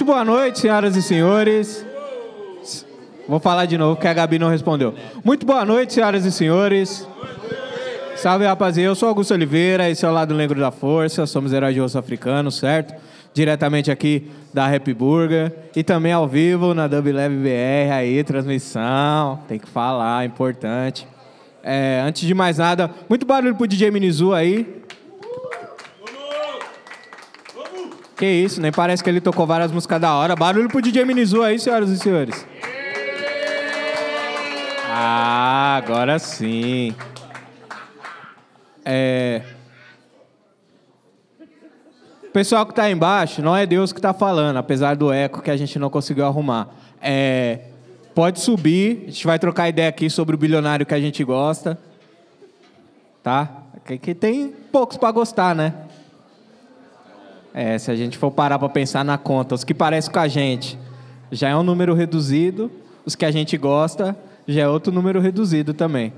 Muito boa noite, senhoras e senhores. Vou falar de novo, que a Gabi não respondeu. Muito boa noite, senhoras e senhores. Salve, rapaziada. Eu sou Augusto Oliveira, esse é o Lado Negro da Força. Somos heróis de osso africano, certo? Diretamente aqui da Happy Burger. E também ao vivo na Dub BR, aí, transmissão. Tem que falar, importante. É, antes de mais nada, muito barulho pro DJ Minizu aí. Que isso, nem parece que ele tocou várias músicas da hora. Barulho pro DJ Minizu aí, senhoras e senhores. Ah, agora sim. É... Pessoal que aí embaixo, não é Deus que está falando, apesar do eco que a gente não conseguiu arrumar. É... Pode subir, a gente vai trocar ideia aqui sobre o bilionário que a gente gosta. Tá? Que, que tem poucos para gostar, né? É, se a gente for parar para pensar na conta, os que parecem com a gente já é um número reduzido, os que a gente gosta já é outro número reduzido também.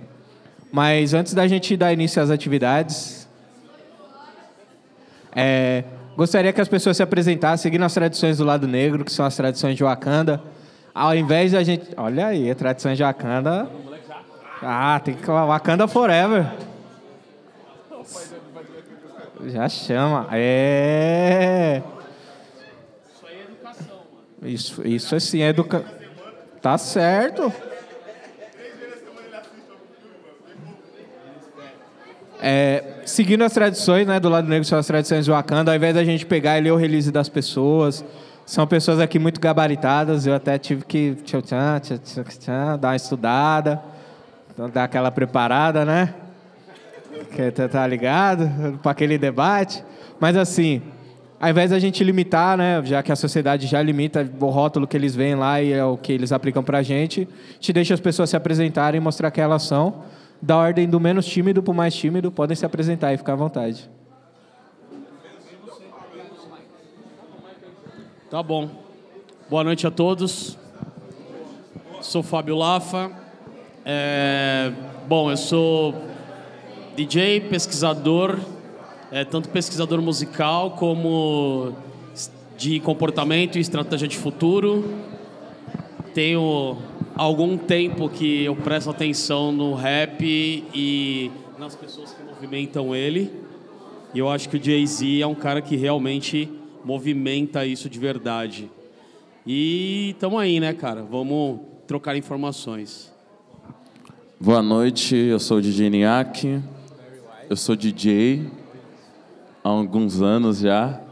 Mas antes da gente dar início às atividades, é, gostaria que as pessoas se apresentassem, seguindo as tradições do lado negro, que são as tradições de Wakanda. Ao invés da gente. Olha aí, a tradição de Wakanda. Ah, tem que. Wakanda Forever. Já chama. É. Isso é educação, mano. Isso, assim é educação. Tá certo. É, seguindo as tradições, né, do lado negro são as tradições do Wakanda, ao invés da gente pegar e ler o release das pessoas, são pessoas aqui muito gabaritadas, eu até tive que tchau, tchau, tchau, tchau, dar uma estudada, dar aquela preparada, né? Que tá, tá ligado? Para aquele debate. Mas assim, ao invés da gente limitar, né, já que a sociedade já limita o rótulo que eles veem lá e é o que eles aplicam para a gente, te deixa as pessoas se apresentarem e mostrar que elas são. Da ordem do menos tímido para o mais tímido, podem se apresentar e ficar à vontade. Tá bom. Boa noite a todos. Sou Fábio Lafa. É... Bom, eu sou DJ, pesquisador, é, tanto pesquisador musical como de comportamento e estratégia de futuro. Tenho algum tempo que eu presto atenção no rap e nas pessoas que movimentam ele. E eu acho que o Jay-Z é um cara que realmente movimenta isso de verdade. E estamos aí, né, cara? Vamos trocar informações. Boa noite, eu sou o DJ Niak. Eu sou DJ há alguns anos já,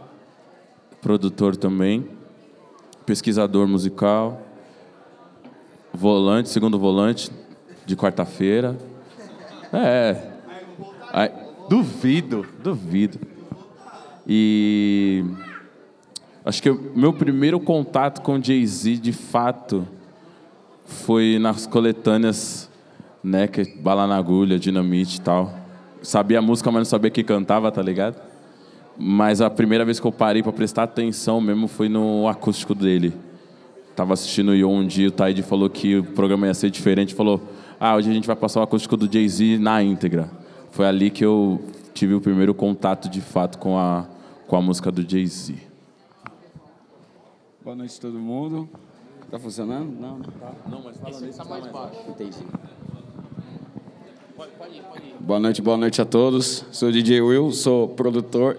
produtor também, pesquisador musical, volante, segundo volante de quarta-feira. É. Ai, duvido, duvido. E acho que o meu primeiro contato com Jay-Z, de fato, foi nas coletâneas, né, que Bala na Agulha, Dinamite e tal sabia a música, mas não sabia que cantava, tá ligado? Mas a primeira vez que eu parei para prestar atenção mesmo foi no acústico dele. Tava assistindo o Yo um dia, o Taide falou que o programa ia ser diferente, falou: "Ah, hoje a gente vai passar o acústico do Jay-Z na íntegra". Foi ali que eu tive o primeiro contato de fato com a com a música do Jay-Z. Boa noite todo mundo. Tá funcionando? Não, não tá. Não, mas fala nesse tá mais baixo. Entendi. Boa noite, boa noite a todos. Sou DJ Will, sou produtor,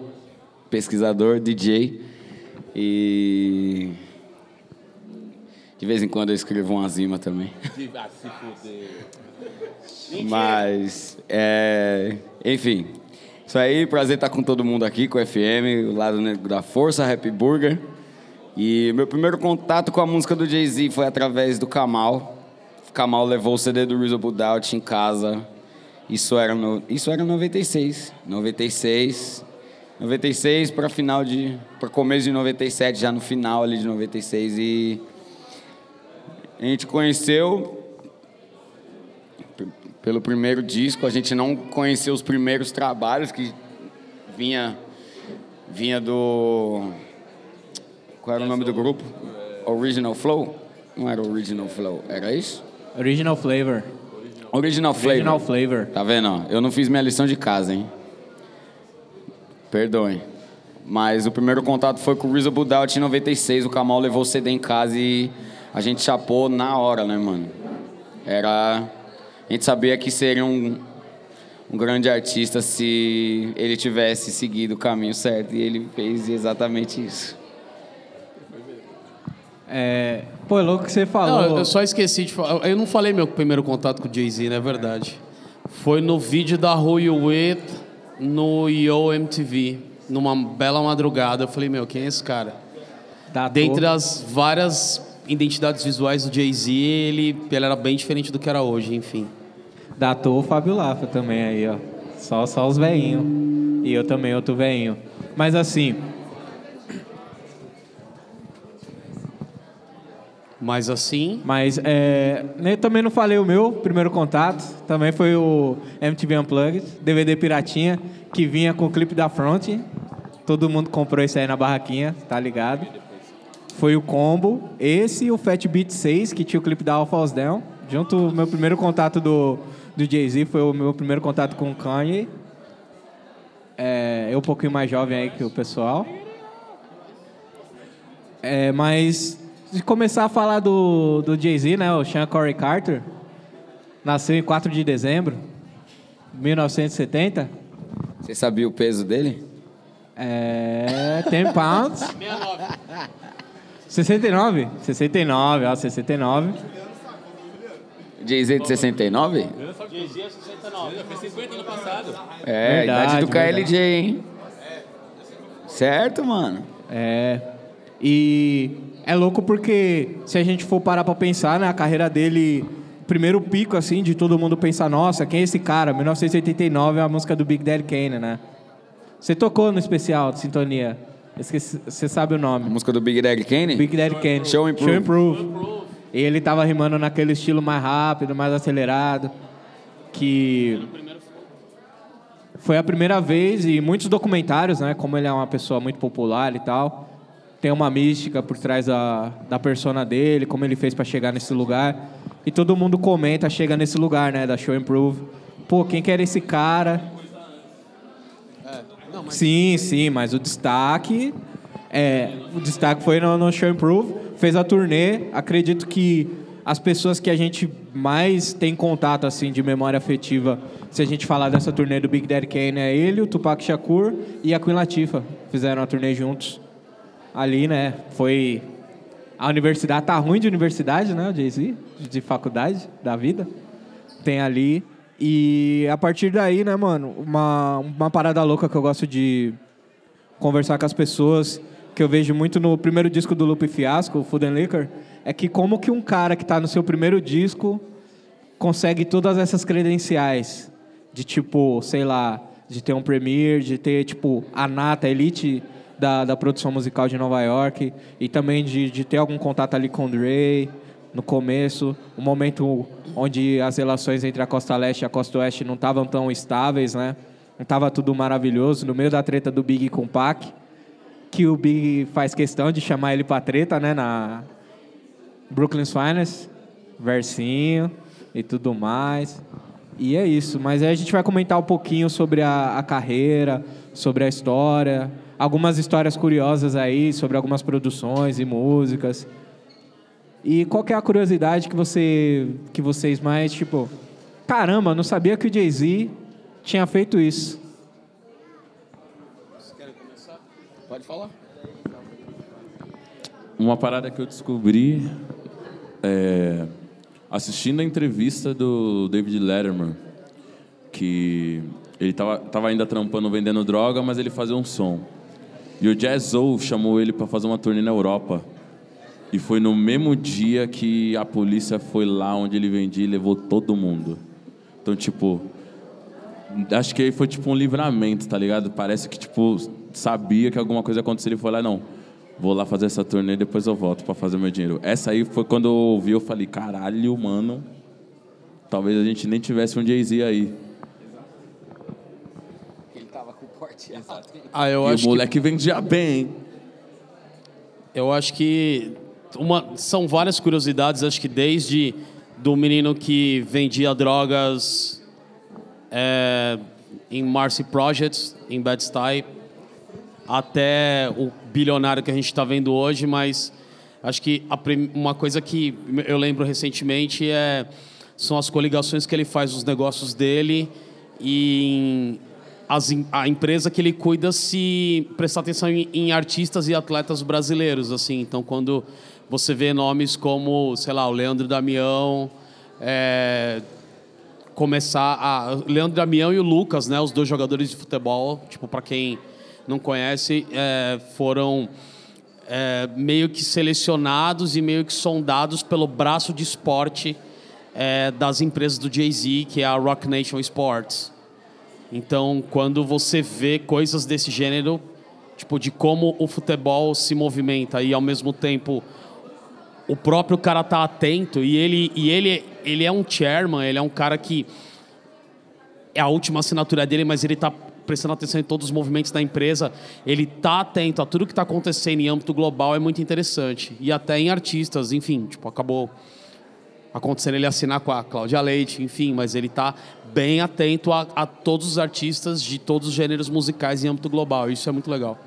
pesquisador, DJ e de vez em quando eu escrevo uma zima também. Ah, Mas, é... enfim, isso aí, prazer estar com todo mundo aqui, com o FM, o lado da Força, Happy Burger. E meu primeiro contato com a música do Jay-Z foi através do Kamal. O Kamal levou o CD do Reasonable Doubt em casa isso era, no, isso era 96. 96. 96 para final de. para começo de 97, já no final ali de 96. E a gente conheceu pelo primeiro disco, a gente não conheceu os primeiros trabalhos que vinha vinha do qual era o nome do grupo? Original Flow? Não era Original Flow, era isso? Original Flavor. Original Flavor. Original Flavor. Tá vendo? Eu não fiz minha lição de casa, hein? Perdoem. Mas o primeiro contato foi com o Reasonable Doubt em 96. O Kamal levou o CD em casa e a gente chapou na hora, né, mano? Era. A gente sabia que seria um, um grande artista se ele tivesse seguido o caminho certo. E ele fez exatamente isso. É, pô, é louco que você falou. Não, eu só esqueci de falar. Eu não falei meu primeiro contato com o Jay-Z, não é verdade. Foi no vídeo da Who You With no Yo MTV, numa bela madrugada. Eu falei, meu, quem é esse cara? Da Dentre toa. as várias identidades visuais do Jay-Z, ele, ele era bem diferente do que era hoje, enfim. Datou o Fábio Lafa também aí, ó. Só, só os veinhos. E eu também, outro veinho. Mas assim, Mas assim, mas é, eu também não falei o meu primeiro contato. Também foi o MTV Unplugged, DVD Piratinha, que vinha com o clipe da Front. Todo mundo comprou esse aí na barraquinha, tá ligado? Foi o combo. Esse e o Fat Beat 6, que tinha o clipe da Alpha House Down. Junto, o meu primeiro contato do, do Jay-Z foi o meu primeiro contato com o Kanye. É, eu um pouquinho mais jovem aí que o pessoal. É, mas de começar a falar do, do Jay-Z, né? O Sean Corey Carter. Nasceu em 4 de dezembro de 1970. Você sabia o peso dele? É. 10 pounds. 69? 69, ó, 69. Jay-Z de 69? Jay-Z é 69, fez 50 ano passado. É, a idade do Verdade, KLJ, hein? Certo, mano? É. E é louco porque se a gente for parar pra pensar, né, a carreira dele, primeiro pico assim de todo mundo pensar, nossa, quem é esse cara? 1989 é a música do Big Daddy Kane, né? Você tocou no especial de sintonia. Você sabe o A nome. música do Big Daddy Kane? Big Daddy Kane. Show Improve. Improve. E ele tava rimando naquele estilo mais rápido, mais acelerado, que foi a primeira vez e muitos documentários, né, como ele é uma pessoa muito popular e tal, tem uma mística por trás da, da persona dele, como ele fez para chegar nesse lugar. E todo mundo comenta, chega nesse lugar, né, da Show Improve. Pô, quem que era esse cara? Sim, sim, mas o destaque é, o destaque foi no, no Show Improve, fez a turnê. Acredito que as pessoas que a gente mais tem contato assim de memória afetiva, se a gente falar dessa turnê do Big Daddy Kane, é ele, o Tupac Shakur e a Queen Latifah. Fizeram a turnê juntos. Ali, né? Foi a universidade tá ruim de universidade, né, o Jay-Z, de faculdade da vida. Tem ali e a partir daí, né, mano, uma uma parada louca que eu gosto de conversar com as pessoas, que eu vejo muito no primeiro disco do Lupe Fiasco, Food and Liquor, é que como que um cara que está no seu primeiro disco consegue todas essas credenciais de tipo, sei lá, de ter um premiere, de ter tipo a nata, elite da, da produção musical de Nova York e também de, de ter algum contato ali com o Dre no começo, um momento onde as relações entre a costa leste e a costa oeste não estavam tão estáveis, né? Não estava tudo maravilhoso, no meio da treta do Big com o Pac, que o Big faz questão de chamar ele pra treta, né, na Brooklyn's Finest, versinho e tudo mais. E é isso, mas aí a gente vai comentar um pouquinho sobre a, a carreira, sobre a história, algumas histórias curiosas aí, sobre algumas produções e músicas. E qual que é a curiosidade que você que vocês mais, tipo, caramba, não sabia que o Jay-Z tinha feito isso. Pode falar. Uma parada que eu descobri é, assistindo a entrevista do David Letterman, que ele tava, tava ainda trampando vendendo droga, mas ele fazia um som. E o Jazz chamou ele para fazer uma turnê na Europa. E foi no mesmo dia que a polícia foi lá onde ele vendia e levou todo mundo. Então, tipo, acho que aí foi tipo um livramento, tá ligado? Parece que, tipo, sabia que alguma coisa aconteceria e foi lá, não. Vou lá fazer essa turnê e depois eu volto para fazer meu dinheiro. Essa aí foi quando eu ouvi, eu falei, caralho, mano. Talvez a gente nem tivesse um Jay-Z aí. Ele ah, eu e acho o moleque vendia bem, hein? que, eu acho que uma, são várias curiosidades, acho que desde do menino que vendia drogas é, em Marcy Projects, em Bed-Stuy, até o bilionário que a gente está vendo hoje, mas acho que uma coisa que eu lembro recentemente é são as coligações que ele faz nos negócios dele e as, a empresa que ele cuida se prestar atenção em, em, artistas e atletas brasileiros, assim. Então, quando você vê nomes como, sei lá, o Leandro Damião, é, começar a Leandro Damião e o Lucas, né, os dois jogadores de futebol, tipo para quem não conhece, é, foram é, meio que selecionados e meio que sondados pelo braço de esporte é, das empresas do Jay-Z, que é a Rock Nation Sports. Então, quando você vê coisas desse gênero, tipo de como o futebol se movimenta e ao mesmo tempo o próprio cara tá atento e ele e ele ele é um chairman, ele é um cara que é a última assinatura dele, mas ele tá prestando atenção em todos os movimentos da empresa, ele tá atento a tudo que está acontecendo em âmbito global é muito interessante. E até em artistas, enfim, tipo acabou acontecendo ele assinar com a Cláudia Leite, enfim, mas ele está bem atento a, a, todos os artistas de todos os gêneros musicais em âmbito global. Isso é muito legal.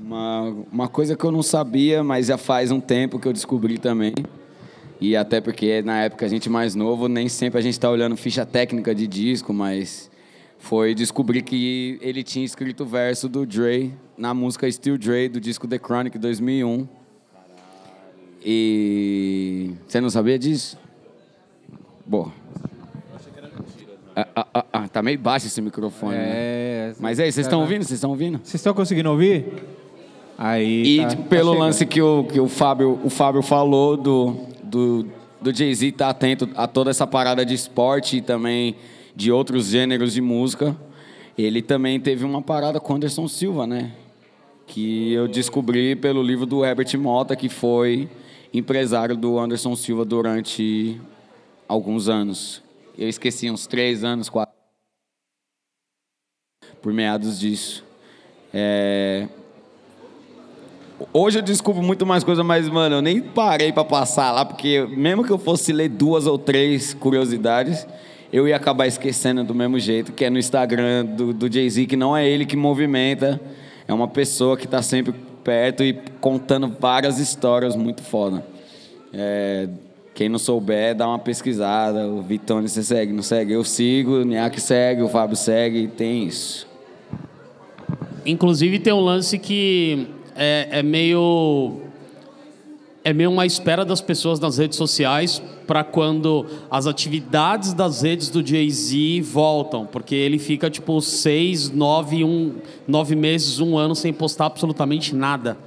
Uma, uma coisa que eu não sabia, mas já faz um tempo que eu descobri também. E até porque na época a gente mais novo, nem sempre a gente está olhando ficha técnica de disco, mas foi descobrir que ele tinha escrito o verso do Dre na música Still Dre do disco The Chronic 2001 e. Você não sabia disso? Boa. Ah, ah, ah, ah, tá meio baixo esse microfone. Né? É. Né? Mas aí, vocês estão ouvindo? Vocês estão ouvindo? Vocês estão conseguindo ouvir? Aí. E tá, pelo tá lance que, o, que o, Fábio, o Fábio falou do, do, do Jay-Z tá atento a toda essa parada de esporte e também de outros gêneros de música. Ele também teve uma parada com Anderson Silva, né? Que eu descobri pelo livro do Herbert Mota, que foi empresário do Anderson Silva durante alguns anos. Eu esqueci uns três anos, quatro. Por meados disso. É... Hoje eu descubro muito mais coisa, mas, mano, eu nem parei para passar lá, porque mesmo que eu fosse ler duas ou três curiosidades, eu ia acabar esquecendo do mesmo jeito, que é no Instagram do, do Jay-Z, que não é ele que movimenta, é uma pessoa que está sempre perto e contando várias histórias muito foda. É, quem não souber, dá uma pesquisada. O Vitone, você segue, não segue? Eu sigo, o Niak segue, o Fábio segue, tem isso. Inclusive tem um lance que é, é meio é meio uma espera das pessoas nas redes sociais para quando as atividades das redes do Jay-Z voltam, porque ele fica tipo seis, nove, um, nove meses, um ano sem postar absolutamente nada.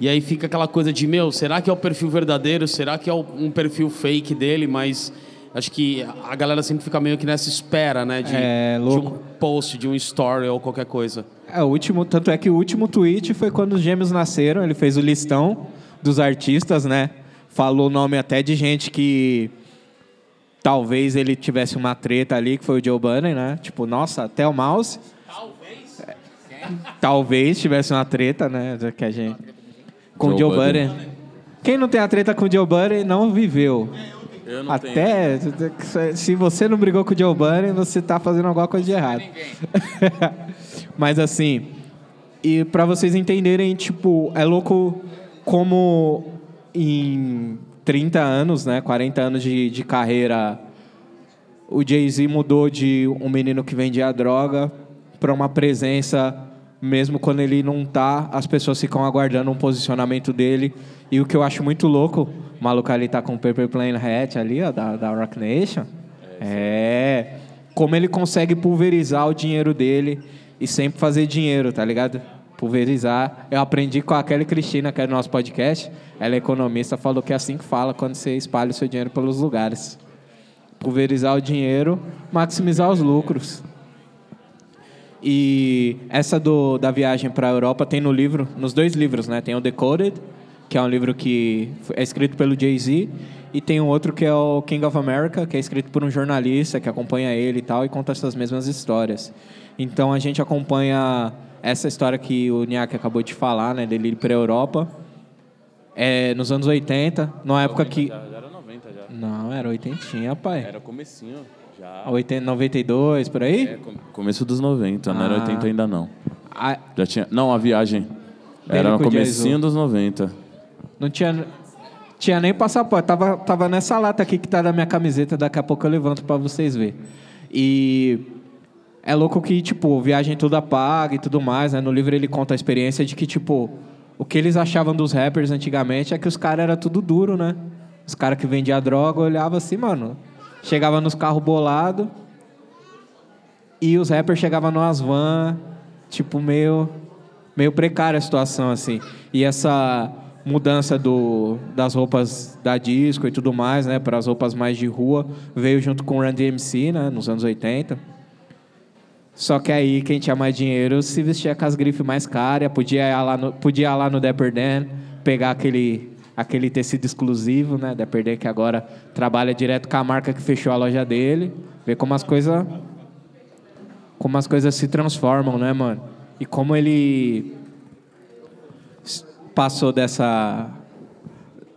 E aí fica aquela coisa de, meu, será que é o perfil verdadeiro? Será que é um perfil fake dele? Mas acho que a galera sempre fica meio que nessa espera, né? De, é, de um post, de um story ou qualquer coisa. É, o último, tanto é que o último tweet foi quando os gêmeos nasceram, ele fez o listão dos artistas, né? Falou o nome até de gente que talvez ele tivesse uma treta ali, que foi o Joe Budden, né? Tipo, nossa, até o Mouse. Talvez. É, talvez tivesse uma treta, né? Que a gente. Com Joe, Joe Budden. Budden. Quem não tem a treta com o Joe Budden não viveu. Eu não Até tenho. se você não brigou com o Joe Budden, você está fazendo alguma coisa de errado. Mas assim, e para vocês entenderem, tipo, é louco como em 30 anos, né, 40 anos de, de carreira, o Jay-Z mudou de um menino que vendia droga para uma presença, mesmo quando ele não tá, as pessoas ficam aguardando um posicionamento dele. E o que eu acho muito louco, o maluco ali tá com o Paper Plane Hat ali, ó, da, da Rock Nation. É, é, como ele consegue pulverizar o dinheiro dele e sempre fazer dinheiro, tá ligado? pulverizar. Eu aprendi com a Kelly Cristina, que é do nosso podcast. Ela é economista, falou que é assim que fala quando você espalha o seu dinheiro pelos lugares. Pulverizar o dinheiro, maximizar os lucros. E essa do, da viagem para a Europa tem no livro, nos dois livros, né? Tem o Decoded, que é um livro que é escrito pelo Jay-Z, e tem um outro que é o King of America, que é escrito por um jornalista que acompanha ele e tal, e conta essas mesmas histórias. Então a gente acompanha essa história que o Niak acabou de falar, né, dele ir para a Europa, é nos anos 80, numa época que... Já, já era 90 já. Não, era 80, pai. Era comecinho. Já. 80, 92, por aí? É, começo dos 90, não era Ah. 80 ainda não. Ah, Já tinha. Não, a viagem. Era no comecinho dos 90. não tinha, tinha nem passaporte. Tava, tava nessa lata aqui que tá na minha camiseta. Daqui a pouco eu levanto pra vocês verem. E é louco que, tipo, viagem toda paga e tudo mais, né? No livro ele conta a experiência de que, tipo, o que eles achavam dos rappers antigamente é que os caras eram tudo duro, né? Os caras que vendiam droga olhavam assim, mano. Chegava nos carros bolados e os rappers chegavam numas van, tipo, meio, meio precária a situação, assim. E essa mudança do, das roupas da disco e tudo mais, né, para as roupas mais de rua, veio junto com o Run DMC, né, nos anos 80. Só que aí, quem tinha mais dinheiro se vestia com as grifes mais caras, podia ir lá no, podia ir lá no Dapper Dan, pegar aquele, aquele tecido exclusivo, né? Dapper Dan que agora trabalha direto com a marca que fechou a loja dele. Ver como as coisas como as coisas se transformam, né, mano? E como ele passou dessa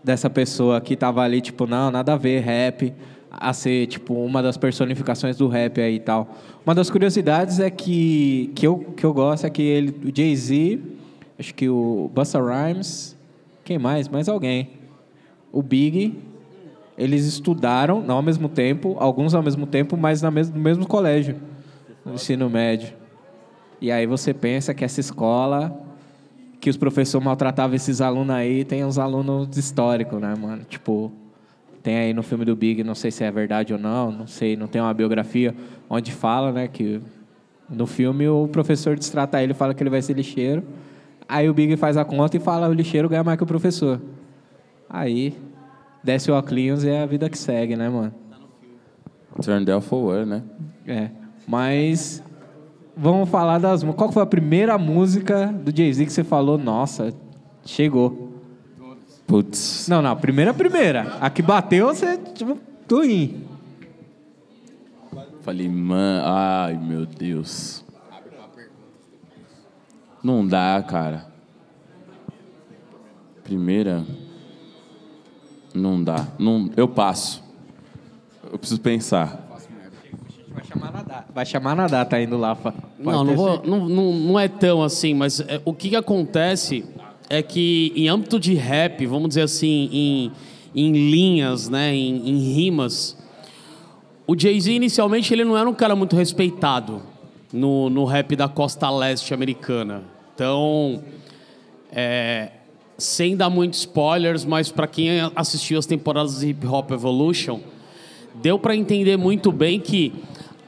dessa pessoa que tava ali, tipo, não, nada a ver, rap, a ser, tipo, uma das personificações do rap aí e tal. Uma das curiosidades é que, que, eu, que eu gosto é que ele, o Jay-Z, acho que o Busta Rhymes, quem mais? Mais alguém. O Big, eles estudaram, não ao mesmo tempo, alguns ao mesmo tempo, mas na no mesmo colégio, no ensino médio. E aí você pensa que essa escola, que os professores maltratavam esses alunos aí, tem uns alunos históricos, né, mano? Tipo, tem aí no filme do Big, não sei se é verdade ou não, não sei, não tem uma biografia onde fala, né, que no filme o professor destrata ele, fala que ele vai ser lixeiro. Aí o Big faz a conta e fala o lixeiro ganha mais que o professor. Aí desce o óculos e é a vida que segue, né, mano? Turn down for what, né? É. Mas vamos falar das. Qual foi a primeira música do Jay-Z que você falou, nossa, chegou? Putz. Não, não, a primeira a primeira. A que bateu, você, tipo, tuim. Falei, mano, ai meu Deus. Não dá, cara. Primeira. Não dá. Não, eu passo. Eu preciso pensar. Vai chamar na data. Vai chamar na data ainda, Lafa. Não, não, vou, não, não, não é tão assim, mas é, o que, que acontece é que em âmbito de rap, vamos dizer assim, em, em linhas, né, em, em rimas, o Jay-Z inicialmente ele não era um cara muito respeitado no, no rap da costa leste americana. Então, é, sem dar muitos spoilers, mas para quem assistiu as temporadas de Hip Hop Evolution, deu para entender muito bem que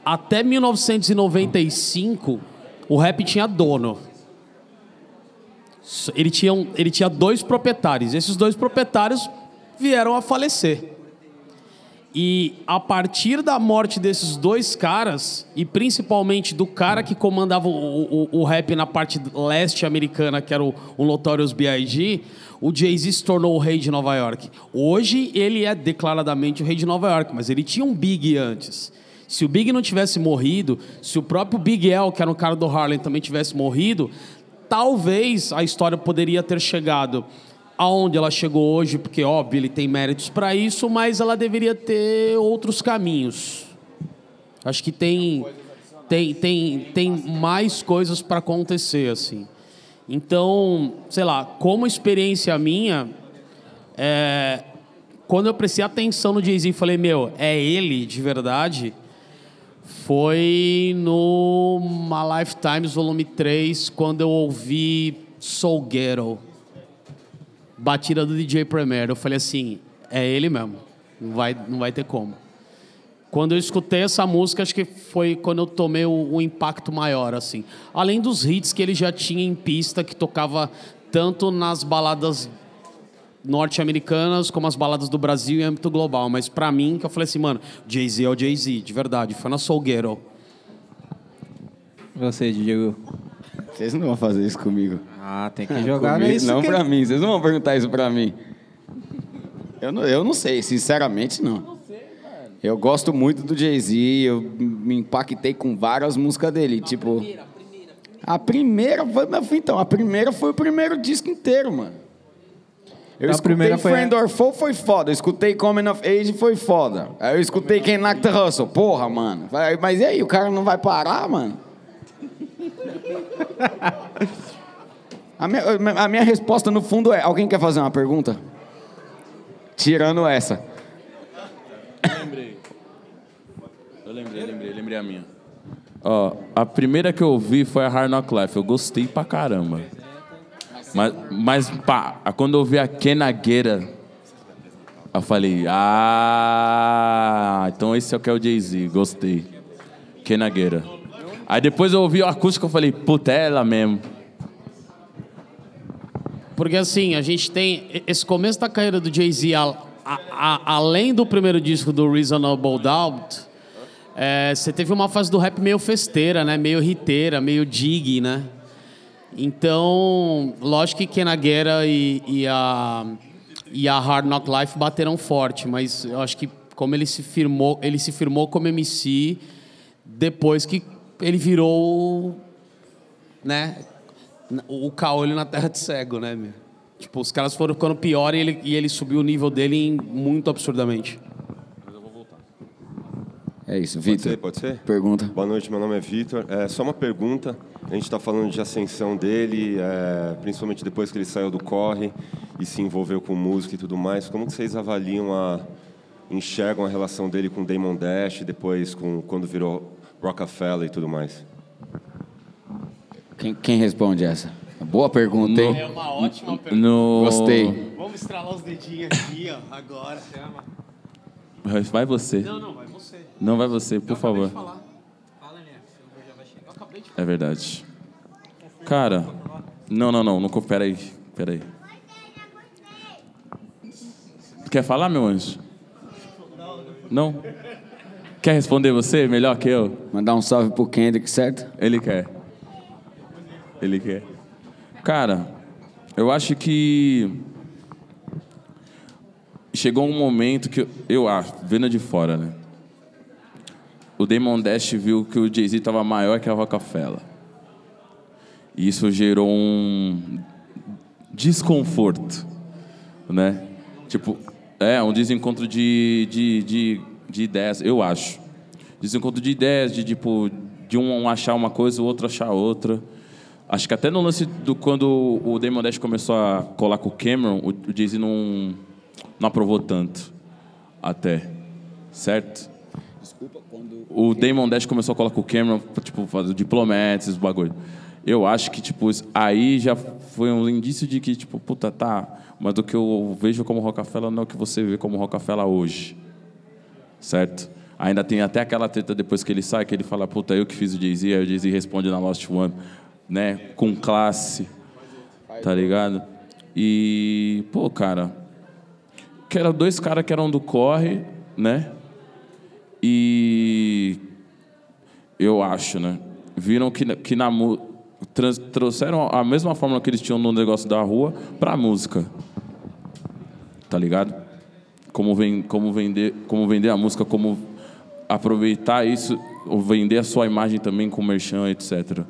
até 1995 o rap tinha dono. Ele tinha, um- ele tinha dois proprietários. Esses dois proprietários vieram a falecer. E a partir da morte desses dois caras, e principalmente do cara que comandava o, o- o rap na parte leste americana, que era o, o Notorious B.I.G., o Jay-Z se tornou o rei de Nova York. Hoje ele é declaradamente o rei de Nova York, mas ele tinha um Big antes. Se o Big não tivesse morrido, se o próprio Big L, que era um cara do Harlem, também tivesse morrido, talvez a história poderia ter chegado aonde ela chegou hoje, porque óbvio ele tem méritos para isso, mas ela deveria ter outros caminhos. Acho que tem tem tem, tem mais coisas para acontecer assim. Então, sei lá, como experiência minha, é, quando eu prestei atenção no Jay-Z e falei, meu, é ele de verdade, foi no My Lifetimes Volume 3, quando eu ouvi Soul Ghetto, batida do DJ Premier. Eu falei assim, é ele mesmo, não vai, não vai ter como. Quando eu escutei essa música, acho que foi quando eu tomei o, o impacto maior, assim. Além dos hits que ele já tinha em pista, que tocava tanto nas baladas norte-americanas como as baladas do Brasil em âmbito global. Mas pra mim, que eu falei assim, mano, Jay-Z é o Jay-Z, de verdade. Foi na Soul Ghetto. Você, Diego. Vocês não vão fazer isso comigo. Ah, tem que jogar Comigo, nisso. não que- pra mim. Vocês não vão perguntar isso pra mim. Eu não, eu não sei, sinceramente não. Eu gosto muito do Jay-Z, eu me impactei com várias músicas dele, tipo... A primeira foi, mas, então, a primeira foi o primeiro disco inteiro, mano. Eu A escutei primeira foi- Friend or Foe, foi foda. Eu escutei Coming of Age, foi foda. Aí eu escutei Ken Knock the Hustle. Porra, mano. Mas e aí, o cara não vai parar, mano? A minha, a minha resposta, no fundo, é... Alguém quer fazer uma pergunta? Tirando essa. lembrei. Eu lembrei, lembrei, lembrei a minha. Ó, a primeira que eu ouvi foi a Hard Knock Life. Eu gostei pra caramba. Mas, mas pá, quando eu ouvi a Kenagueira, eu falei, ah, então esse é o que é o Jay-Z. Gostei. Kenagueira. Aí depois eu ouvi o acústico e falei, puta, é ela mesmo. Porque assim, a gente tem esse começo da carreira do Jay-Z, além do primeiro disco do Reasonable Doubt, é, você teve uma fase do rap meio festeira, né? Meio hiteira, meio dig, né? Então, lógico que Kenaguera e, e a e a Hard Knock Life bateram forte, mas eu acho que como ele se firmou, ele se firmou como MC depois que ele virou né? O caolho na terra de cego, né, meu? Tipo, os caras foram ficando pior e ele, e ele subiu o nível dele em- muito absurdamente. É isso, Pode ser, Vitor. pode ser? Pergunta. Boa noite, meu nome é Vitor. É só uma pergunta. A gente está falando de ascensão dele, é, principalmente depois que ele saiu do corre e se envolveu com música e tudo mais. Como que vocês avaliam a enxergam a relação dele com Damon Dash, depois com quando virou Rockefeller e tudo mais? Quem, quem responde essa? Boa pergunta, hein? É uma ótima pergunta. No... Gostei. Vamos estralar os dedinhos aqui, ó, agora. Vai você. Não, não, vai você. Não vai você, por favor. Fala, né? Já vai chegar. Eu acabei de É verdade. Cara, não, não, não, não, pera aí, pera aí. Quer falar, meu anjo? Não? Quer responder você melhor que eu? Mandar um salve pro Kendrick, certo? Ele quer. Ele quer. Cara, eu acho que chegou um momento que eu, eu acho, vendo de fora, né? O Damon Dash viu que o Jay-Z estava maior que a Rockefeller. E isso gerou um desconforto, né? Tipo, é um desencontro de, de, de, de ideias, eu acho. Desencontro de ideias, de tipo, de um achar uma coisa, o outro achar outra. Acho que até no lance do quando o Damon Dash começou a colar com o Cameron, o, o Jay-Z não, não aprovou tanto. Até. Certo? O Damon Dash começou a colar com o Cameron, tipo, fazer o Diplomats, os bagulho. Eu acho que, tipo, aí já foi um indício de que, tipo, puta, tá, mas do que eu vejo como Rockefeller não é o que você vê como Rockefeller hoje. Certo? Ainda tem até aquela treta depois que ele sai, que ele fala, puta, eu que fiz o Jay-Z, aí o Jay-Z responde na Lost One, né? Com classe. Tá ligado? E, pô, cara, que eram dois caras que eram do corre, né? E eu acho, né? Viram que, que na trans- trouxeram a mesma fórmula que eles tinham no negócio da rua pra música. Tá ligado? Como, ven, como, vender, como vender a música, como aproveitar isso, vender a sua imagem também com merchan, etc.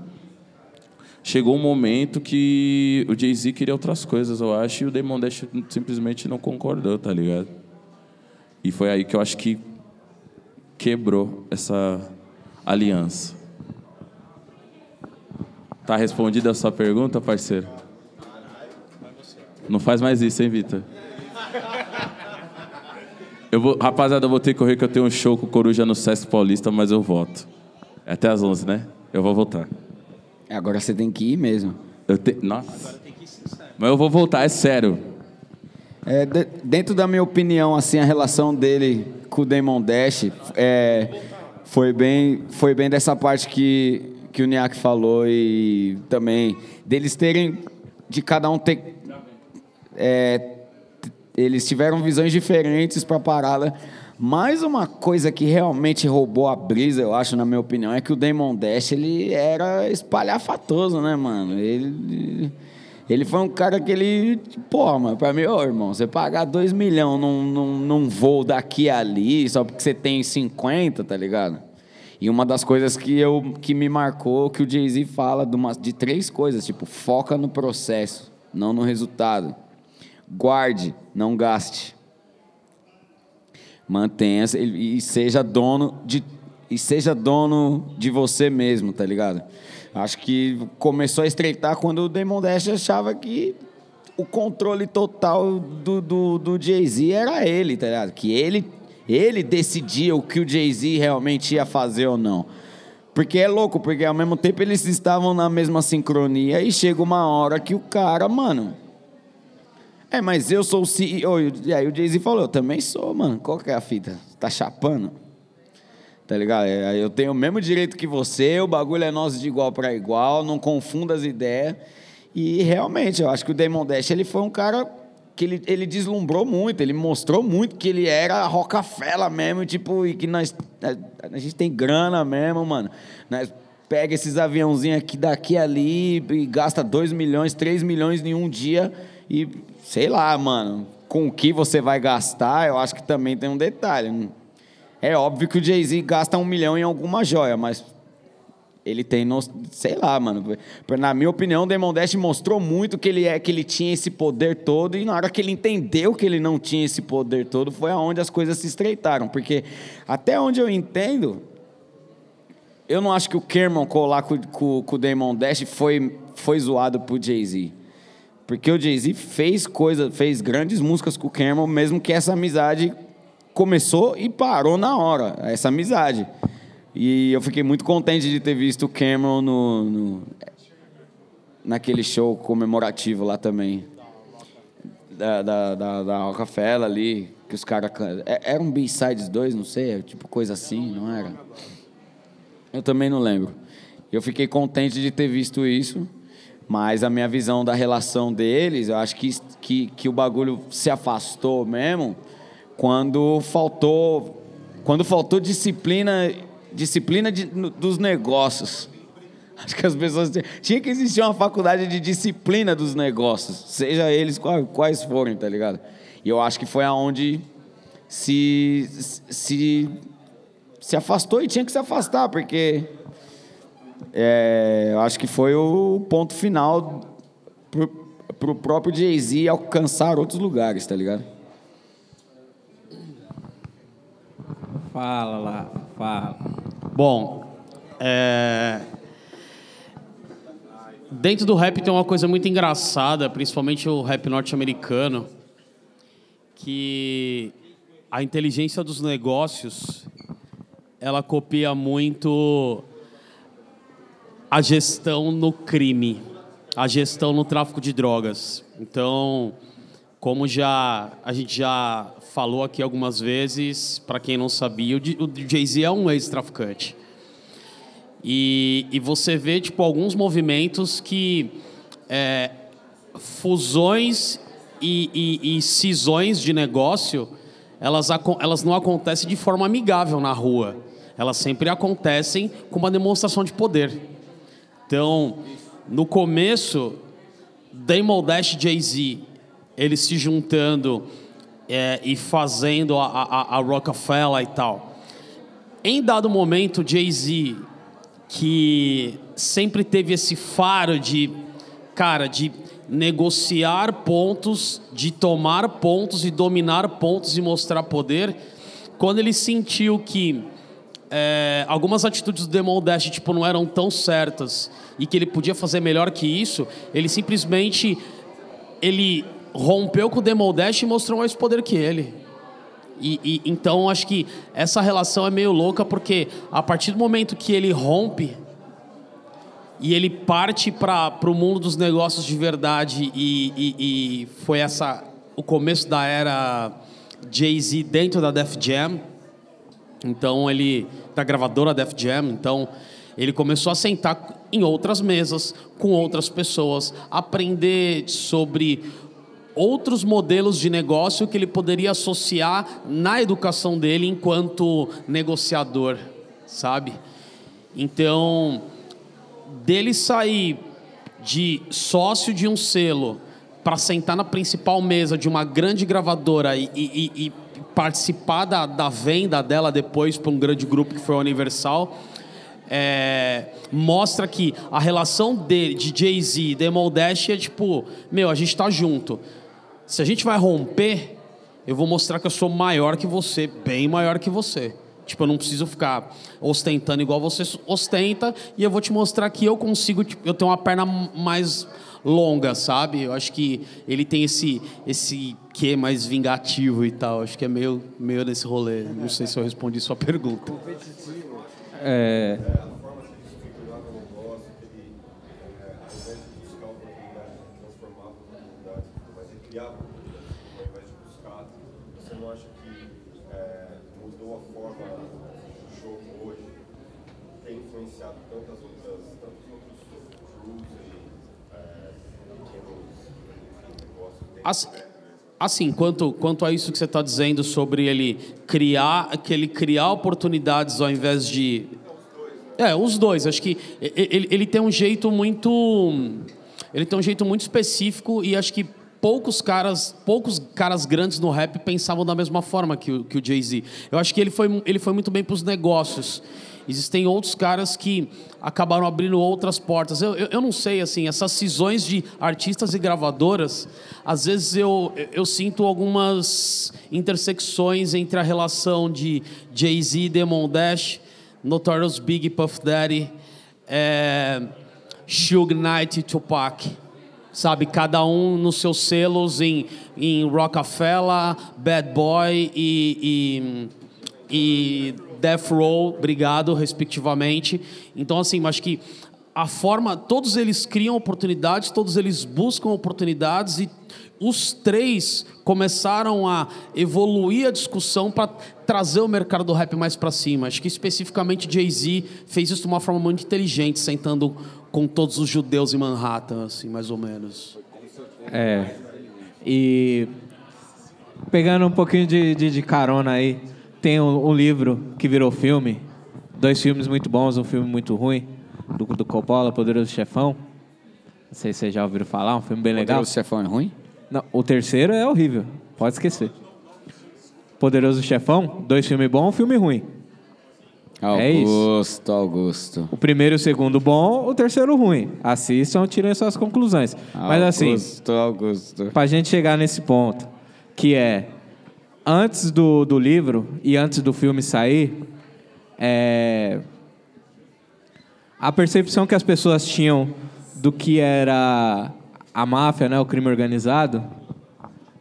Chegou um momento que o Jay-Z queria outras coisas, eu acho, e o Damon Dash simplesmente não concordou, tá ligado? E foi aí que eu acho que quebrou essa aliança. Tá respondida a sua pergunta, parceiro? Não faz mais isso, hein, Vitor? Eu vou, rapaziada, eu vou ter que correr que eu tenho um show com o Coruja no Sesc Paulista, mas eu volto. É até às 11, né? Eu vou voltar. Agora você tem que ir mesmo. Eu te... Nossa. Mas eu vou voltar, é sério. É, de- dentro da minha opinião, assim, a relação dele com o Damon Dash é, foi, bem, foi bem dessa parte que, que o Niak falou e também deles terem, de cada um ter... é, eles tiveram visões diferentes para a parada. Mas uma coisa que realmente roubou a brisa, eu acho, na minha opinião, é que o Damon Dash, ele era espalhafatoso, né, mano? Ele... Ele foi um cara que ele. Pô, mano, pra mim, ô irmão, você pagar 2 milhões num, num, num voo daqui a ali, só porque você tem 50, tá ligado? E uma das coisas que, eu, que me marcou, que o Jay-Z fala de, uma, de três coisas, tipo, foca no processo, não no resultado. Guarde, não gaste. Mantenha e seja dono de e seja dono de você mesmo, tá ligado? Acho que começou a estreitar quando o Damon Dash achava que o controle total do, do, do Jay-Z era ele, tá ligado? Que ele, ele decidia o que o Jay-Z realmente ia fazer ou não. Porque é louco, porque ao mesmo tempo eles estavam na mesma sincronia e chega uma hora que o cara, mano. É, mas eu sou o CEO. E aí o Jay-Z falou: Eu também sou, mano. Qual que é a fita? Tá chapando? Tá ligado? É, eu tenho o mesmo direito que você, o bagulho é nosso de igual para igual, não confunda as ideias. E realmente, eu acho que o Damon Dash ele foi um cara que ele, ele deslumbrou muito, ele mostrou muito que ele era Rockefeller mesmo, tipo, e que nós a, a gente tem grana mesmo, mano. Nós pega esses aviãozinhos aqui daqui ali e gasta 2 milhões, 3 milhões em um dia e sei lá, mano, com o que você vai gastar, eu acho que também tem um detalhe. É óbvio que o Jay-Z gasta um milhão em alguma joia, mas ele tem, no, sei lá, mano. Na minha opinião, o Demon Dash mostrou muito que ele é, que ele tinha esse poder todo e na hora que ele entendeu que ele não tinha esse poder todo, foi aonde as coisas se estreitaram, porque até onde eu entendo, eu não acho que o Kerman colar com, com, com o Demon Dash foi foi zoado pro Jay-Z. Porque o Jay-Z fez coisa, fez grandes músicas com o Cameron, mesmo que essa amizade começou e parou na hora, essa amizade. E eu fiquei muito contente de ter visto o Cameron no, no naquele show comemorativo lá também. Da, da, da, da Rockefeller ali, que os caras. É, era um B-Sides 2, não sei, tipo coisa assim, não era? Eu também não lembro. Eu fiquei contente de ter visto isso. Mas a minha visão da relação deles, eu acho que, que, que o bagulho se afastou mesmo quando faltou quando faltou disciplina disciplina de, no, dos negócios. Acho que as pessoas tinha que existir uma faculdade de disciplina dos negócios, seja eles quais, quais forem, tá ligado? E eu acho que foi aonde se se se afastou e tinha que se afastar, porque é, eu acho que foi o ponto final para o próprio Jay-Z alcançar outros lugares, tá ligado? Fala lá, fala. Bom, é... dentro do rap tem uma coisa muito engraçada, principalmente o rap norte-americano, que a inteligência dos negócios ela copia muito a gestão no crime, a gestão no tráfico de drogas. Então, como já a gente já falou aqui algumas vezes, para quem não sabia, o Jay-Z é um ex-traficante. E, e você vê tipo alguns movimentos que é, fusões e, e, e cisões de negócio elas, elas não acontecem de forma amigável na rua. Elas sempre acontecem com uma demonstração de poder. Então, no começo, Damon Dash e Jay-Z, eles se juntando é, e fazendo a, a, a Rockefeller e tal. Em dado momento, Jay-Z, que sempre teve esse faro de, cara, de negociar pontos, de tomar pontos e dominar pontos e mostrar poder, quando ele sentiu que é, algumas atitudes do Demon Dash tipo, não eram tão certas e que ele podia fazer melhor que isso, ele simplesmente ele rompeu com o Demon Dash e mostrou mais poder que ele. E, e, então acho que essa relação é meio louca porque a partir do momento que ele rompe e ele parte para o mundo dos negócios de verdade e, e, e foi essa o começo da era Jay-Z dentro da Def Jam então ele da gravadora Def Jam, então ele começou a sentar em outras mesas com outras pessoas, aprender sobre outros modelos de negócio que ele poderia associar na educação dele enquanto negociador, sabe? Então, dele sair de sócio de um selo para sentar na principal mesa de uma grande gravadora e, e, e participar da, da venda dela depois para um grande grupo que foi a Universal. É, mostra que a relação de, de Jay-Z e Demol Dash é tipo, meu, a gente tá junto. se a gente vai romper, eu vou mostrar que eu sou maior que você, bem maior que você. Tipo, eu não preciso ficar ostentando igual você ostenta, e eu vou te mostrar que eu consigo, tipo, eu tenho uma perna mais longa, sabe? Eu acho que ele tem esse esse quê mais vingativo e tal. Acho que é meio meio desse rolê. Não sei se eu respondi sua pergunta. É, Você não acha que é, mudou a forma do jogo hoje? Tem influenciado tantas outras, tantos outros crews e Assim, assim, quanto, quanto a isso que você está dizendo sobre ele criar, que ele criar oportunidades ao invés de. É, os dois. Acho que ele, ele tem um jeito muito. Ele tem um jeito muito específico e acho que poucos caras, poucos caras grandes no rap pensavam da mesma forma que o, que o Jay-Z. Eu acho que ele foi, ele foi muito bem para os negócios. Existem outros caras que acabaram abrindo outras portas. Eu, eu, eu não sei, assim, essas cisões de artistas e gravadoras, às vezes eu, eu sinto algumas intersecções entre a relação de Jay-Z Demon Dash, Notorious Big Puff Daddy, é, Suge Knight e Tupac. Sabe, cada um nos seus selos em, em Rockefeller, Bad Boy e, e, e Death Row, obrigado, respectivamente. Então, assim, acho que a forma, todos eles criam oportunidades, todos eles buscam oportunidades e os três começaram a evoluir a discussão para trazer o mercado do rap mais para cima. Acho que especificamente Jay-Z fez isso de uma forma muito inteligente, sentando com todos os judeus em Manhattan, assim, mais ou menos. É. E pegando um pouquinho de, de, de carona aí, tem um, um livro que virou filme, dois filmes muito bons, um filme muito ruim, do, do Coppola, Poderoso Chefão. Não sei se vocês já ouviram falar, um filme bem legal. Poderoso Chefão é ruim? Não, o terceiro é horrível, pode esquecer. Poderoso Chefão, dois filmes bons, um filme ruim. É isso. Augusto, Augusto. O primeiro e o segundo bom, o terceiro ruim. Assistam, tirem suas conclusões. Mas assim, Augusto, Augusto. pra gente chegar nesse ponto, que é antes do, do livro e antes do filme sair, é, a percepção que as pessoas tinham do que era a máfia, né, o crime organizado,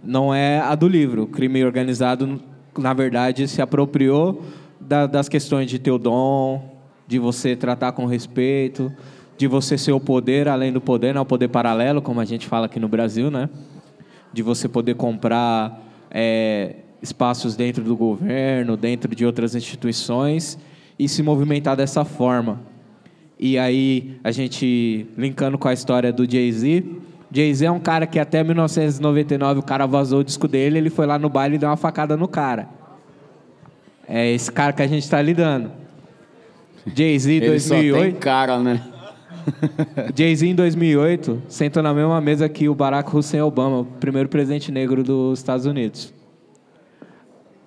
não é a do livro. O crime organizado, na verdade, se apropriou da- das questões de ter o dom, de você tratar com respeito, de você ser o poder além do poder, não o poder paralelo, como a gente fala aqui no Brasil, né? De você poder comprar é, espaços dentro do governo, dentro de outras instituições e se movimentar dessa forma. E aí, a gente linkando com a história do Jay-Z. Jay-Z é um cara que até 1999 o cara vazou o disco dele, ele foi lá no baile e deu uma facada no cara. É esse cara que a gente está lidando. Jay-Z Ele só tem 2008. cara, né? Jay-Z em 2008 sentou na mesma mesa que o Barack Hussein Obama, o primeiro presidente negro dos Estados Unidos.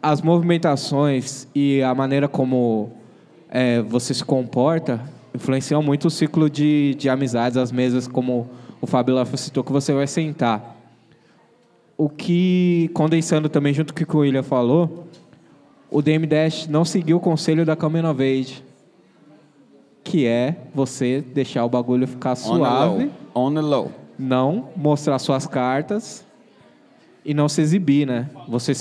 As movimentações e a maneira como é, você se comporta influenciam muito o ciclo de, de amizades, as mesas, como o Fábio Lafa citou, que você vai sentar. O que, condensando também junto com o que o William falou, o DM Dash não seguiu o conselho da Coming of Age, que é você deixar o bagulho ficar On the suave, low. On the low. não mostrar suas cartas e não se exibir, né? Você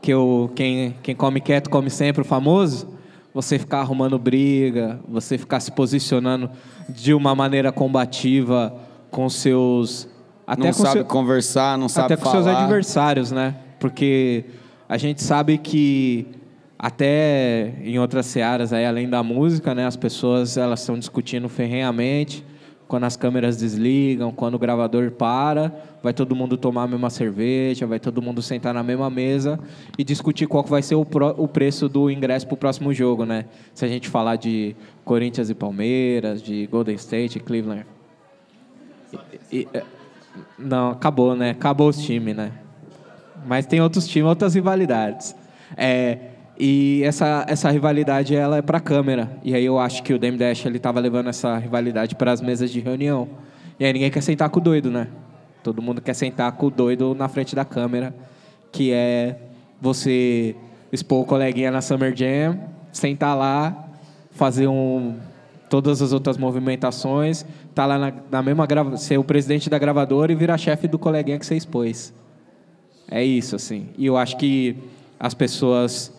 que o quem quem come quieto come sempre o famoso, você ficar arrumando briga, você ficar se posicionando de uma maneira combativa com seus até não com sabe seu- conversar, não sabe até com falar. seus adversários, né? Porque a gente sabe que até em outras searas aí, além da música, né, as pessoas elas estão discutindo ferrenhamente quando as câmeras desligam, quando o gravador para, vai todo mundo tomar a mesma cerveja, vai todo mundo sentar na mesma mesa e discutir qual vai ser o, pro- o preço do ingresso para o próximo jogo, né? Se a gente falar de Corinthians e Palmeiras, de Golden State e Cleveland. E- e- é, não, acabou, né? Acabou os times, né? Mas tem outros times, outras rivalidades. É, e essa, essa rivalidade ela é para câmera. E aí eu acho que o Dame Dash ele levando essa rivalidade para as mesas de reunião. E aí ninguém quer sentar com o doido, né? Todo mundo quer sentar com o doido na frente da câmera, que é você expor o coleguinha na Summer Jam, sentar lá, fazer um todas as outras movimentações, tá lá na, na mesma grava, ser o presidente da gravadora e virar chefe do coleguinha que você expôs. É isso, assim. E eu acho que as pessoas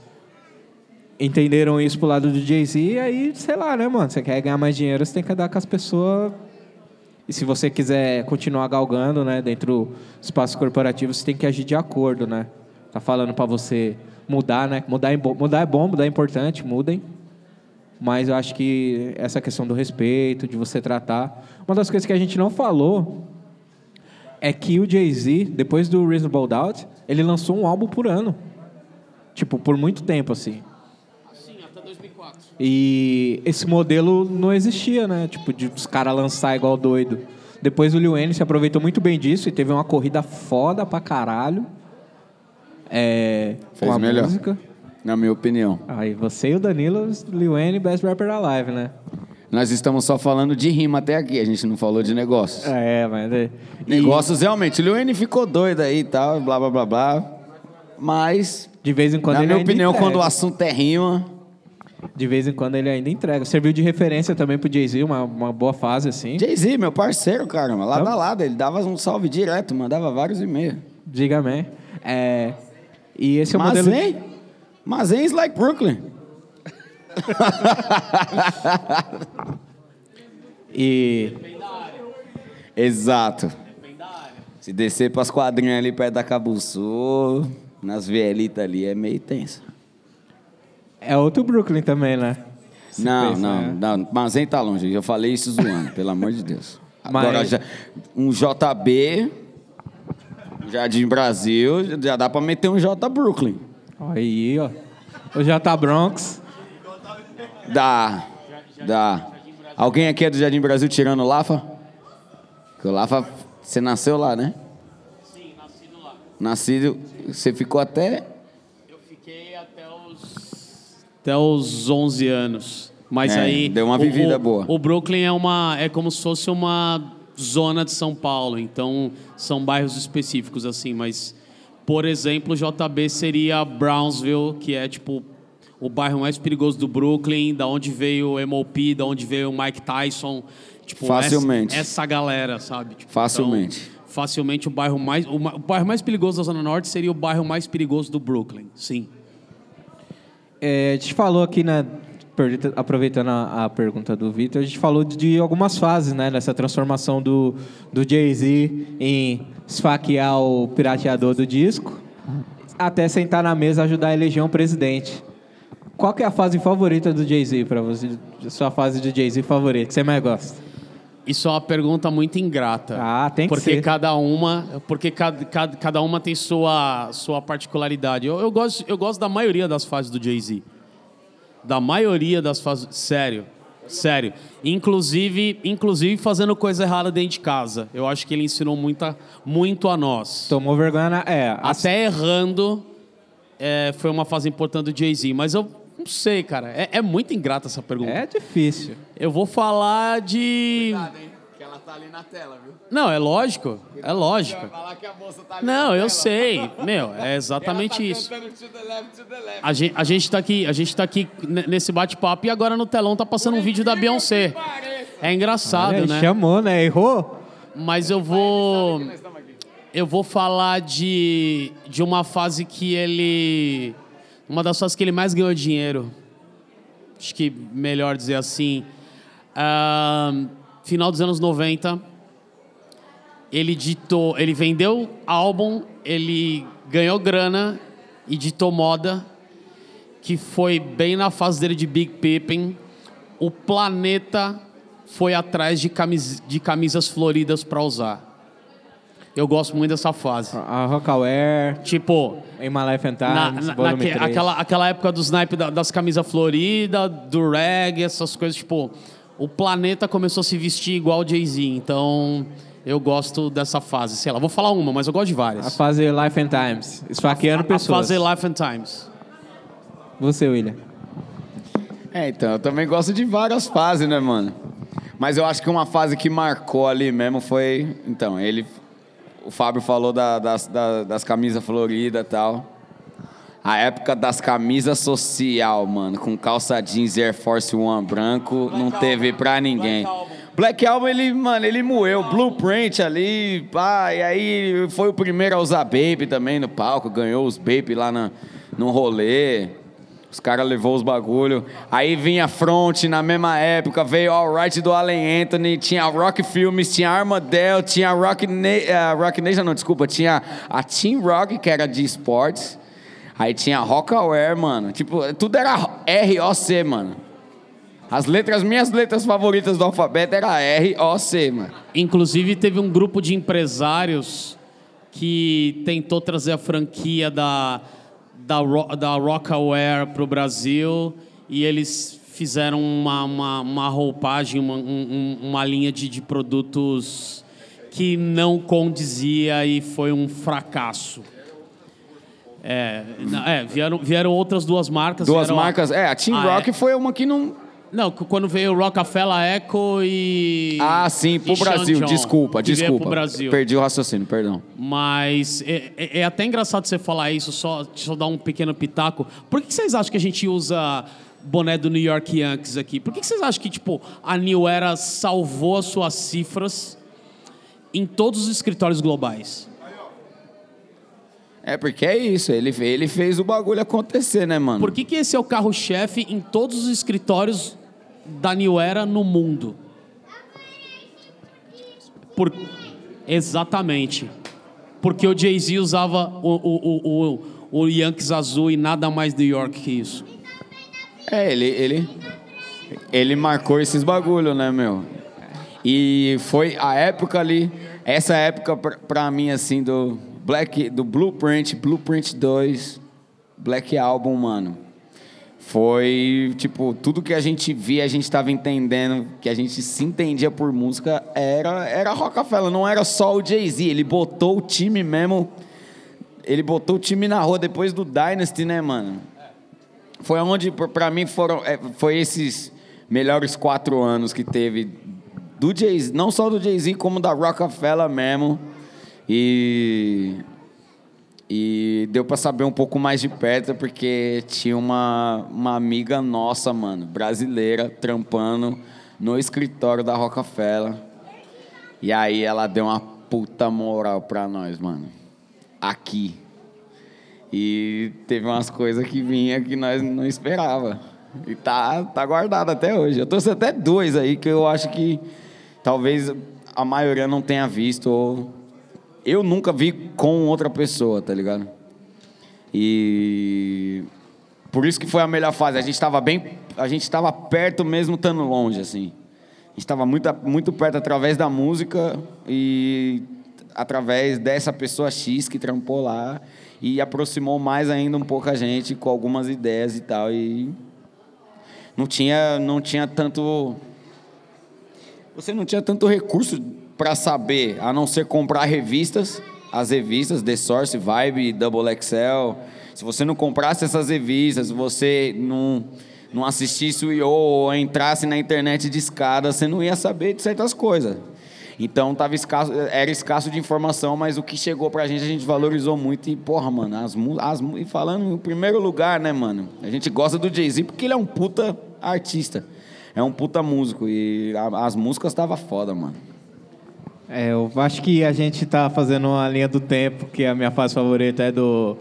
entenderam isso pro lado do Jay-Z, e aí, sei lá, né, mano? Você quer ganhar mais dinheiro, você tem que andar com as pessoas. E se você quiser continuar galgando, né, dentro do espaço corporativo, você tem que agir de acordo, né? Tá falando para você mudar, né? Mudar é, mudar é bom, mudar é importante, mudem. Mas eu acho que essa questão do respeito, de você tratar. Uma das coisas que a gente não falou é que o Jay-Z, depois do Reasonable Doubt, ele lançou um álbum por ano. Tipo, por muito tempo, assim. Sim, até 2004. E esse modelo não existia, né? Tipo, de os caras lançar igual doido. Depois o Lil Wayne se aproveitou muito bem disso e teve uma corrida foda pra caralho. É, Fez com a melhor. música. Na minha opinião. Aí você e o Danilo, Lil Wayne, Best Rapper Alive, né? Nós estamos só falando de rima até aqui, a gente não falou de negócios. É, mas... é- e Negócios realmente. Wayne ficou doido aí e tal, blá blá blá blá. Mas, de vez em quando na minha opinião, entrega. quando o assunto é rima, De vez em quando ele ainda entrega. Serviu de referência também pro Jay-Z, uma, uma boa fase, assim. Jay-Z, meu parceiro, caramba, lado Então? a lado, ele dava um salve direto, mandava vários e-mails. Diga, man. É, e esse é o Mas modelo... Mas hein, is like Brooklyn. E... Exato. Se descer pras quadrinhas ali perto da Cabuçu, nas vielitas ali, é meio tenso. É outro Brooklyn também, né? Se Não, pensar, não, né? não, mas nem tá longe. Eu falei isso zoando, pelo amor de Deus. Mas- Agora, já- um JB, Jardim Brasil, já dá pra meter um J Brooklyn. Aí, ó. O J Bronx. Dá, dá. Alguém aqui é do Jardim Brasil tirando o Lafa? Que o Lafa, você nasceu lá, né? Sim, nascido lá. Nascido, você ficou até... Eu fiquei até os... Até os 11 anos. Mas É, aí... deu uma o- vivida o, boa. O Brooklyn é, uma, é como se fosse uma zona de São Paulo. Então, são bairros específicos, assim. Mas, por exemplo, JB seria Brownsville, que é, tipo, o bairro mais perigoso do Brooklyn. Da onde veio o MOP, da onde veio o Mike Tyson. Tipo, Facilmente. Essa, essa galera, sabe? Tipo, Facilmente. então, facilmente o bairro mais o, o bairro mais perigoso da Zona Norte seria o bairro mais perigoso do Brooklyn. Sim. É, a gente falou aqui, né? Aproveitando a, a pergunta do Vitor, a gente falou de algumas fases, né? Nessa transformação do, do Jay-Z em esfaquear o pirateador do disco, até sentar na mesa e ajudar a eleger um presidente. Qual que é a fase favorita do Jay-Z para você? Sua fase de Jay-Z favorita, que você mais gosta? Isso é uma pergunta muito ingrata. Ah, tem que porque ser. cada uma, porque cada, cada, cada uma tem sua sua particularidade. Eu, eu gosto eu gosto da maioria das fases do Jay-Z. Da maioria das fases, sério. Sério. Inclusive, inclusive fazendo coisa errada dentro de casa. Eu acho que ele ensinou muita, muito a nós. Tomou vergonha na... É, Até errando, é, foi uma fase importante do Jay-Z. Mas eu não sei, cara. É, é muito ingrata essa pergunta. é difícil. Eu vou falar de. Que ela tá ali na tela, viu? Não, é lógico. É lógico. Falar que a moça tá Não, eu sei. Meu, é exatamente isso. A gente, a gente tá aqui, a gente tá aqui nesse bate-papo e agora no telão tá passando um vídeo da Beyoncé. É engraçado, Olha, né? Chamou, né? Errou? Mas eu vou. Eu vou falar de, de uma fase que ele. Uma das fases que ele mais ganhou dinheiro. Acho que melhor dizer assim. Ahn, final dos anos 90. Ele ditou. Ele vendeu álbum, ele ganhou grana e ditou moda. Que foi bem na fase dele de Big Pippin. O planeta foi atrás de, camis, de camisas floridas para usar. Eu gosto muito dessa fase. A Rockaware, Tipo, In My Life and na, Times, na- naque- 3. aquela, aquela época do snipe da- das camisas floridas, do reggae, essas coisas, tipo, o planeta começou a se vestir igual o Jay-Z. Então, eu gosto dessa fase. Sei lá, vou falar uma, mas eu gosto de A várias. fase Life and Times, esfaqueando A pessoas. fase Life and Times. Você, William. É, então, eu também gosto de várias fases, né, mano? Mas eu acho que uma fase que marcou ali mesmo foi. Então, ele. O Fábio falou da- das, da- das camisas floridas e tal. A época das camisas social, mano, com calça jeans e Air Force One branco, não teve pra ninguém. Black Album, ele, mano, ele moeu. Blueprint ali, pá, e aí foi o primeiro a usar Baby também no palco, ganhou os Baby lá na, no rolê. Os caras levou os bagulho. Aí vinha Front na mesma época, veio Alright do Allen Anthony, tinha Rock Filmes, tinha Armadale, tinha Rock, Na eh, Rock Nation, não, desculpa, tinha a Team Rock, que era de esportes. Aí tinha Rockaware, mano. Tipo, tudo era ROC, mano. As letras, minhas letras favoritas do alfabeto era R-O-C, mano. Inclusive, teve um grupo de empresários que tentou trazer a franquia da, da, da Rockaware para o Brasil e eles fizeram uma, uma, uma roupagem, uma, um- um- uma linha de, de produtos que não condizia e foi um fracasso. É, é, vieram, vieram outras duas marcas. Duas marcas. É, a Team Ah, Rock é? foi uma que não. Não, quando veio Rockefeller Echo e. Ah, sim, pro e Brasil. John, Desculpa, desculpa. Pro Brasil. Perdi o raciocínio, perdão. Mas é, é- é até engraçado você falar isso, só, eu dar um pequeno pitaco. Por que vocês acham que a gente usa boné do New York Yankees aqui? Por que vocês acham que, tipo, a New Era salvou as suas cifras em todos os escritórios globais? É porque é isso, ele, ele fez o bagulho acontecer, né, mano? Por que, que esse é o carro-chefe em todos os escritórios da New Era no mundo? Por... Exatamente. Porque o Jay-Z usava o, o, o, o, Yankees azul e nada mais New York que isso. É, ele, ele, ele marcou esses bagulho, né, meu? E foi a época ali, essa época pra, pra mim, assim, do Black, do Blueprint, Blueprint 2, Black Album, mano. Foi, tipo, tudo que a gente via, a gente tava entendendo, que a gente se entendia por música, era, era Rockefeller, não era só o Jay-Z. Ele botou o time mesmo, ele botou o time na rua depois do Dynasty, né, mano? Foi onde, pra mim, foram, é, foi esses melhores quatro anos que teve do Jay não só do Jay-Z, como da Rockefeller mesmo. E, e deu pra saber um pouco mais de perto, porque tinha uma, uma amiga nossa, mano, brasileira, trampando no escritório da Rockefeller. E aí ela deu uma puta moral pra nós, mano. Aqui. E teve umas coisas que vinha que nós não esperava. E tá, tá guardado até hoje. Eu trouxe até dois aí que eu acho que talvez a maioria não tenha visto. Ou eu nunca vi com outra pessoa, tá ligado? E por isso que foi a melhor fase. A gente estava bem, a gente estava perto mesmo estando longe, assim. A gente estava muito, muito perto através da música e através dessa pessoa X que trampou lá e aproximou mais ainda um pouco a gente com algumas ideias e tal e não tinha não tinha tanto você não tinha tanto recurso para saber a não ser comprar revistas as revistas The Source Vibe Double XL se você não comprasse essas revistas se você não não assistisse o IO ou entrasse na internet de escada você não ia saber de certas coisas então tava escasso, era escasso de informação, mas o que chegou pra gente a gente valorizou muito. E, porra, mano, as, as, e falando em primeiro lugar, né, mano? A gente gosta do Jay-Z porque ele é um puta artista. É um puta músico. E a- as músicas tava foda, mano. É, eu acho que a gente tá fazendo uma linha do tempo, que a minha fase favorita é do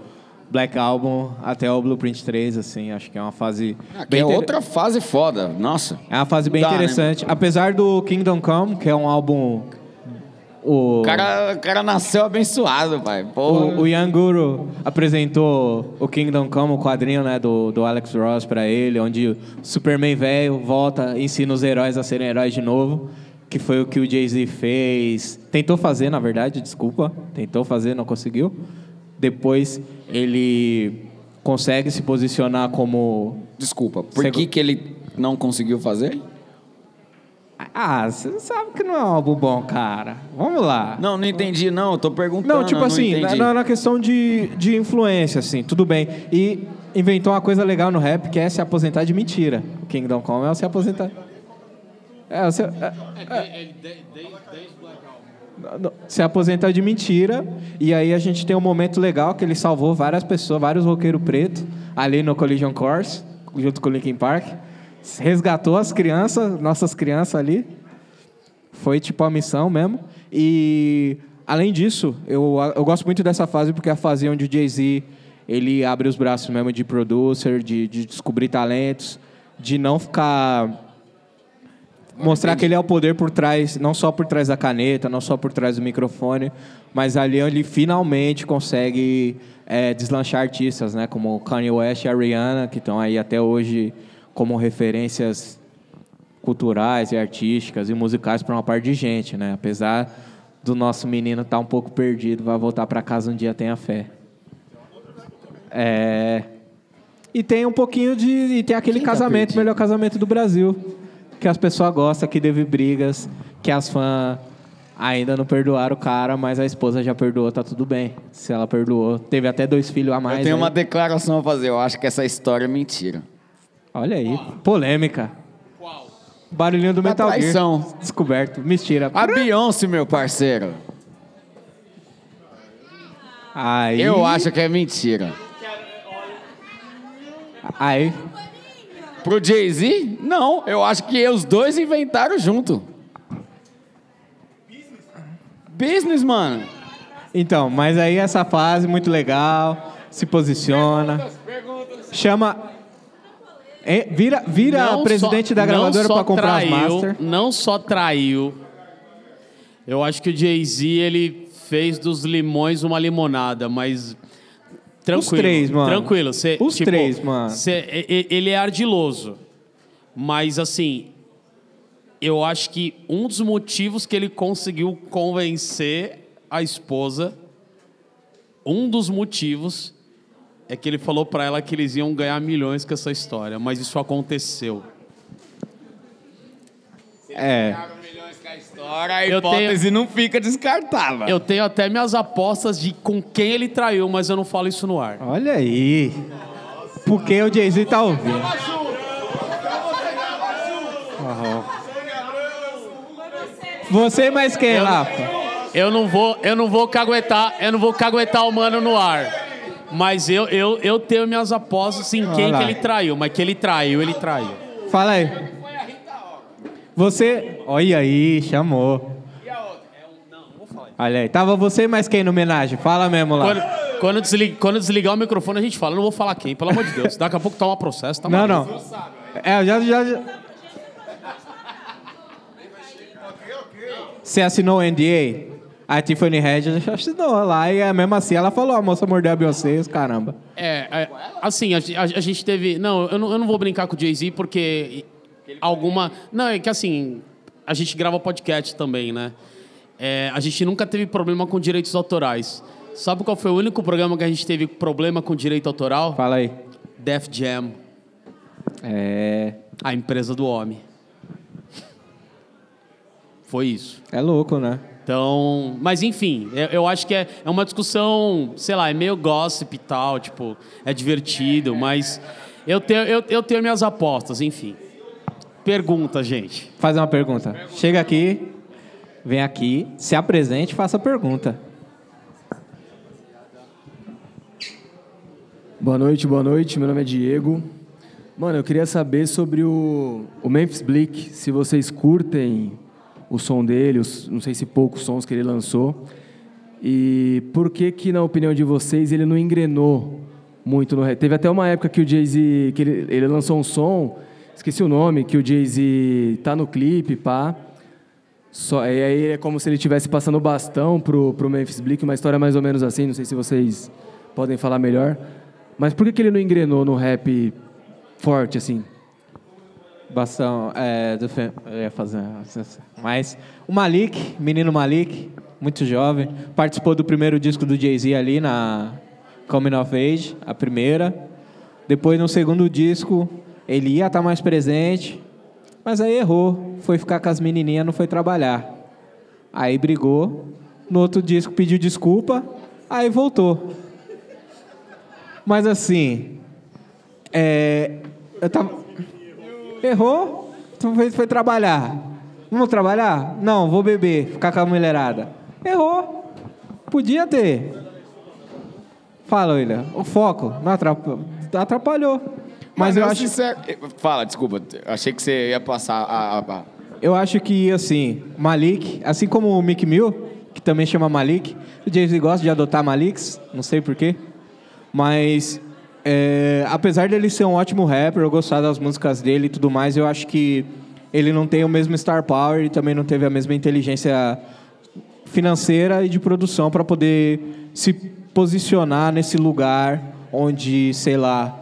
Black Album até o Blueprint 3, assim. Acho que é uma fase. Aqui bem é inter- outra fase foda. Nossa. É uma fase bem Dá, né? interessante. Apesar do Kingdom Come, que é um álbum. O, cara, o cara nasceu abençoado, pai. Porra. o, o Young Guru apresentou o Kingdom Come, o quadrinho né, do, do Alex Ross pra ele, onde o Superman velho volta e ensina os heróis a serem heróis de novo. Que foi o que o Jay-Z fez. Tentou fazer, na verdade, desculpa. Tentou fazer, não conseguiu. Depois ele consegue se posicionar como Desculpa, por Segu- que, que ele não conseguiu fazer? Ah, você sabe que não é um álbum bom, cara. Vamos lá. Não, não entendi, não. Eu tô perguntando. Não, tipo assim, entendi. na- na questão de, de influência, assim, tudo bem. E inventou uma coisa legal no rap, que é se aposentar de mentira. O Kingdom Come é se aposentar. É, o se, é, se aposentou de mentira. E aí a gente tem um momento legal que ele salvou várias pessoas, vários roqueiros pretos, ali no Collision Course, junto com o Linkin Park. Resgatou as crianças, nossas crianças ali. Foi tipo a missão mesmo. E além disso, eu, eu gosto muito dessa fase porque é a fase onde o Jay-Z ele abre os braços mesmo de producer, de, de descobrir talentos, de não ficar mostrar que ele é o poder por trás, não só por trás da caneta, não só por trás do microfone, mas ali ele finalmente consegue é, deslanchar artistas, né, como Kanye West e a Rihanna, que estão aí até hoje como referências culturais e artísticas e musicais para uma parte de gente, né? Apesar do nosso menino estar tá um pouco perdido, vai voltar para casa um dia, tenha fé. É... E tem um pouquinho de. E tem aquele Quem tá casamento, tá melhor casamento do Brasil. Que as pessoas gostam, que teve brigas, que as fãs ainda não perdoaram o cara, mas a esposa já perdoou, tá tudo bem. Se ela perdoou, teve até dois filhos a mais. Eu tenho aí. uma declaração a fazer, eu acho que essa história é mentira. Olha aí, polêmica. Barulhinho do Metal traição. Gear. Descoberto. Mentira. A Beyoncé, meu parceiro. Aí... Eu acho que é mentira. Aí. Pro Jay-Z? Não, eu acho que os dois inventaram junto. Business, mano. Então, mas aí essa fase muito legal, se posiciona. Chama é, vira vira presidente só, da gravadora para comprar traiu, as master. Não só traiu. Eu acho que o Jay-Z ele fez dos limões uma limonada, mas tranquilo. Os três, mano. Tranquilo, cê, Os tipo, três, mano. Cê, ele é ardiloso. Mas assim, eu acho que um dos motivos que ele conseguiu convencer a esposa, um dos motivos é que ele falou para ela que eles iam ganhar milhões com essa história, mas isso aconteceu. É. História, a hipótese tenho, não fica descartável. Eu tenho até minhas apostas de com quem ele traiu, mas eu não falo isso no ar. Olha aí. Porque o Jay-Z tá ouvindo. Você mais quem, Rafa? Eu não vou, eu não vou caguetar, eu não vou caguetar o mano no ar. Mas eu, eu, eu tenho minhas apostas em quem que ele traiu. Mas que ele traiu, ele traiu. Fala aí. Você. Olha aí, chamou. Olha aí. Tava você mais quem no homenagem? Fala mesmo lá. Quando, quando, desligar, quando desligar o microfone, a gente fala. Eu não vou falar quem, pelo amor de Deus. Daqui a pouco toma processo. Tá não, não. É, já, já, já. Você assinou o NDA? A Tiffany Haddish assinou lá e mesmo assim ela falou, a moça mordeu a Beyoncé, caramba. É, é assim, a, a, a, gente teve... Não eu, não, eu não vou brincar com o Jay-Z porque alguma... Não, é que assim, a gente grava podcast também, né? É, a gente nunca teve problema com direitos autorais. Sabe qual foi o único programa que a gente teve problema com direito autoral? Fala aí. Def Jam. É... A empresa do homem. Foi isso. É louco, né? Então, mas enfim, eu, eu acho que é, é uma discussão, sei lá, é meio gossip e tal, tipo, é divertido, mas eu tenho, eu, eu tenho minhas apostas, enfim. Pergunta, gente. Faz uma pergunta. Chega aqui, vem aqui, se apresente, faça a pergunta. Boa noite, boa noite. Meu nome é Diego. Mano, eu queria saber sobre o, o Memphis Bleak, se vocês curtem o som dele, os, não sei se poucos sons que ele lançou. E por que que, na opinião de vocês, ele não engrenou muito no rap? Teve até uma época que o Jay-Z, que ele, ele, lançou um som, esqueci o nome, que o Jay-Z tá no clipe, pá. Só, e aí é como se ele estivesse passando o bastão pro, pro Memphis Bleak, uma história mais ou menos assim, não sei se vocês podem falar melhor. Mas por que, que ele não engrenou no rap forte, assim? Bastão, é, do, eu ia fazer. Mas o Malik, menino Malik, muito jovem, participou do primeiro disco do Jay-Z ali na Coming of Age, a primeira. Depois, no segundo disco, ele ia estar mais presente, mas aí errou. Foi ficar com as menininhas, não foi trabalhar. Aí brigou. No outro disco pediu desculpa, aí voltou. Mas assim, é, eu tava Errou, foi, foi trabalhar. Vamos trabalhar? Não, vou beber, ficar com a mulherada. Errou. Podia ter. Fala, William. O foco não atrapalhou. atrapalhou. Mas eu acho, sincero- Fala, desculpa. Achei que você ia passar a- eu acho que, assim, Malik, assim como o Mick Mill, que também chama Malik, o Jay-Z gosta de adotar Maliks, não sei porquê. Mas, é, apesar dele ser um ótimo rapper, eu gostar das músicas dele e tudo mais, eu acho que ele não tem o mesmo star power e também não teve a mesma inteligência financeira e de produção para poder se posicionar nesse lugar onde, sei lá,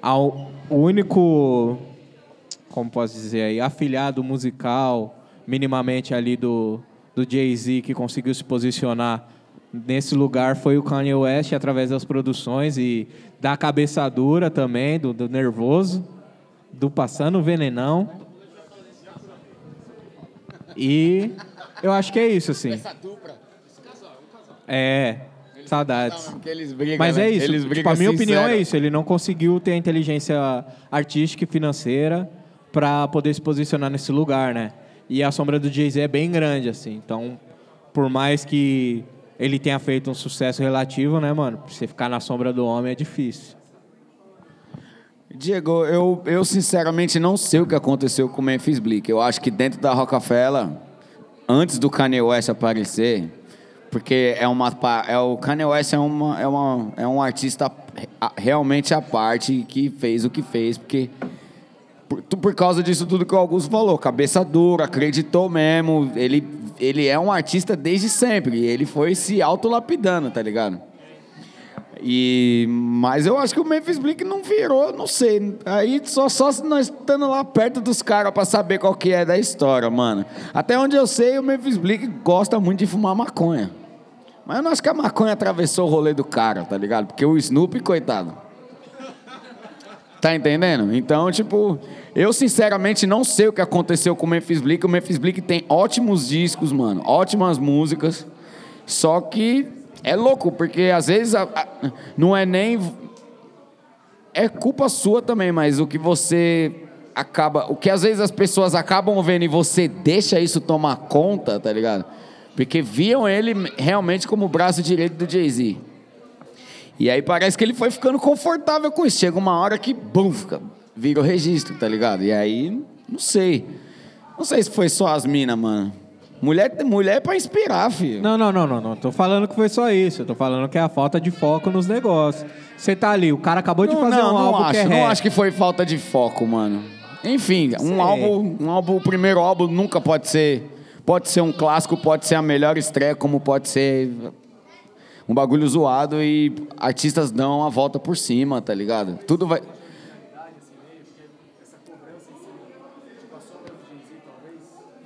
ao- o único, como posso dizer aí, afiliado musical, minimamente ali do, do Jay-Z que conseguiu se posicionar nesse lugar foi o Kanye West através das produções e da cabeça dura também, do, do nervoso, do passando venenão. E eu acho que é isso, assim. É, saudades. Porque eles brigam, Mas né? é isso. Eles tipo, brigam a minha opinião sincero. é isso. Ele não conseguiu ter a inteligência artística e financeira para poder se posicionar nesse lugar, né? E a sombra do Jay-Z é bem grande, assim. Então, por mais que ele tenha feito um sucesso relativo, né, mano? Pra você ficar na sombra do homem é difícil. Diego, eu, eu sinceramente não sei o que aconteceu com o Memphis Bleak. Eu acho que dentro da Rockefeller, antes do Kanye West aparecer, porque é uma é o Kanye West é uma é uma é um artista realmente à parte que fez o que fez, porque por, por causa disso tudo que o Augusto falou, cabeça dura, acreditou mesmo, ele ele é um artista desde sempre, ele foi se autolapidando, tá ligado? E, mas eu acho que o Memphis Bleak não virou, não sei. Aí só, só nós estando lá perto dos caras pra saber qual que é da história, mano. Até onde eu sei, o Memphis Bleak gosta muito de fumar maconha. Mas eu não acho que a maconha atravessou o rolê do cara, tá ligado? Porque o Snoopy, coitado. Tá entendendo? Então, tipo, eu sinceramente não sei o que aconteceu com o Memphis Bleak. O Memphis Bleak tem ótimos discos, mano, ótimas músicas. Só que é louco, porque às vezes a- a- não é nem. É culpa sua também, mas o que você acaba. O que às vezes as pessoas acabam vendo e você deixa isso tomar conta, tá ligado? Porque viam ele realmente como o braço direito do Jay-Z. E aí parece que ele foi ficando confortável com isso. Chega uma hora que, bum, fica, vira o registro, tá ligado? E aí, não sei. Não sei se foi só as minas, mano. Mulher, mulher é pra inspirar, filho. Não, não, não, não, não. Tô falando que foi só isso. Eu tô falando que é a falta de foco nos negócios. Você tá ali, o cara acabou de Não, fazer não, um não álbum acho, que é não acho que foi falta de foco, mano. Enfim, um álbum, um álbum, o primeiro álbum nunca pode ser, pode ser um clássico, pode ser a melhor estreia, como pode ser um bagulho zoado e artistas dão a volta por cima, tá ligado? Tudo vai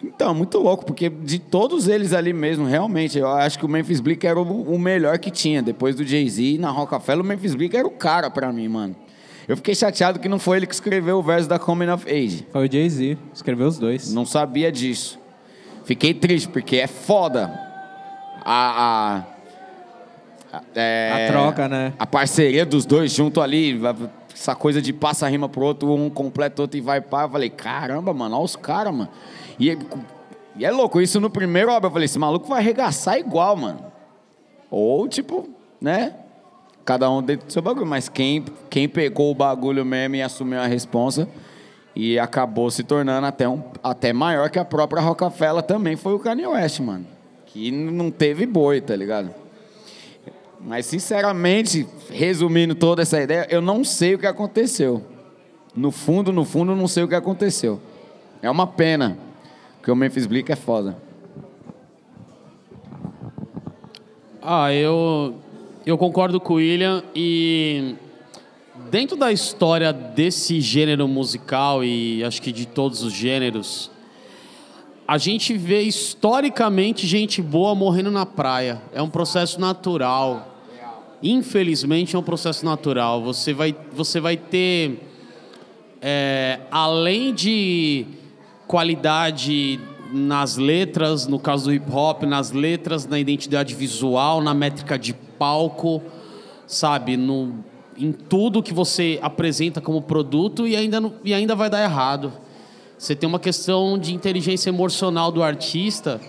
Então, muito louco, porque de todos eles ali mesmo, realmente, eu acho que o Memphis Bleak era o, melhor que tinha. Depois do Jay-Z, na Rockefeller, o Memphis Bleak era o cara pra mim, mano. Eu fiquei chateado que não foi ele que escreveu o verso da Coming of Age. Foi o Jay-Z. Escreveu os dois. Não sabia disso. Fiquei triste, porque é foda a... a a- é, A troca, né? A parceria dos dois junto ali, essa coisa de passa a rima pro outro, um completa outro e vai pá. Eu falei, caramba, mano, olha os caras, mano. E, é- e é louco, isso no primeiro álbum, eu falei, esse maluco vai arregaçar igual, mano. Ou, tipo, né? Cada um dentro do seu bagulho. Mas quem, quem pegou o bagulho mesmo e assumiu a responsa e acabou se tornando até, um, até maior que a própria Rockefeller também foi o Kanye West, mano. Que não teve boi, tá ligado? Mas, sinceramente, resumindo toda essa ideia, eu não sei o que aconteceu. No fundo, no fundo, não sei o que aconteceu. É uma pena, porque o Memphis Bleak é foda. Ah, eu, eu concordo com o William e dentro da história desse gênero musical e acho que de todos os gêneros, a gente vê historicamente gente boa morrendo na praia. É um processo natural. Infelizmente é um processo natural. Você vai, você vai ter, é, além de qualidade nas letras, no caso do hip hop, nas letras, na identidade visual, na métrica de palco, sabe, no, em tudo que você apresenta como produto e ainda, e ainda vai dar errado. Você tem uma questão de inteligência emocional do artista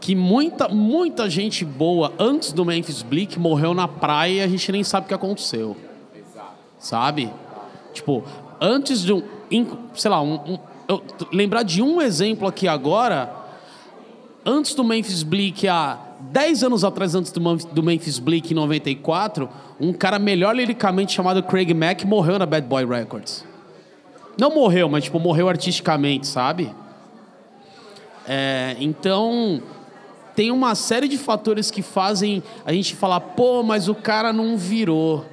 que muita, muita gente boa antes do Memphis Bleak morreu na praia e a gente nem sabe o que aconteceu. Sabe? Tipo, antes de um. Sei lá, um, um- eu- lembrar de um exemplo aqui agora. Antes do Memphis Bleak, há 10 anos atrás, antes do, Memphis- Bleak, em 94, um cara melhor liricamente chamado Craig Mack morreu na Bad Boy Records. Não morreu, mas tipo, morreu artisticamente, sabe? É, então, tem uma série de fatores que fazem a gente falar, pô, mas o cara não virou.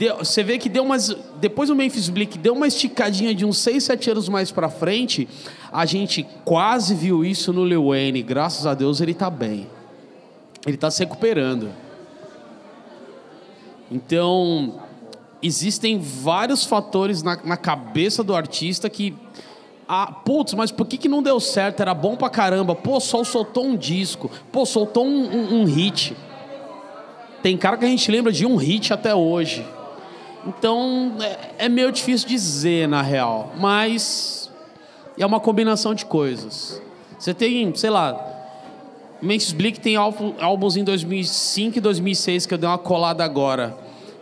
Deu- você vê que deu umas. Depois do Memphis Bleak deu uma esticadinha de uns 6, 7 anos mais pra frente. A gente quase viu isso no Lil Wayne. Graças a Deus ele tá bem. Ele tá se recuperando. Então, existem vários fatores na, na cabeça do artista que. Ah, putz, mas por que, que não deu certo? Era bom pra caramba. Pô, Sol soltou um disco. Pô, soltou um, um- um hit. Tem cara que a gente lembra de um hit até hoje. Então, é, é meio difícil dizer, na real. Mas é uma combinação de coisas. Você tem, sei lá, Memphis Bleak tem álbuns em 2005 e 2006 que eu dei uma colada agora.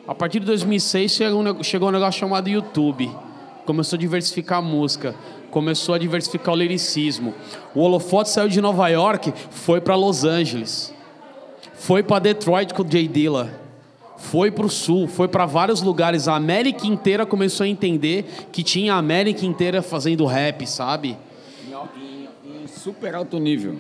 A partir de 2006 chegou um, chegou um negócio chamado YouTube. Começou a diversificar a música. Começou a diversificar o liricismo. O Holofote saiu de Nova York, foi para Los Angeles. Foi para Detroit com o Jay Dilla. Foi para o sul, foi para vários lugares. A América inteira começou a entender que tinha a América inteira fazendo rap, sabe? Em super alto nível.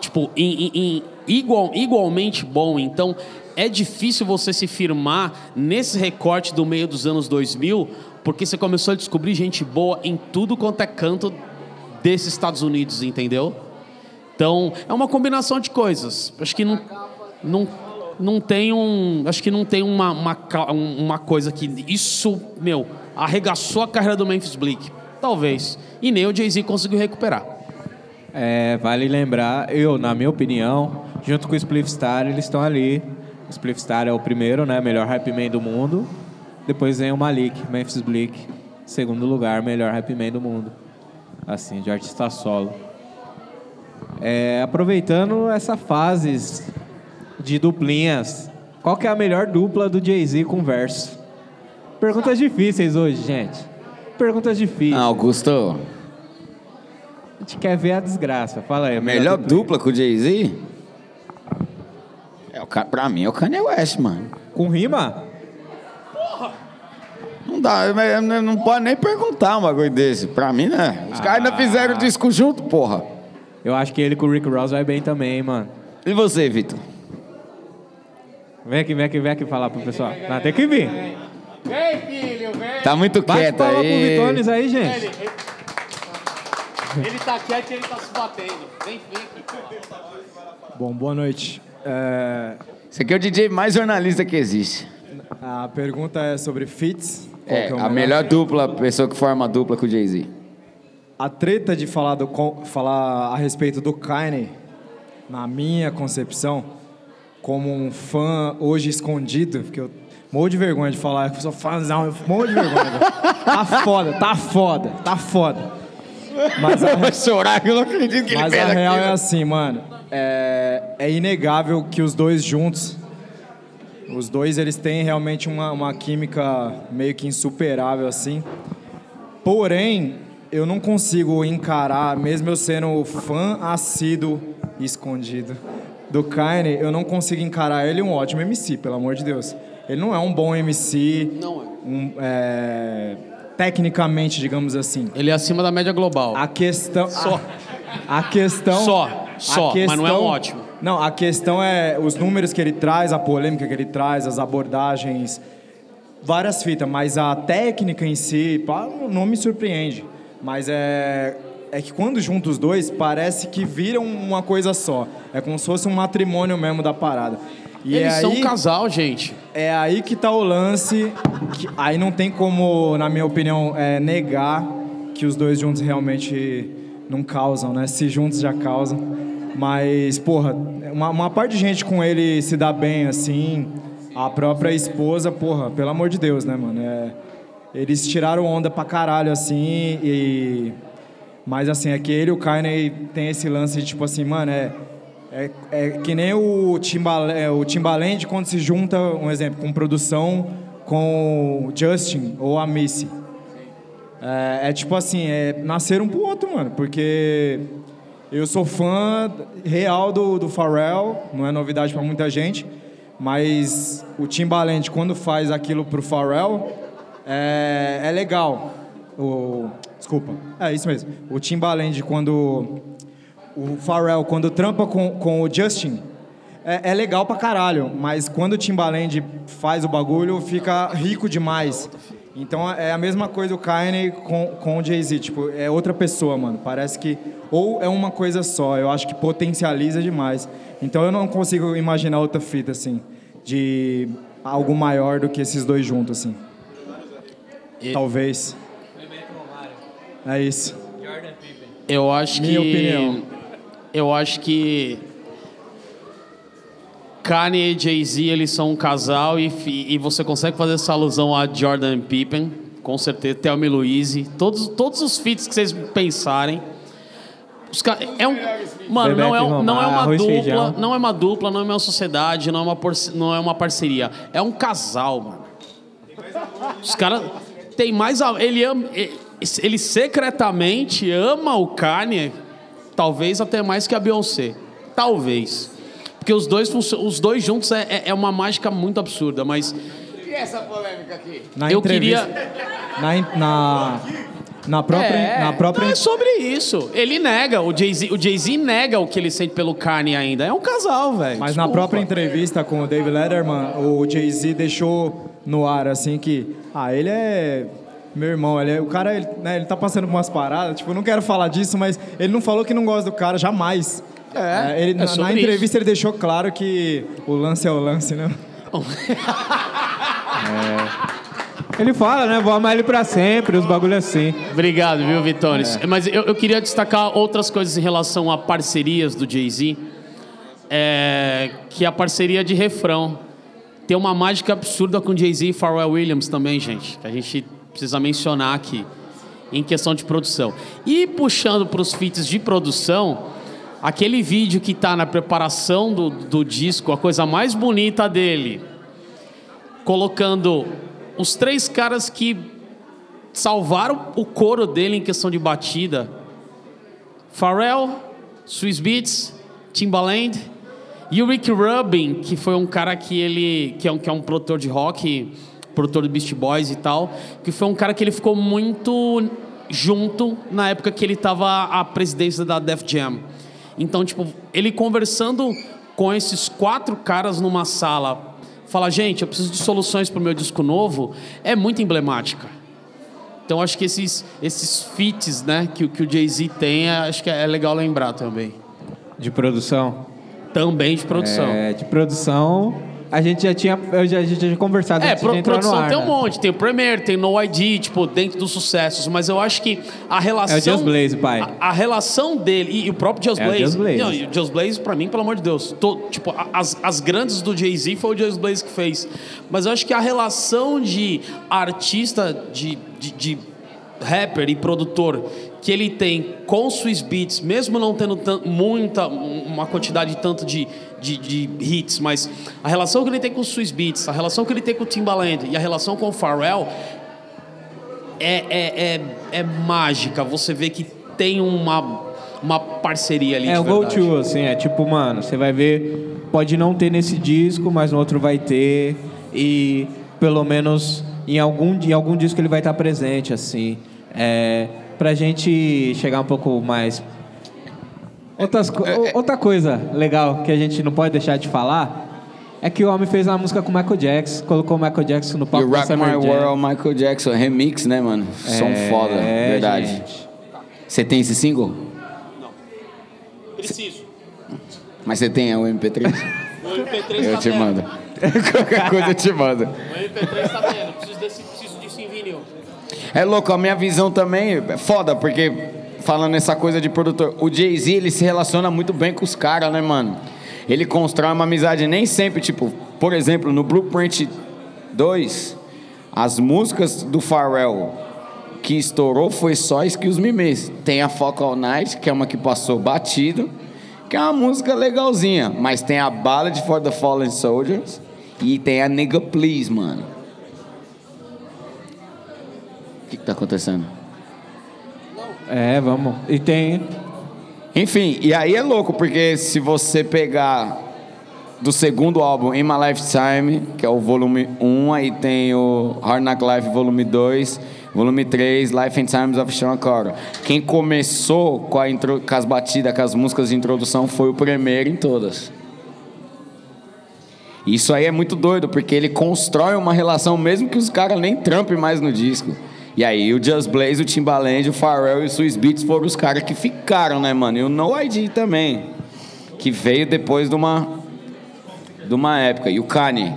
tipo, em, em- em igual, igualmente bom. Então, é difícil você se firmar nesse recorte do meio dos anos 2000, porque você começou a descobrir gente boa em tudo quanto é canto desses Estados Unidos, entendeu? Então, é uma combinação de coisas. Acho que não, não, não tem um. Acho que não tem uma, uma, um- uma coisa que. Isso, meu, arregaçou a carreira do Memphis Bleak. Talvez. E nem o Jay-Z conseguiu recuperar. É, vale lembrar, eu, na minha opinião, junto com o Spliff Star, eles estão ali. O Spliff Star é o primeiro, né? Melhor rap man do mundo. Depois vem o Malik, Memphis Bleak. Segundo lugar, melhor rap man do mundo. Assim, de artista solo. É, aproveitando essa fase de duplinhas, qual que é a melhor dupla do Jay-Z com verso? Perguntas difíceis hoje, gente. Perguntas difíceis. Ah, Augusto, A gente quer ver a desgraça. Fala aí. a melhor dupla. dupla com o Jay-Z? É, o ca- pra mim é o Kanye West, mano. Com rima? Não dá, não pode nem perguntar um bagulho desse. Pra mim, né? Os caras ainda fizeram disco junto, porra. Eu acho que ele com o Rick Ross vai bem também, hein, mano. E você, Vitor? Vem aqui, vem aqui, vem aqui falar pro pessoal. Não, tem que vir. Vem, filho, vem! Tá muito Bate quieto palma pro aí. Vitones aí, gente. Ele, ele tá quieto e ele tá se batendo. Vem, porra. Bom, boa noite. É, Esse aqui é o DJ mais jornalista que existe. a pergunta é sobre fits. Qual É, o a melhor dupla, pessoa que forma a dupla com o Jay-Z. A treta de falar, do, falar a respeito do Kanye, na minha concepção, como um fã hoje escondido, porque eu morro de vergonha de falar que eu sou fãzão, eu morro de vergonha. tá foda, tá foda, tá foda. Mas a, Vai chorar, eu não acredito que Mas ele a fez real aquilo. é assim, mano. É, é inegável que os dois juntos, os dois eles têm realmente uma, uma química meio que insuperável assim. Porém, eu não consigo encarar, mesmo eu sendo fã assíduo escondido do Kanye, eu não consigo encarar ele um ótimo MC, pelo amor de Deus. Ele não é um bom MC, Não é. um, é, tecnicamente, digamos assim. Ele é acima da média global. A questão. Só. A, a questão. Só, só, mas não é um ótimo. Não, a questão é os números que ele traz, a polêmica que ele traz, as abordagens, várias fitas, mas a técnica em si, pá, não me surpreende. Mas é. É que quando junta os dois, parece que viram uma coisa só. É como se fosse um matrimônio mesmo da parada. E Eles é são um casal, gente. é aí que tá o lance. que aí não tem como, na minha opinião, é, negar que os dois juntos realmente não causam, né? Se juntos já causam. Mas, porra, uma, uma parte de gente com ele se dá bem, assim. A própria esposa, porra, pelo amor de Deus, né, mano? É, eles tiraram onda pra caralho, assim, e. Mas assim, é que ele e o Kanye tem esse lance de tipo assim, mano, é. É, é que nem o, Timbal, é, o Timbaland quando se junta, um exemplo, com produção com o Justin ou a Missy. É, é tipo assim, é nascer um pro outro, mano, porque eu sou fã real do, do Pharrell, não é novidade para muita gente, mas o Timbaland, quando faz aquilo pro Pharrell, é, é legal. O, desculpa, é isso mesmo. O Timbaland, quando. O Pharrell, quando trampa com, com o Justin, é, é, legal pra caralho, mas quando o Timbaland faz o bagulho, fica rico demais. Então é a mesma coisa o Kanye com, com o Jay-Z, tipo, é outra pessoa, mano. Parece que. Ou é uma coisa só, eu acho que potencializa demais. Então eu não consigo imaginar outra fita, assim, de algo maior do que esses dois juntos, assim. E... Talvez. É isso. Eu acho Minha que. opinião. Eu acho que. Kanye e Jay-Z, eles são um casal e, e você consegue fazer essa alusão a Jordan Pippen, com certeza, Thelma e Louise, todos, todos os feats que vocês pensarem. Os ca... é um, mano, não é, um, não é uma dupla, não é uma dupla, não é uma sociedade, não é uma, por... não é uma parceria. É um casal, mano. Os caras tem mais. Ele ama. Ele secretamente ama o Kanye, talvez até mais que a Beyoncé. Talvez. Porque os dois, os dois juntos é, é, é uma mágica muito absurda, mas. E essa polêmica aqui? Na eu queria. Na, na, na própria. É, na própria não é sobre isso. Ele nega, o Jay-Z o Jay nega o que ele sente pelo Kanye ainda. É um casal, velho. Mas na própria entrevista com o David Letterman, o Jay-Z deixou no ar assim que. Ah, ele é. Meu irmão, ele é, o cara, ele, né, ele tá passando por umas paradas, tipo, eu não quero falar disso, mas ele não falou que não gosta do cara, jamais. É, É, ele, é na, sobre na entrevista ele deixou claro que o lance é o lance, né? Ele fala, né? Vou amar ele pra sempre, os bagulho assim. Obrigado, viu, Vitores? Mas eu, eu queria destacar outras coisas em relação a parcerias do Jay-Z. É, que é a parceria de refrão. Tem uma mágica absurda com Jay-Z e Pharrell Williams também, gente. Que a gente precisa mencionar aqui. Em questão de produção. E puxando para os feats de produção, aquele vídeo que está na preparação do, do disco, a coisa mais bonita dele, colocando os três caras que salvaram o coro dele em questão de batida: Pharrell, Swiss Beats, Timbaland e o Rick Rubin, que foi um cara que ele que é um, que é um produtor de rock, produtor de Beast Boys e tal, que foi um cara que ele ficou muito junto na época que ele estava à presidência da Def Jam. Então, tipo, ele conversando com esses quatro caras numa sala, fala, gente, eu preciso de soluções para o meu disco novo, é muito emblemática. Então, acho que esses, esses feats, né, que, que o Jay-Z tem, acho que é legal lembrar também. De produção? Também de produção. É, de produção. A gente já tinha, eu já, a gente já tinha conversado É, antes pro, de entrar produção no ar, tem um né? monte, tem o Premiere, tem No ID, tipo, dentro dos sucessos, mas eu acho que a relação... É o Just Blaze, pai. A, a relação dele, e, e o próprio Just É o Blaze... Just Blaze. Não, e o Just Blaze, pra mim, pelo amor de Deus, to- tipo, as, as grandes do Jay-Z foi o Just Blaze que fez, mas eu acho que a relação de artista, de, de, de rapper e produtor que ele tem com Swiss Beats, mesmo não tendo muita, uma quantidade tanto de, de, de hits, mas a relação que ele tem com Swiss Beats, a relação que ele tem com o Timbaland e a relação com o Pharrell é, é, é, é mágica. Você vê que tem uma, uma parceria ali É o go-to, assim, é tipo, mano, você vai ver, pode não ter nesse disco, mas no outro vai ter, e pelo menos em algum, em algum disco ele vai estar presente, assim. É, pra gente chegar um pouco mais. Outras, co- outra coisa legal que a gente não pode deixar de falar é que o homem fez uma música com o Michael Jackson, colocou o Michael Jackson no palco o da Rock My Jam. World, Michael Jackson, remix, né, mano? Som É, foda, verdade. gente. Você tem esse single? Preciso. Mas você tem o MP3? O MP3 Eu te mando. Qualquer coisa eu te mando. O MP3 tá vendo. Preciso, desse, É louco, a minha visão também é foda, porque falando essa coisa de produtor, o Jay-Z ele se relaciona muito bem com os caras, né, mano? Ele constrói uma amizade nem sempre, tipo, por exemplo, no Blueprint 2, as músicas do Pharrell, que estourou foi só Excuse Me. Tem a Fuck All Night, que é uma que passou batido, que é uma música legalzinha. Mas tem a Ballad for the Fallen Soldiers e tem a Nigga Please, mano. O que, que tá acontecendo? É, vamos. E tem. Enfim, e aí é louco, porque se você pegar do segundo álbum, In My Lifetime, que é o volume 1, aí tem o Hard Knock Life volume 2, volume 3, Life and Times of Sean Carter. Quem começou com, a intro, com as batidas, com as músicas de introdução, foi o primeiro em todas. Isso aí é muito doido, porque ele constrói uma relação, mesmo que os caras nem trampem mais no disco. E aí o Just Blaze, o Timbaland, o Pharrell e o Swiss Beats foram os caras que ficaram, né, mano? E o No ID também, que veio depois de uma, de uma época. E o Kanye.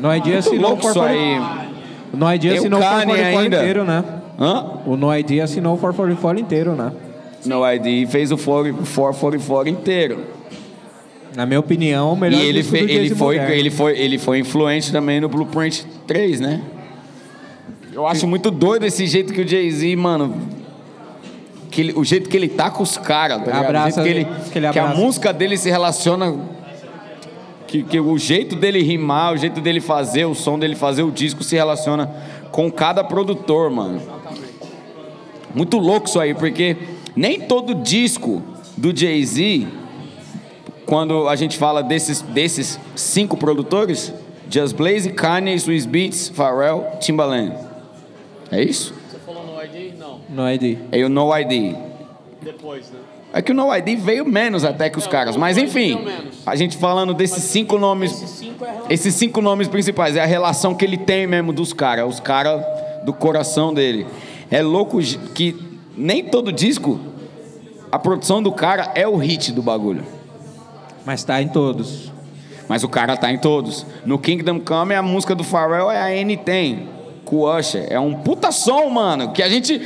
No Idea Muito assinou louco for isso 40 aí. O No o assinou o Kanye 444 ainda. inteiro, né? Hã? O No Idea assinou o 444 inteiro, né? No ID fez o 444 inteiro. Na minha opinião, o melhor E ele, fe- ele, foi, ele, foi, ele foi influente também no Blueprint 3, né? Eu acho muito doido esse jeito que o Jay-Z, mano. Que ele- o jeito que ele tá com os caras, tá? Abraça- que, ele, que ele que a música dele se relaciona. Que, que o jeito dele rimar, o jeito dele fazer, o som dele fazer o disco se relaciona com cada produtor, mano. Muito louco isso aí, porque nem todo disco do Jay-Z quando a gente fala desses, desses cinco produtores, Just Blaze, Kanye, Swiss Beats, Pharrell, Timbaland. É isso? Você falou no ID? Não. No Idea. É o No ID. Depois, né? É que o No ID veio menos até que os caras. Mas enfim, a gente falando desses cinco nomes. Esses cinco nomes principais, é a relação que ele tem mesmo dos caras, os caras do coração dele. É louco que nem todo disco, a produção do cara é o hit do bagulho. Mas tá em todos. Mas o cara tá em todos. No Kingdom Come, a música do Pharrell é a N-Tem, Usher. É um puta som, mano, que a gente...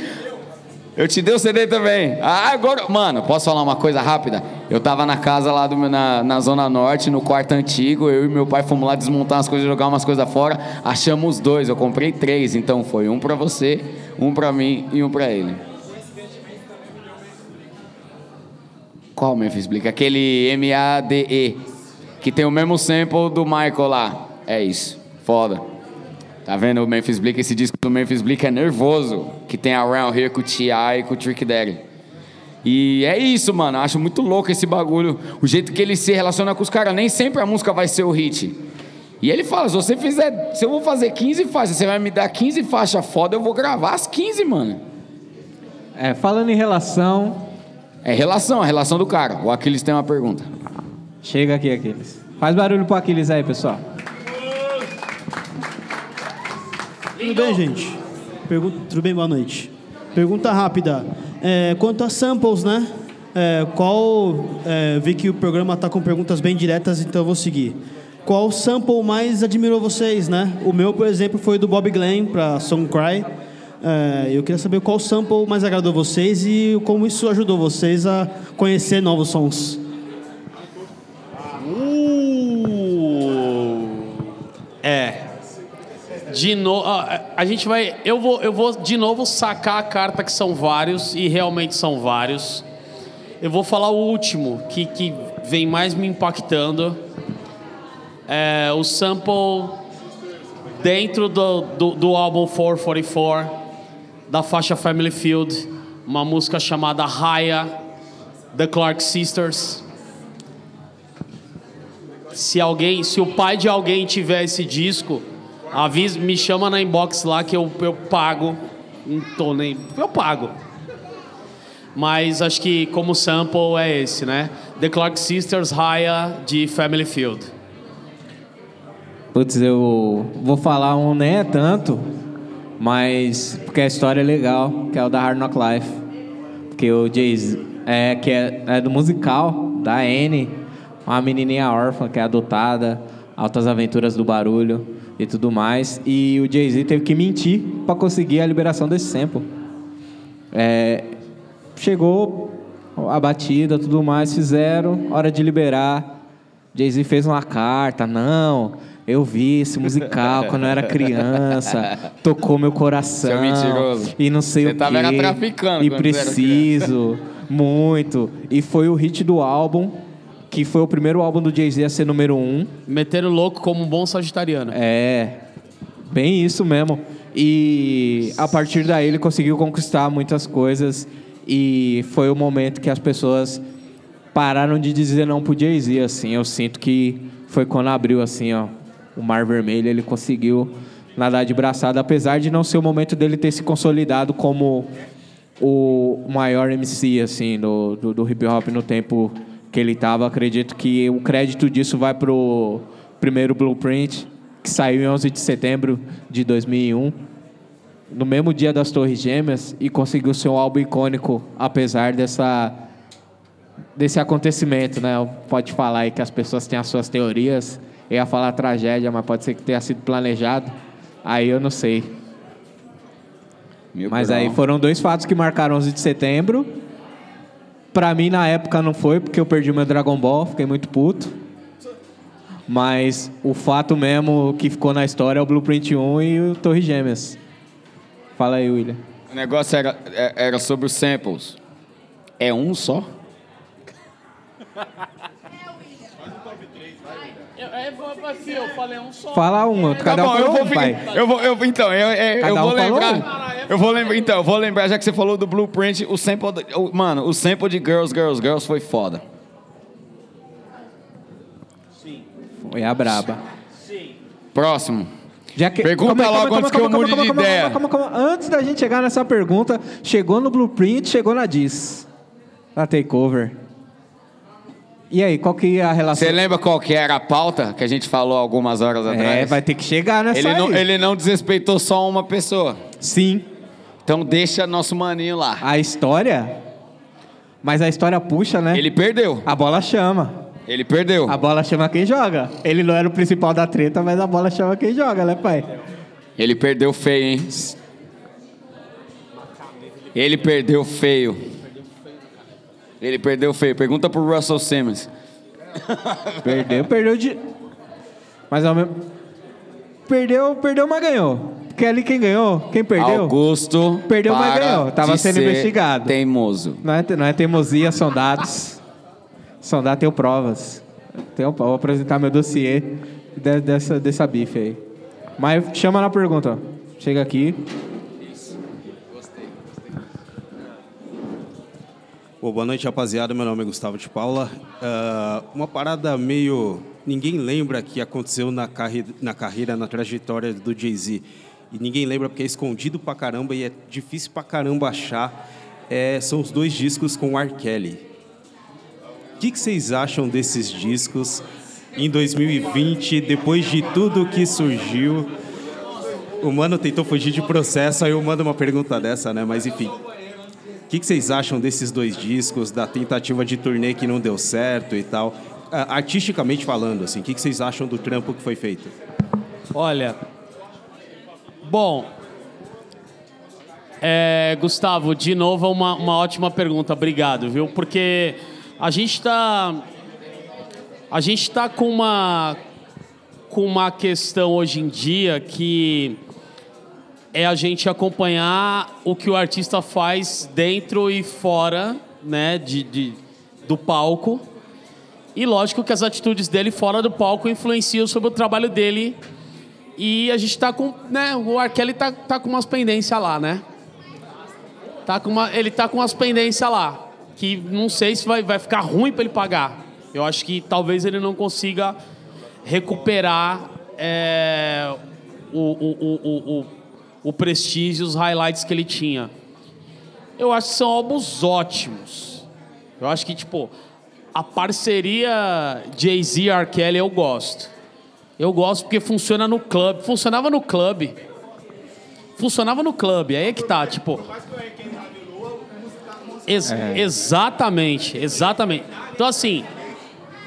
Eu te dei o CD também. Ah, agora... Mano, posso falar uma coisa rápida? Eu tava na casa lá do, meu- na, na Zona Norte, no quarto antigo. Eu e meu pai fomos lá desmontar umas coisas, jogar umas coisas fora. Achamos dois. Eu comprei três. Então foi um pra você, um pra mim e um pra ele. Qual Memphis Bleak? Aquele M-A-D-E. Que tem o mesmo sample do Michael lá. É isso. Foda. Tá vendo o Memphis Bleak? Esse disco do Memphis Bleak é nervoso. Que tem a Around Here com o T.I. e com o Trick Daddy. E é isso, mano. Acho muito louco esse bagulho. O jeito que ele se relaciona com os caras. Nem sempre a música vai ser o hit. E ele fala, se você fizer... Se eu vou fazer 15 faixas, você vai me dar 15 faixas foda, eu vou gravar as 15, mano. É, falando em relação, É relação, a relação do cara. O Aquiles tem uma pergunta. chega aqui, Aquiles. Faz barulho pro Aquiles aí, pessoal. Tudo bem, gente? Pergunta, tudo bem, boa noite. Pergunta rápida. É, quanto a samples, né? É, qual. é, vi que o programa está com perguntas bem diretas, então eu vou seguir. Qual sample mais admirou vocês, né? O meu, por exemplo, foi do Bob Glenn para Song Cry. É, eu queria saber qual sample mais agradou vocês e como isso ajudou vocês a conhecer novos sons. Uh, é. De novo, a gente vai. Eu vou, eu vou de novo sacar a carta que são vários e realmente são vários. Eu vou falar o último que, que vem mais me impactando. É o sample dentro do, do, do álbum 444 da faixa Family Field, uma música chamada Raya, The Clark Sisters. Se alguém, se o pai de alguém tiver esse disco, avisa, me chama na inbox lá que eu, eu pago. Não tô nem, eu pago. Mas acho que como sample é esse, né? The Clark Sisters Raya de Family Field. Putz, eu vou falar um nem é tanto, mas porque a história é legal, que é o da Hard Knock Life. Porque o Jay-Z, é, que é, é do musical, da Anne, uma menininha órfã que é adotada, altas aventuras do barulho e tudo mais. E o Jay-Z teve que mentir para conseguir a liberação desse sample. É, chegou a batida, tudo mais, fizeram, hora de liberar. Jay-Z fez uma carta, não, Eu vi esse musical quando eu era criança, tocou meu coração. Seu mentiroso. E não sei Você o quê. tava era traficando E você preciso, muito. E foi o hit do álbum, que foi o primeiro álbum do Jay-Z a ser número um. Meteram louco como um bom sagitariano. É, bem isso mesmo. E a partir daí ele conseguiu conquistar muitas coisas e foi o momento que as pessoas pararam de dizer não pro Jay-Z, assim. Eu sinto que foi quando abriu, assim, ó, o Mar Vermelho, ele conseguiu nadar de braçada, apesar de não ser o momento dele ter se consolidado como o maior MC, assim, do, do, do hip hop no tempo que ele tava. Acredito que o crédito disso vai pro primeiro Blueprint, que saiu em 11 de setembro de 2001, no mesmo dia das Torres Gêmeas, e conseguiu ser um álbum icônico, apesar dessa desse acontecimento, né? Pode falar aí que as pessoas têm as suas teorias. Eu ia falar tragédia, mas pode ser que tenha sido planejado. Aí eu não sei. Mil Mas por aí foram dois fatos que marcaram 11 de setembro. Pra mim, na época, não foi, porque eu perdi meu Dragon Ball, fiquei muito puto. Mas o fato mesmo que ficou na história é o Blueprint 1 e o Torre Gêmeas. Fala aí, William. O negócio era, é- era sobre os samples. É um só? Eu falei um só. Fala um, cada um Tá bom, eu falou vou, um, pai. eu vou, eu, então, eu, eu, eu vou um lembrar. Eu vou lembrar, então, eu vou lembrar, já que você falou do Blueprint, o sample, do- o- mano, o sample de Girls, Girls, Girls foi foda. Foi a braba. Próximo. Já que- Pergunta calma logo calma antes calma que eu mude de ideia. Antes da gente chegar nessa pergunta, chegou no Blueprint, chegou na Diz. Na Takeover. E aí, qual que é a relação? Você lembra qual que era a pauta que a gente falou algumas horas atrás? É, vai ter que chegar nessa ele, não, aí. ele não desrespeitou só uma pessoa. Sim. Então deixa nosso maninho lá. A história... Mas a história puxa, né? Ele perdeu. A bola chama. Ele perdeu. A bola chama quem joga. Ele não era o principal da treta, mas a bola chama quem joga, né, pai? Ele perdeu feio, hein? Ele perdeu feio. Ele perdeu feio. Pergunta pro Russell Simmons. Perdeu, perdeu de. Mas ao mesmo. Perdeu, perdeu, mas ganhou. Porque ali quem ganhou? Quem perdeu? Augusto. Perdeu, mas ganhou. Tava sendo investigado. Teimoso. Não é, não é teimosia, são dados. São dados, tenho provas. Tenho, vou apresentar meu dossiê de- dessa, dessa bife aí. Mas chama na pergunta. Chega aqui. Pô, boa noite, rapaziada. Meu nome é Gustavo de Paula. Ah, uma parada meio. Ninguém lembra que aconteceu na, carre... na carreira, na trajetória do Jay-Z. E ninguém lembra porque é escondido pra caramba e é difícil pra caramba achar. É, são os dois discos com o R. Kelly. O que, que vocês acham desses discos em 2020, depois de tudo que surgiu? O mano tentou fugir de processo, aí eu mando uma pergunta dessa, né? Mas enfim. O que, que vocês acham desses dois discos, da tentativa de turnê que não deu certo e tal? Ah, Artisticamente falando, assim, o que, que vocês acham do trampo que foi feito? Olha. Bom. É, Gustavo, de novo, uma, uma ótima pergunta. Obrigado, viu? Porque a gente tá. A gente tá com uma. Com uma questão hoje em dia que é a gente acompanhar o que o artista faz dentro e fora né, de, de- do palco. E lógico que as atitudes dele fora do palco influenciam sobre o trabalho dele. E a gente tá com. Né, o Arkeli tá, tá com umas pendências lá, né? Tá com uma, ele tá com umas pendências lá. Que não sei se vai, vai ficar ruim para ele pagar. Eu acho que talvez ele não consiga recuperar é, o, o, o, o, o, prestígio, os highlights que ele tinha. Eu acho que são álbuns ótimos. Eu acho que, tipo, a parceria Jay-Z e R. Kelly eu gosto. Eu gosto porque funciona no clube. Funcionava no clube. Funcionava no clube. Aí é que tá, tipo. Ex- Exatamente, exatamente. Então, assim,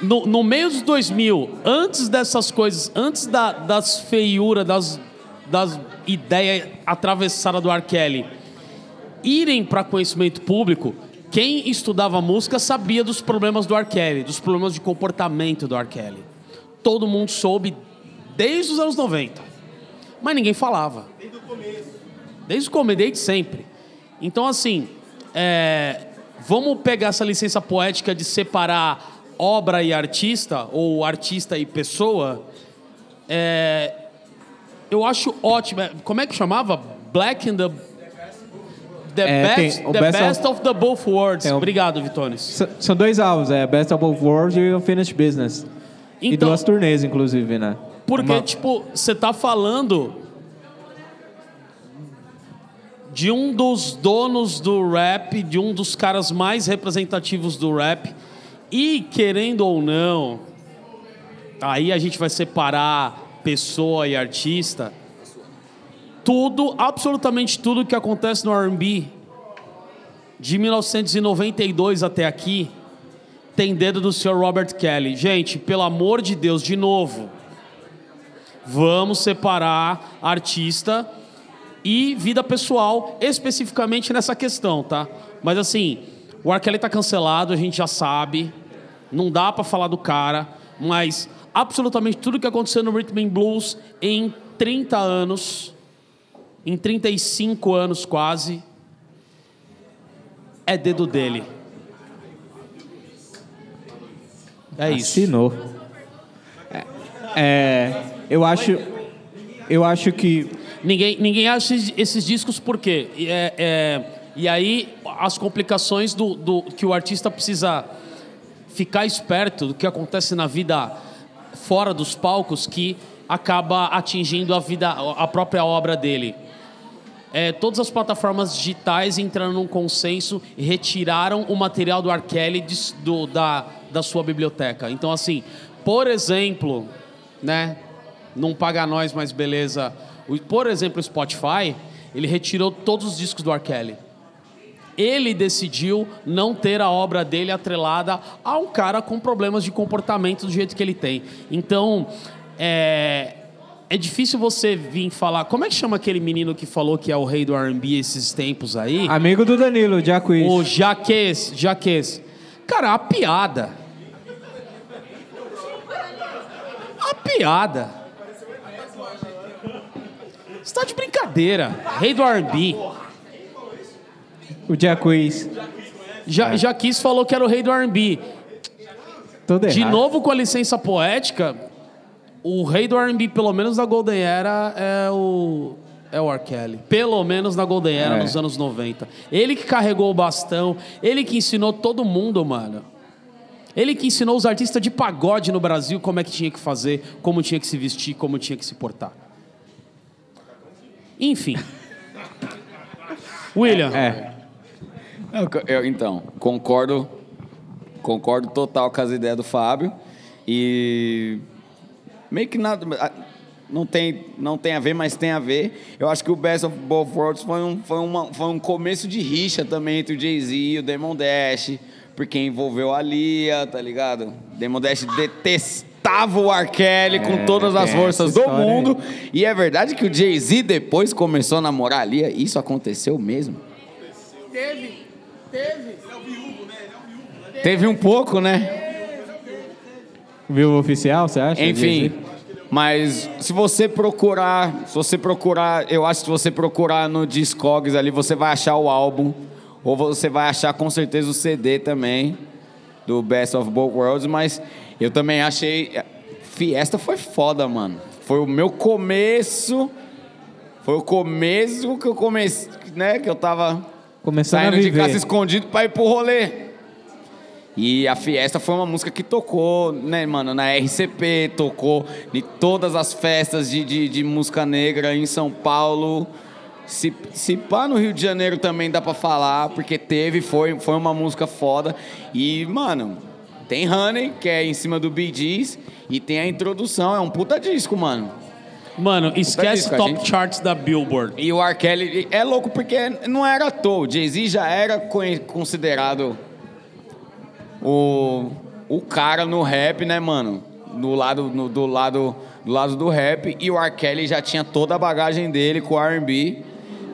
no, no meio dos 2000, antes dessas coisas, antes da- das feiuras, das, das ideias atravessadas do R. Kelly irem para conhecimento público, quem estudava música sabia dos problemas do R. Kelly, dos problemas de comportamento do R. Kelly. Todo mundo soube Desde os anos 90. Mas ninguém falava. Desde o começo. Desde o começo, desde sempre. Então, assim, é, vamos pegar essa licença poética de separar obra e artista, ou artista e pessoa. É, eu acho ótimo. É, Como é que chamava? Black in the. The, É, best, the Best best, of- of, the both worlds. É Obrigado, Vitones. São dois álbuns, é Best of Both Worlds e Unfinished Business. e Então- duas turnês, inclusive, né? Porque, Uma- tipo, você tá falando de um dos donos do rap, de um dos caras mais representativos do rap, e querendo ou não, aí a gente vai separar pessoa e artista. Tudo, absolutamente tudo que acontece no R&B de 1992 até aqui tem dedo do Sr. Robert Kelly. Gente, pelo amor de Deus, de novo, vamos separar artista e vida pessoal, especificamente nessa questão, tá? Mas assim, o R. Kelly tá cancelado, a gente já sabe, não dá pra falar do cara, mas absolutamente tudo que aconteceu no Rhythm and Blues em 30 anos, em 35 anos quase, é dedo dele. É isso. Assinou. É, é, eu acho, eu acho que Ninguém, ninguém acha esses, discos por quê? E, é- é- e aí as complicações do, do- que o artista precisa ficar esperto do que acontece na vida fora dos palcos que acaba atingindo a vida, a própria obra dele. É, todas as plataformas digitais entraram num consenso e retiraram o material do R. Kelly de- do- da, da sua biblioteca. Então, assim, por exemplo, né? Não paga nós, mas beleza. Por exemplo, o Spotify, ele retirou todos os discos do R. Kelly. Ele decidiu não ter a obra dele atrelada a um cara com problemas de comportamento do jeito que ele tem. Então, é, é difícil você vir falar. Como é que chama aquele menino que falou que é o rei do RB esses tempos aí? amigo do Danilo, Jacuiz. O Jaques, Jaques. Cara, a piada. A piada. Você tá de brincadeira. Rei do R&B. O Jacuiz. Ja, Jaquis falou que era o rei do R&B. De novo com a licença poética, o rei do R&B, pelo menos na Golden Era, é o é o R. Kelly. Pelo menos na Golden Era, É. nos anos 90. Ele que carregou o bastão, ele que ensinou todo mundo, mano. Ele que ensinou os artistas de pagode no Brasil como é que tinha que fazer, como tinha que se vestir, como tinha que se portar. Enfim. William, É. Eu- eu- então, concordo, concordo total com as ideias do Fábio e meio que nada, não tem, não tem a ver, mas tem a ver. Eu acho que o Best of Both Worlds foi um, foi uma, foi um começo de rixa também entre o Jay-Z e o Demon Dash, porque envolveu a Lia, tá ligado? Demon Dash detestava o R. Kelly com É, todas as forças do história aí. mundo. E é verdade que o Jay-Z depois começou a namorar a Lia? Isso aconteceu mesmo? Teve um pouco, né? Viúva oficial, você acha? Enfim, mas se você procurar, se você procurar, eu acho que se você procurar no Discogs ali, você vai achar o álbum, ou você vai achar com certeza o CD também, do Best of Both Worlds, mas eu também achei... Fiesta foi foda, mano. Foi o meu começo... Foi o começo que eu comecei, né, que eu tava Começando a saindo de viver. casa escondido pra ir pro rolê. E a Fiesta foi uma música que tocou, né, mano, na RCP, tocou em todas as festas de, de, de música negra em São Paulo. Se, se pá no Rio de Janeiro também dá pra falar, porque teve, foi, foi uma música foda. E, mano, tem Honey, que é em cima do Bee Gees, e tem a introdução, é um puta disco, mano. Mano, esquece top gente- charts da Billboard. E o R. Kelly é louco porque não era à toa. O Jay-Z já era considerado o, o cara no rap, né, mano? Do lado, no- do, lado, do lado do rap. E o R. Kelly já tinha toda a bagagem dele com o R&B,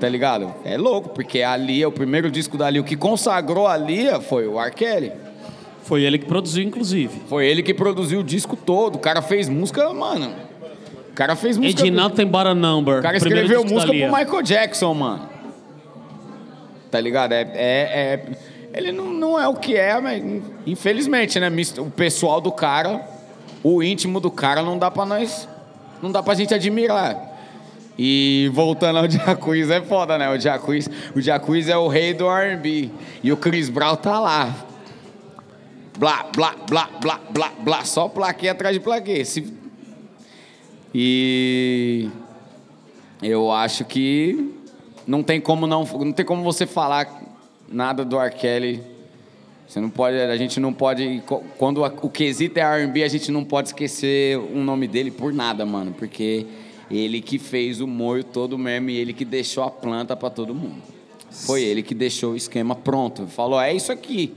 tá ligado? É louco, porque a Lia, o primeiro disco da Lia, o que consagrou a Lia foi o R. Kelly. Foi ele que produziu, inclusive. Foi ele que produziu o disco todo. O cara fez música, mano. O cara fez música. Ed Nothing But a Number. O cara escreveu música pro Michael Jackson, mano. Tá ligado? É, é, é- ele não, não é o que é, mas infelizmente, né? O pessoal do cara, o íntimo do cara, não dá pra nós. Não dá pra gente admirar. E voltando ao Jacuzzi, é foda, né? O Jacuzzi, o Jacuzzi é o rei do R&B. E o Chris Brown tá lá. Blá, blá, blá, blá, blá, blá. Só plaquê atrás de plaquê. Se... E eu acho que não tem como não, não tem como você falar nada do R. Kelly. Você não pode, a gente não pode, quando o quesito é R&B, a gente não pode esquecer o nome dele por nada, mano, porque ele que fez o molho todo mesmo e ele que deixou a planta pra todo mundo. Foi ele que deixou o esquema pronto. Falou, é isso aqui.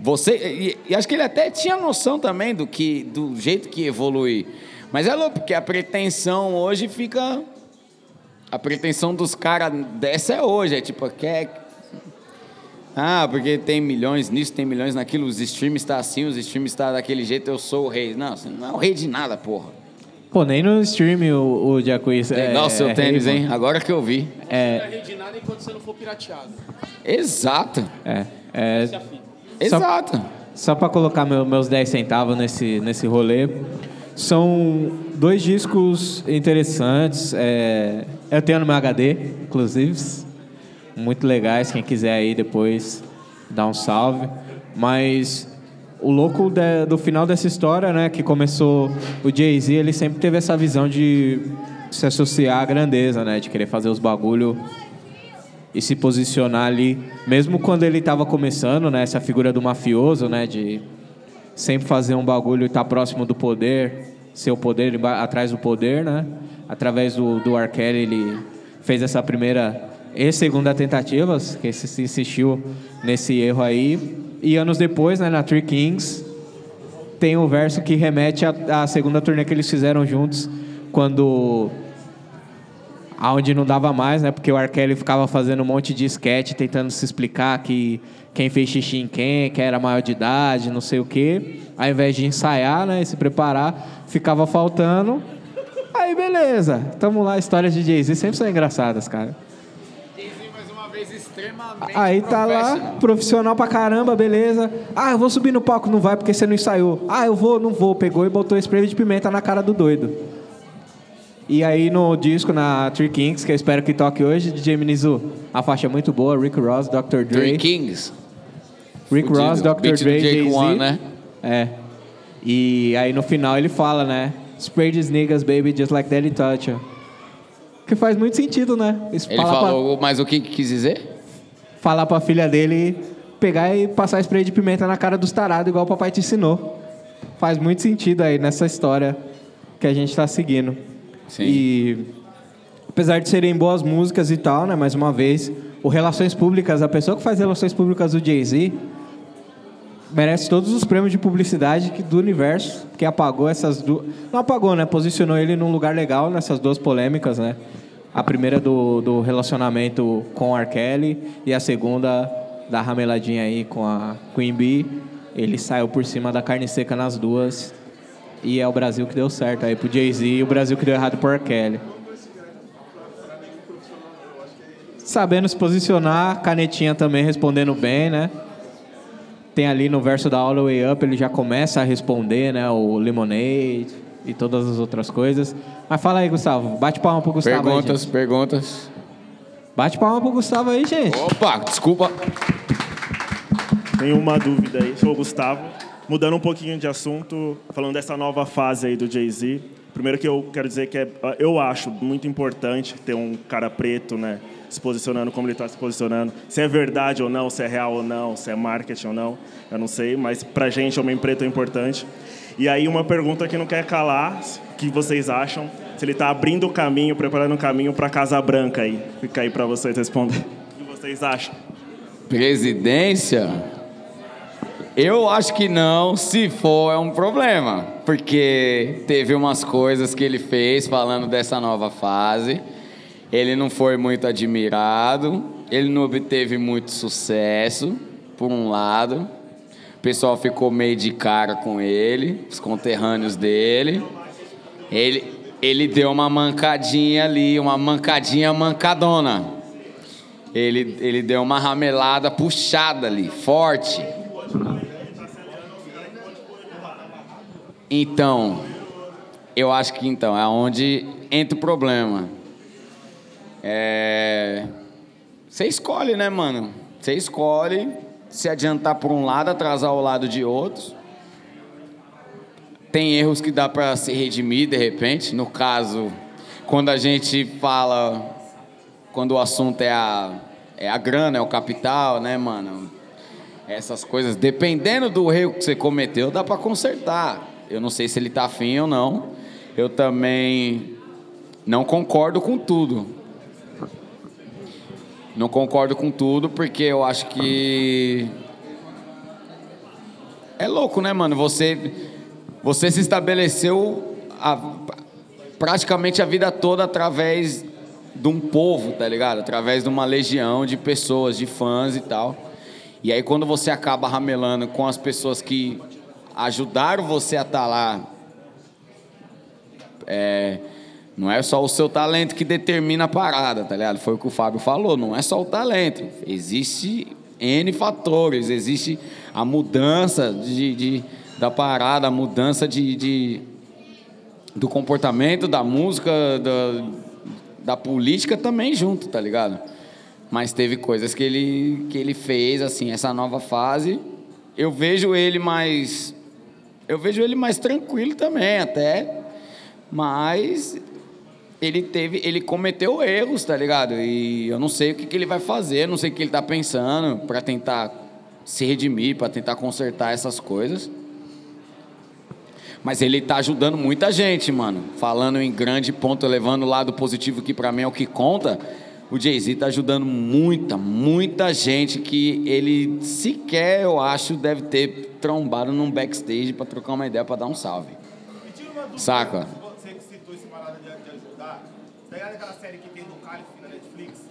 Você e, e acho que ele até tinha noção também do que do jeito que evolui. Mas é louco porque a pretensão hoje fica a pretensão dos caras dessa é hoje, é tipo quer ah, porque tem milhões nisso, tem milhões naquilo, os streams está assim, os streams está daquele jeito, eu sou o rei. Não, você não é o rei de nada, porra. Pô, nem no stream o, o Jacuzzi é Legal o seu é tênis, rei, hein? mano. Agora que eu vi. É, de nada enquanto você não for pirateado. Exato. é, é, Só- Exato. Só pra colocar meu- meus 10 centavos nesse, nesse rolê. São dois discos interessantes. É, eu tenho no meu HD, inclusive. Muito legais. Quem quiser aí depois dá um salve. Mas o louco de- do final dessa história, né? Que começou o Jay-Z, ele sempre teve essa visão de se associar à grandeza, né? De querer fazer os bagulho e se posicionar ali, mesmo quando ele estava começando, né, essa figura do mafioso, né, de sempre fazer um bagulho e estar próximo do poder, ser o poder emba- atrás do poder, né? Através do, do R. Ele fez essa primeira e segunda tentativas, que se insistiu nesse erro aí. E anos depois, né, na Three Kings, tem o verso que remete à segunda turnê que eles fizeram juntos, quando aonde não dava mais, né? Porque o R. Kelly ficava fazendo um monte de sketch tentando se explicar que quem fez xixi em quem, que era maior de idade, não sei o quê. Ao invés de ensaiar, né, e se preparar, ficava faltando. Aí, beleza. Tamo lá, histórias de Jay-Z sempre são engraçadas, cara. mais uma vez extremamente Aí tá lá, profissional pra caramba, beleza. Ah, eu vou subir no palco, não vai porque você não ensaiou. Ah, eu vou, não vou. Pegou e botou spray de pimenta na cara do doido. E aí no disco, na Three Kings, que eu espero que toque hoje, DJ Minizu, a faixa é muito boa, Rick Ross, Dr. Dre. Three Kings. Rick Fudido. Ross, Dr. Beat Dre, Jay-Z. Né? É. E aí no final ele fala, né? Spray these niggas, baby, just like daddy touch you. Que faz muito sentido, né? Isso Ele falar pra- falou, mas o que que quis dizer? falar pra filha dele pegar e passar spray de pimenta na cara dos tarados, igual o papai te ensinou. Faz muito sentido aí nessa história que a gente tá seguindo. Sim. E apesar de serem boas músicas e tal, né? Mais uma vez, o Relações Públicas, a pessoa que faz Relações Públicas do Jay-Z merece todos os prêmios de publicidade do universo, que apagou essas duas... Não apagou, né? Posicionou ele num lugar legal nessas duas polêmicas, né? A primeira do, do relacionamento com o. Kelly e a segunda da rameladinha aí com a Queen Bee. Ele saiu por cima da carne seca nas duas. E é o Brasil que deu certo aí pro Jay-Z e o Brasil que deu errado pro R. Kelly. Sabendo se posicionar, canetinha também respondendo bem, né? Tem ali no verso da All the Way Up, ele já começa a responder, né? O Lemonade e todas as outras coisas. Mas fala aí, Gustavo. Bate palma pro Gustavo aí, Perguntas, gente. perguntas. Bate palma pro Gustavo aí, gente. Opa, desculpa. Tenho uma dúvida aí, sou o Gustavo. Mudando um pouquinho de assunto, falando dessa nova fase aí do Jay-Z. Primeiro que eu quero dizer que é, eu acho muito importante ter um cara preto, né, se posicionando como ele está se posicionando. Se é verdade ou não, se é real ou não, se é marketing ou não, eu não sei, mas pra gente homem preto é importante. E aí uma pergunta que não quer calar, o que vocês acham? Se ele está abrindo o caminho, preparando o caminho para Casa Branca aí. Fica aí para vocês responder. O que vocês acham? Presidência? Eu acho que não, se for é um problema, porque teve umas coisas que ele fez falando dessa nova fase. Ele não foi muito admirado, ele não obteve muito sucesso, por um lado. O pessoal ficou meio de cara com ele, os conterrâneos dele. Ele, ele deu uma mancadinha ali, uma mancadinha mancadona. Ele, ele deu uma ramelada puxada ali, forte. Então, eu acho que então é onde entra o problema. É... Você escolhe, né, mano? Você escolhe se adiantar por um lado, atrasar o lado de outros. Tem erros que dá para se redimir de repente. No caso, quando a gente fala, quando o assunto é a, é a grana, é o capital, né, mano? Essas coisas, dependendo do erro que você cometeu, dá para consertar. Eu não sei se ele tá afim ou não. Eu também não concordo com tudo. Não concordo com tudo porque eu acho que é louco, né, mano? Você você se estabeleceu a, praticamente a vida toda através de um povo, tá ligado? Através de uma legião de pessoas, de fãs e tal. E aí quando você acaba ramelando com as pessoas que ajudaram você a estar tá lá, é, não é só o seu talento que determina a parada, tá ligado? Foi o que o Fábio falou, não é só o talento. Existe N fatores, existe a mudança de, de da parada, a mudança de, de, do comportamento, da música, da, da política também junto, tá ligado? Mas teve coisas que ele, que ele fez, assim, essa nova fase. Eu vejo ele mais. Eu vejo ele mais tranquilo também, até. Mas ele teve, ele cometeu erros, tá ligado? E eu não sei o que, que ele vai fazer, não sei o que ele tá pensando para tentar se redimir, para tentar consertar essas coisas. Mas ele tá ajudando muita gente, mano. Falando em grande ponto, levando o lado positivo que para mim é o que conta. O Jay-Z tá ajudando muita, muita gente que ele sequer, eu acho, deve ter trombado num backstage para trocar uma ideia, para dar um salve. Saca? Você que citou esse parada de, de ajudar. Tá ligado aquela série que tem do Calif na Netflix?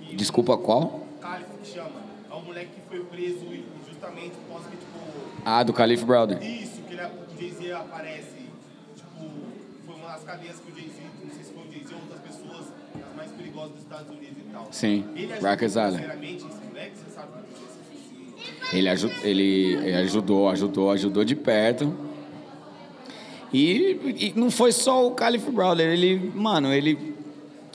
Que Desculpa, qual? Calif que chama. É um moleque que foi preso justamente por causa que, tipo. Ah, do Calif Brother. Isso, que ele, o Jay-Z aparece. Tipo, foi uma das cadeias que o Jay-Z, não sei se foi o Jay-Z ou outras pessoas, dos Estados Unidos e tal. Sim, Ele Rikers Island. sabe se- se- Ele, ele, ele ajudou, ajudou, ajudou de perto. E, e não foi só o Calif Brother, ele, mano, ele,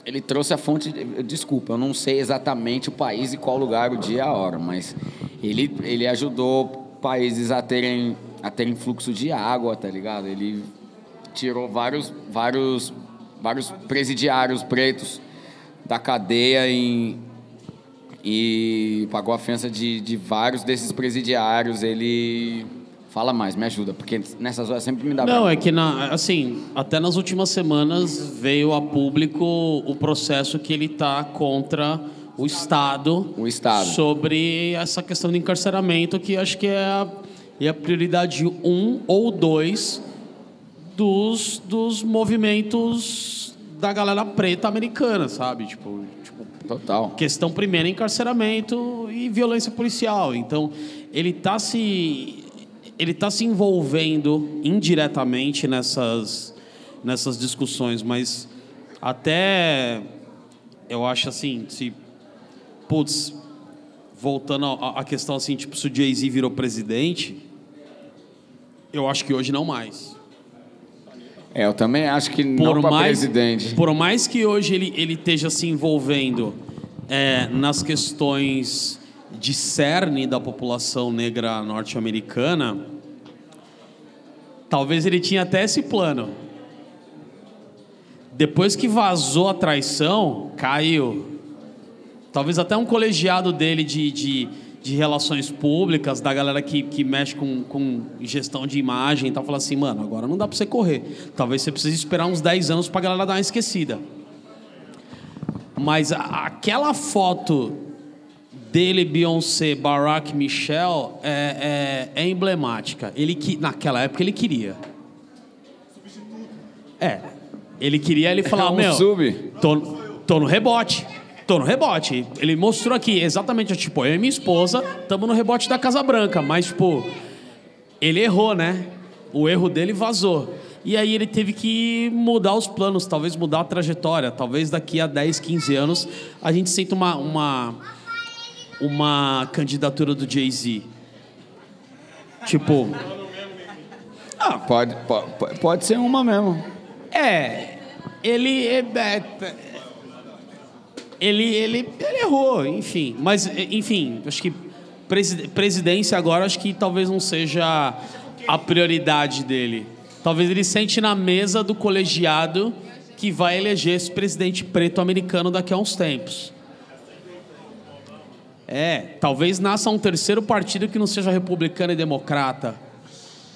ele trouxe a fonte. de- Desculpa, eu não sei exatamente o país e qual lugar, o dia e a hora, mas ele, ele ajudou países a terem, a terem fluxo de água, tá ligado? Ele tirou vários, vários, vários presidiários pretos da cadeia em, e pagou a fiança de, de vários desses presidiários. Ele. Fala mais, me ajuda, porque nessas horas sempre me dá Não, é que, na, assim, até nas últimas semanas veio a público o processo que ele está contra o Estado, O Estado. sobre essa questão de encarceramento, que acho que é a, é a prioridade um ou dois dos, dos movimentos da galera preta americana, sabe? Tipo, tipo, Total. questão primeira encarceramento e violência policial. Então, ele está se ele tá se envolvendo indiretamente nessas nessas discussões, mas até eu acho assim, se putz, voltando à à questão assim, tipo, se o Jay-Z virou presidente, eu acho que hoje não mais. É, eu também acho que não para presidente. Por mais que hoje ele, ele esteja se envolvendo é, nas questões de cerne da população negra norte-americana, talvez ele tinha até esse plano. Depois que vazou a traição, caiu. Talvez até um colegiado dele de, de, de relações públicas, da galera que, que mexe com, com gestão de imagem e tal, fala assim, mano, agora não dá pra você correr. Talvez você precise esperar uns 10 anos pra galera dar uma esquecida. Mas a- aquela foto dele, Beyoncé, Barack, Michelle é, é, é emblemática. Ele que naquela época ele queria. É, ele queria ele falar, É um meu, sub. tô, tô no rebote. Tô no rebote. Ele mostrou aqui exatamente, tipo, eu e minha esposa estamos no rebote da Casa Branca, mas, tipo, ele errou, né? O erro dele vazou. E aí ele teve que mudar os planos, talvez mudar a trajetória. Talvez daqui a 10, 15 anos a gente sinta uma, uma, uma candidatura do Jay-Z. Tipo, Ah, pode, pode, pode ser uma mesmo. é, ele é, é, ele, ele, ele errou, enfim. Mas, enfim, acho que presi- presidência agora acho que talvez não seja a prioridade dele. Talvez ele sente na mesa do colegiado que vai eleger esse presidente preto americano daqui a uns tempos. É, talvez nasça um terceiro partido que não seja republicano e democrata.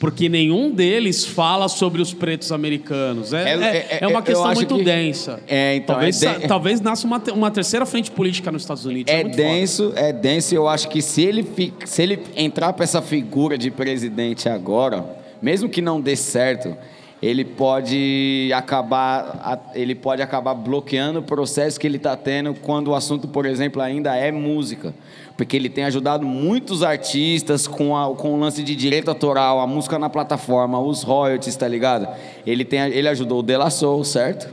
Porque nenhum deles fala sobre os pretos americanos. É, É- é, é- é uma questão muito que- densa. É, então, talvez, é de- talvez nasça uma, uma terceira frente política nos Estados Unidos. É foda. denso, é denso. e Eu acho que se ele, fi- se ele entrar para essa figura de presidente agora, mesmo que não dê certo, ele pode acabar, ele pode acabar bloqueando o processo que ele está tendo quando o assunto, por exemplo, ainda é música, porque ele tem ajudado muitos artistas com, a, com o lance de direito autoral, a música na plataforma, os royalties, tá ligado? Ele tem, ele ajudou o De La Soul, certo?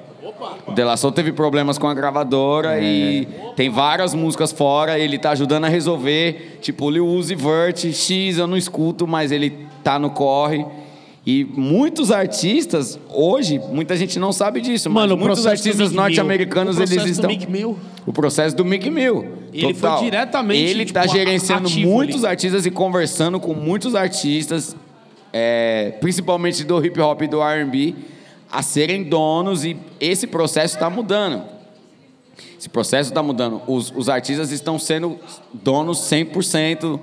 O De La Soul teve problemas com a gravadora e tem várias músicas fora, ele tá ajudando a resolver, tipo Lil Uzi Vert, X eu não escuto, mas ele tá no corre. E muitos artistas, hoje, muita gente não sabe disso, Mano, mas muitos artistas norte-americanos, eles estão... O processo do Mick Mill. Ele foi total. diretamente, Ele tipo, tá gerenciando muitos ali. artistas e conversando com muitos artistas, é, principalmente do hip hop e do R&B, a serem donos e esse processo está mudando. Esse processo está mudando. Os, os artistas estão sendo donos 100%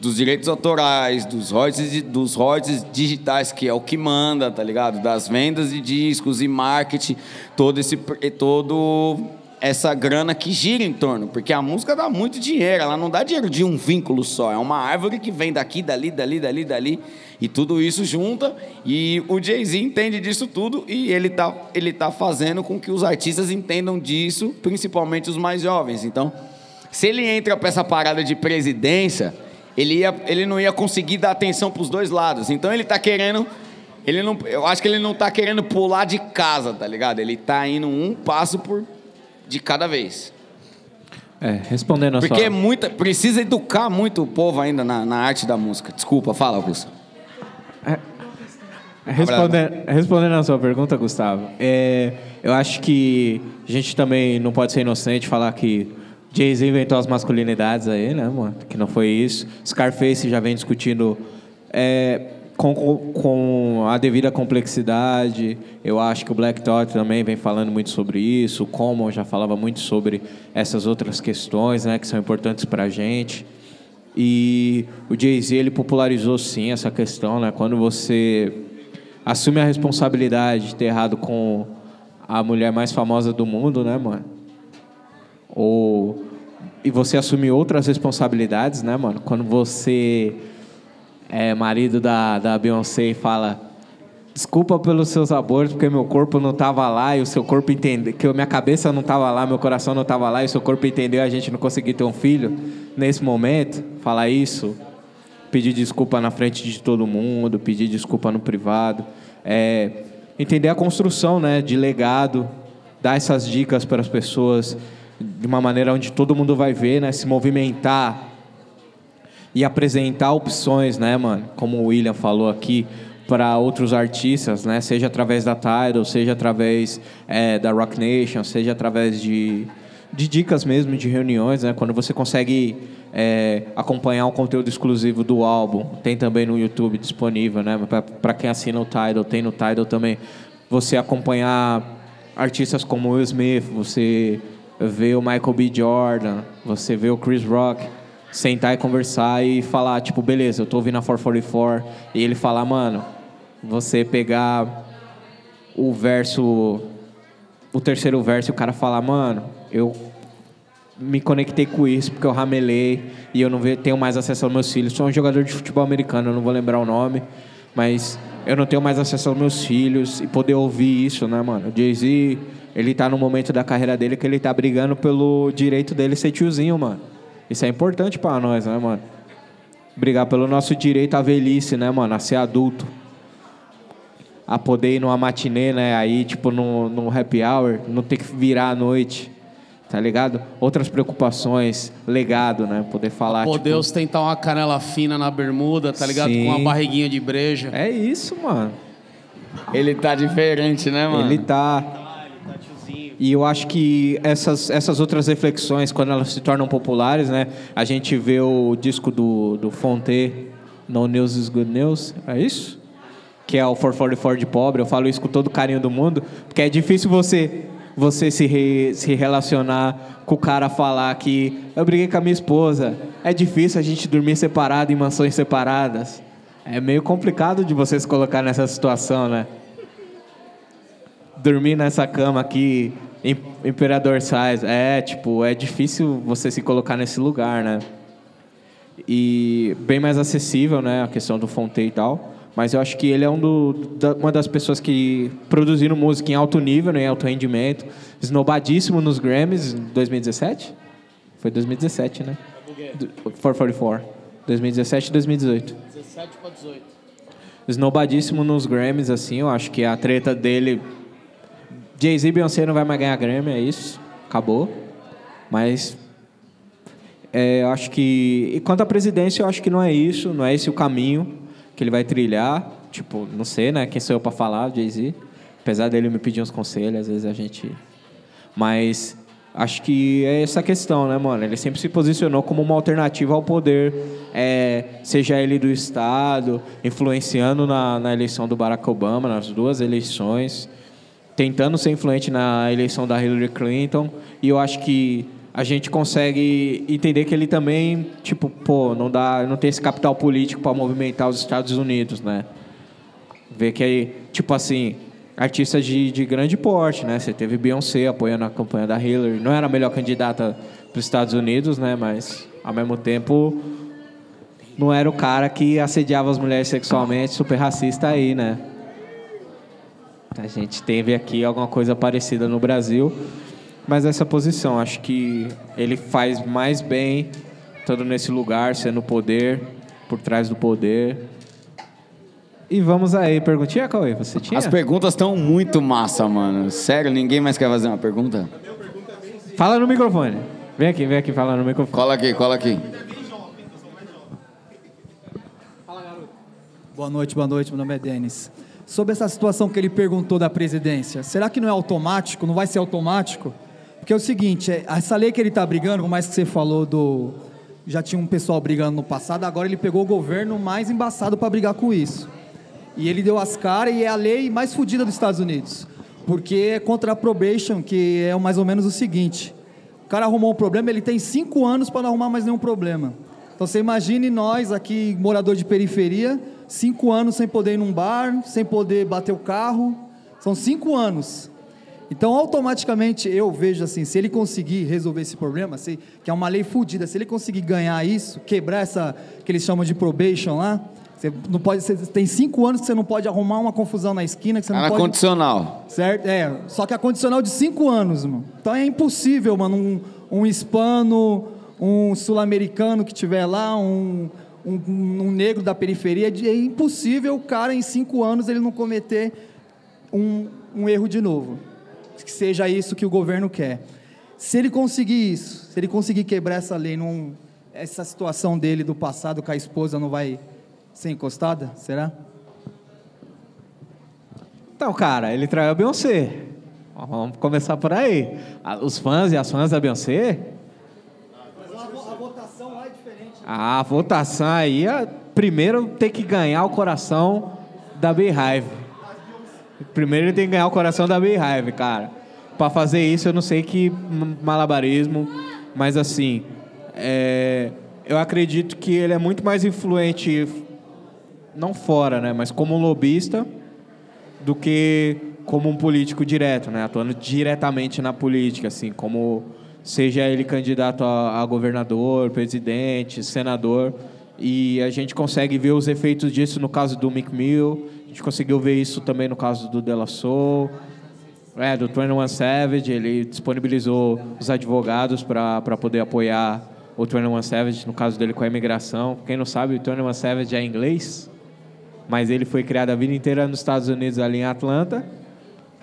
dos direitos autorais, dos royalties, dos royalties digitais, que é o que manda, tá ligado? Das vendas de discos e marketing, todo esse todo essa grana que gira em torno, porque a música dá muito dinheiro, ela não dá dinheiro de um vínculo só, é uma árvore que vem daqui, dali, dali, dali, dali, e tudo isso junta, e o Jay-Z entende disso tudo, e ele tá, ele tá fazendo com que os artistas entendam disso, principalmente os mais jovens. Então, se ele entra para essa parada de presidência, ele, ia, ele não ia conseguir dar atenção para os dois lados. Então ele tá querendo. Ele não, eu acho que ele não tá querendo pular de casa, tá ligado? Ele tá indo um passo por de cada vez. É, respondendo a Porque sua... é muita, precisa educar muito o povo ainda na, na arte da música. Desculpa, fala, Augusto. Respondendo, respondendo a sua pergunta, Gustavo, é, eu acho que a gente também não pode ser inocente e falar que Jay-Z inventou as masculinidades aí, né, mano? Que não foi isso. Scarface já vem discutindo é, com, com, a devida complexidade. Eu acho que o Black Thought também vem falando muito sobre isso. O Common já falava muito sobre essas outras questões, né, que são importantes para a gente. E o Jay-Z ele popularizou sim essa questão, né? Quando você assume a responsabilidade de ter errado com a mulher mais famosa do mundo, né, mano? Ou e você assume outras responsabilidades, né, mano? Quando você é marido da, da Beyoncé e fala desculpa pelos seus abortos, porque meu corpo não estava lá e o seu corpo entendeu, que minha cabeça não estava lá, meu coração não estava lá e o seu corpo entendeu a gente não conseguiu ter um filho. Nesse momento, falar isso, pedir desculpa na frente de todo mundo, pedir desculpa no privado, é, entender a construção, né, de legado, dar essas dicas para as pessoas de uma maneira onde todo mundo vai ver, né, se movimentar e apresentar opções, né, mano? Como o William falou aqui, para outros artistas, né? Seja através da Tidal, seja através é, da Rock Nation, seja através de, de dicas mesmo, de reuniões, né? Quando você consegue é, acompanhar o conteúdo exclusivo do álbum, tem também no YouTube disponível, né? Para quem assina o Tidal, tem no Tidal também. Você acompanhar artistas como Will Smith, você vê o Michael B. Jordan, você vê o Chris Rock, sentar e conversar e falar, tipo, beleza, eu tô ouvindo a 444, e ele falar, mano, você pegar o verso, o terceiro verso e o cara falar, mano, eu me conectei com isso porque eu ramelei e eu não tenho mais acesso aos meus filhos. Sou um jogador de futebol americano, eu não vou lembrar o nome, mas eu não tenho mais acesso aos meus filhos e poder ouvir isso, né, mano? Jay-Z, ele tá no momento da carreira dele que ele tá brigando pelo direito dele ser tiozinho, mano. Isso é importante pra nós, né, mano? Brigar pelo nosso direito à velhice, né, mano? A ser adulto. a poder ir numa matinê, né? Aí, tipo, no, no happy hour, não ter que virar à noite, tá ligado? Outras preocupações, legado, né? Poder falar, Pô, tipo... Deus tentar uma canela fina na bermuda, tá ligado? Sim. Com uma barriguinha de breja. É isso, mano. Ele tá diferente, né, mano? Ele tá... E eu acho que essas, essas outras reflexões, quando elas se tornam populares, né? A gente vê o disco do, do Fonte, No News is Good News, é isso? Que é o 444 de pobre. Eu falo isso com todo carinho do mundo, porque é difícil você você se, re- se relacionar com o cara falar que eu briguei com a minha esposa. É difícil a gente dormir separado em mansões separadas. É meio complicado de você se colocar nessa situação, né? Dormir nessa cama aqui, im- Imperador Size. É, tipo, é difícil você se colocar nesse lugar, né? E bem mais acessível, né? A questão do Fonte e tal. Mas eu acho que ele é um do, da- uma das pessoas que produziram música em alto nível, né, em alto rendimento. Esnobadíssimo nos Grammys em 2017? Foi 2017, né? Do- 444. 2017 e 2018 17 pra 18. esnobadíssimo nos Grammys, assim. Eu acho que a treta dele. Jay-Z e Beyoncé não vai mais ganhar Grammy, é isso. Acabou. Mas. É, acho que. E quanto à presidência, eu acho que não é isso, não é esse o caminho que ele vai trilhar. Tipo, não sei, né? Quem sou eu pra falar, Jay-Z? Apesar dele me pedir uns conselhos, às vezes a gente. Mas acho que é essa questão, né, mano? Ele sempre se posicionou como uma alternativa ao poder, é, seja ele do Estado, influenciando na, na eleição do Barack Obama, nas duas eleições, tentando ser influente na eleição da Hillary Clinton. E eu acho que a gente consegue entender que ele também, tipo, pô, não dá, não tem esse capital político para movimentar os Estados Unidos, né? Ver que aí, tipo assim, artistas de, de grande porte, né? Você teve Beyoncé apoiando a campanha da Hillary. Não era a melhor candidata para os Estados Unidos, né? Mas, ao mesmo tempo, não era o cara que assediava as mulheres sexualmente, super racista aí, né? A gente teve aqui alguma coisa parecida no Brasil. Mas essa posição, acho que ele faz mais bem estando nesse lugar, sendo o poder, por trás do poder. E vamos aí, perguntinha, Cauê? Você tinha? As perguntas estão muito massa, mano. Sério, ninguém mais quer fazer uma pergunta? Fala no microfone. Vem aqui, vem aqui, fala no microfone. Cola aqui, cola aqui. Boa noite, boa noite. Meu nome é Denis. Sobre essa situação que ele perguntou da presidência, será que não é automático? Não vai ser automático? Porque é o seguinte, é- essa lei que ele está brigando, como mais que você falou do. Já tinha um pessoal brigando no passado, agora ele pegou o governo mais embaçado para brigar com isso. E ele deu as caras e é a lei mais fodida dos Estados Unidos. Porque é contra a probation, que é mais ou menos o seguinte: o cara arrumou um problema, ele tem cinco anos para não arrumar mais nenhum problema. Então você imagine nós aqui, morador de periferia, cinco anos sem poder ir num bar, sem poder bater o carro. São cinco anos. Então, automaticamente, eu vejo assim, se ele conseguir resolver esse problema, se, que é uma lei fodida, se ele conseguir ganhar isso, quebrar essa, que eles chamam de probation lá, você não pode, você tem cinco anos que você não pode arrumar uma confusão na esquina, que você não na pode... condicional. Certo? É, só que a condicional de cinco anos, mano. Então é impossível, mano, um, um hispano, um sul-americano que tiver lá, um, um, um negro da periferia, é impossível o cara em cinco anos ele não cometer um, um erro de novo. Que seja isso que o governo quer. Se ele conseguir isso, se ele conseguir quebrar essa lei, não, essa situação dele do passado com a esposa não vai ser encostada? Será? Então, cara, ele traiu a Beyoncé. Vamos começar por aí. Os fãs e as fãs da Beyoncé. A votação lá é diferente. A votação aí, primeiro tem que ganhar o coração da Beehive. Primeiro ele tem que ganhar o coração da Beehive, cara. Pra fazer isso, eu não sei que malabarismo, mas assim, é, eu acredito que ele é muito mais influente, não fora, né, mas como lobista, do que como um político direto, né? Atuando diretamente na política, assim, como seja ele candidato a, a governador, presidente, senador, e a gente consegue ver os efeitos disso no caso do Mick Mill, a gente conseguiu ver isso também no caso do Della Soul, é, do 21 Savage, ele disponibilizou os advogados para poder apoiar o 21 Savage, no caso dele com a imigração. Quem não sabe, o 21 Savage é inglês, mas ele foi criado a vida inteira nos Estados Unidos, ali em Atlanta.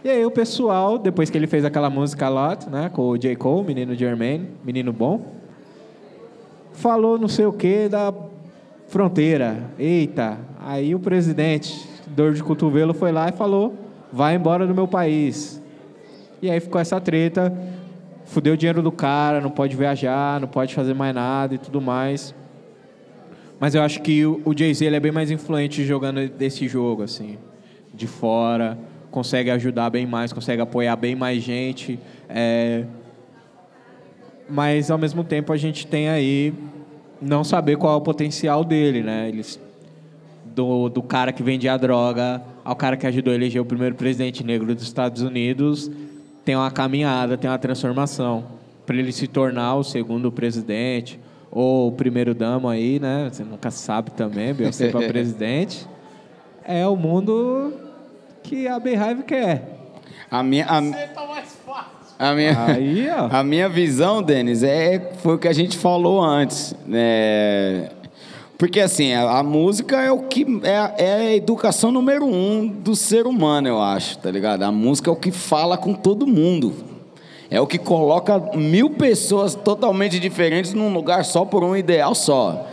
E aí o pessoal, depois que ele fez aquela música Lot, né, com o J. Cole, menino Jermaine, menino bom, falou não sei o que da fronteira. Eita, aí o presidente, dor de cotovelo, foi lá e falou: vai embora do meu país. E aí ficou essa treta, fudeu o dinheiro do cara, não pode viajar, não pode fazer mais nada e tudo mais. Mas eu acho que o Jay-Z é bem mais influente jogando desse jogo, assim, de fora, consegue ajudar bem mais, consegue apoiar bem mais gente. É... Mas ao mesmo tempo a gente tem aí não saber qual é o potencial dele, né? Eles do, do cara que vendia a droga ao cara que ajudou a eleger o primeiro presidente negro dos Estados Unidos, tem uma caminhada, tem uma transformação para ele se tornar o segundo presidente ou o primeiro dama aí, né? Você nunca sabe também, Beyoncé para presidente. É o mundo que a Beehive quer. A minha, a, a minha, Aí, a minha visão, Denis, é, foi o que a gente falou antes. né? porque, assim, a, a música é o que é, a- é a educação número um do ser humano, eu acho, tá ligado? A música é o que fala com todo mundo. É o que coloca mil pessoas totalmente diferentes num lugar só por um ideal só.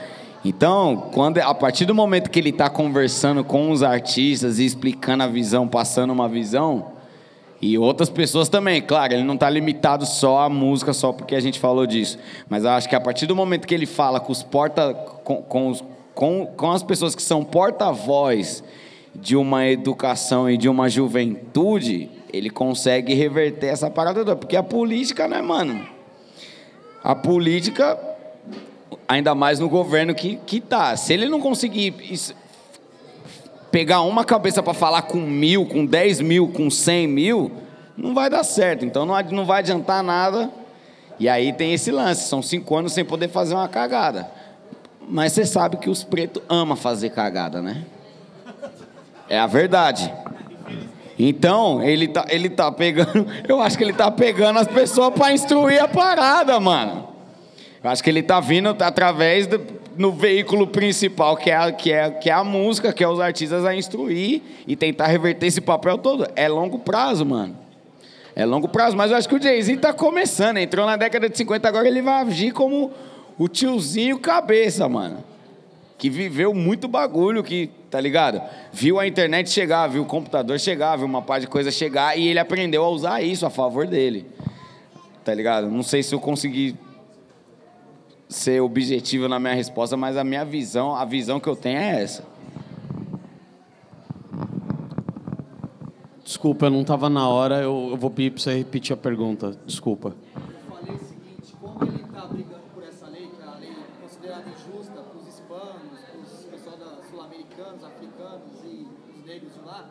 Então, quando, a partir do momento que ele está conversando com os artistas e explicando a visão, passando uma visão, e outras pessoas também, claro, ele não está limitado só à música, só porque a gente falou disso. Mas eu acho que a partir do momento que ele fala com os porta. com, com, os- com, com as pessoas que são porta-voz de uma educação e de uma juventude, ele consegue reverter essa parada toda. Porque a política, né, mano? A política, ainda mais no governo que, que tá. Se ele não conseguir is- pegar uma cabeça para falar com mil, com dez mil, com cem mil, não vai dar certo. Então não, não vai adiantar nada. E aí tem esse lance: são cinco anos sem poder fazer uma cagada. Mas você sabe que os pretos amam fazer cagada, né? É a verdade. Então, ele tá, ele tá pegando. Eu acho que ele tá pegando as pessoas para instruir a parada, mano. Eu acho que ele tá vindo através do no veículo principal, que é, a, que, é, que é a música, que é os artistas a instruir e tentar reverter esse papel todo. É longo prazo, mano. É longo prazo, mas eu acho que o Jay-Z tá começando. Entrou na década de 50, agora ele vai agir como o tiozinho cabeça, mano. Que viveu muito bagulho, que, tá ligado? Viu a internet chegar, viu o computador chegar, viu uma par de coisa chegar e ele aprendeu a usar isso a favor dele. Tá ligado? Não sei se eu consegui ser objetivo na minha resposta, mas a minha visão, a visão que eu tenho é essa. Desculpa, eu não estava na hora, eu, eu vou pedir para você repetir a pergunta. Desculpa. falei o seguinte, como ele está brigando por essa lei, que é a lei considerada injusta para os hispanos, para os pessoal sul-americanos, africanos e os negros de lá,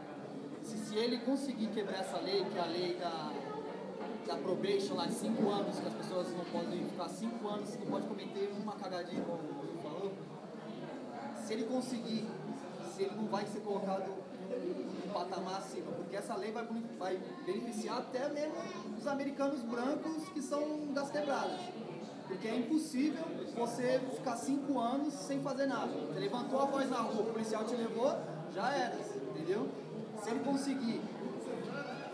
se, se ele conseguir quebrar essa lei, que é a lei da, da probation lá de cinco anos, que as pessoas não podem ficar cinco anos, não pode cometer uma cagadinha, como Will falou, se ele conseguir, se ele não vai ser colocado num patamar acima, porque essa lei vai, vai beneficiar até mesmo os americanos brancos que são das quebradas. Porque é impossível você ficar cinco anos sem fazer nada. Você levantou a voz na rua, o policial te levou, já era, entendeu? Se ele conseguir,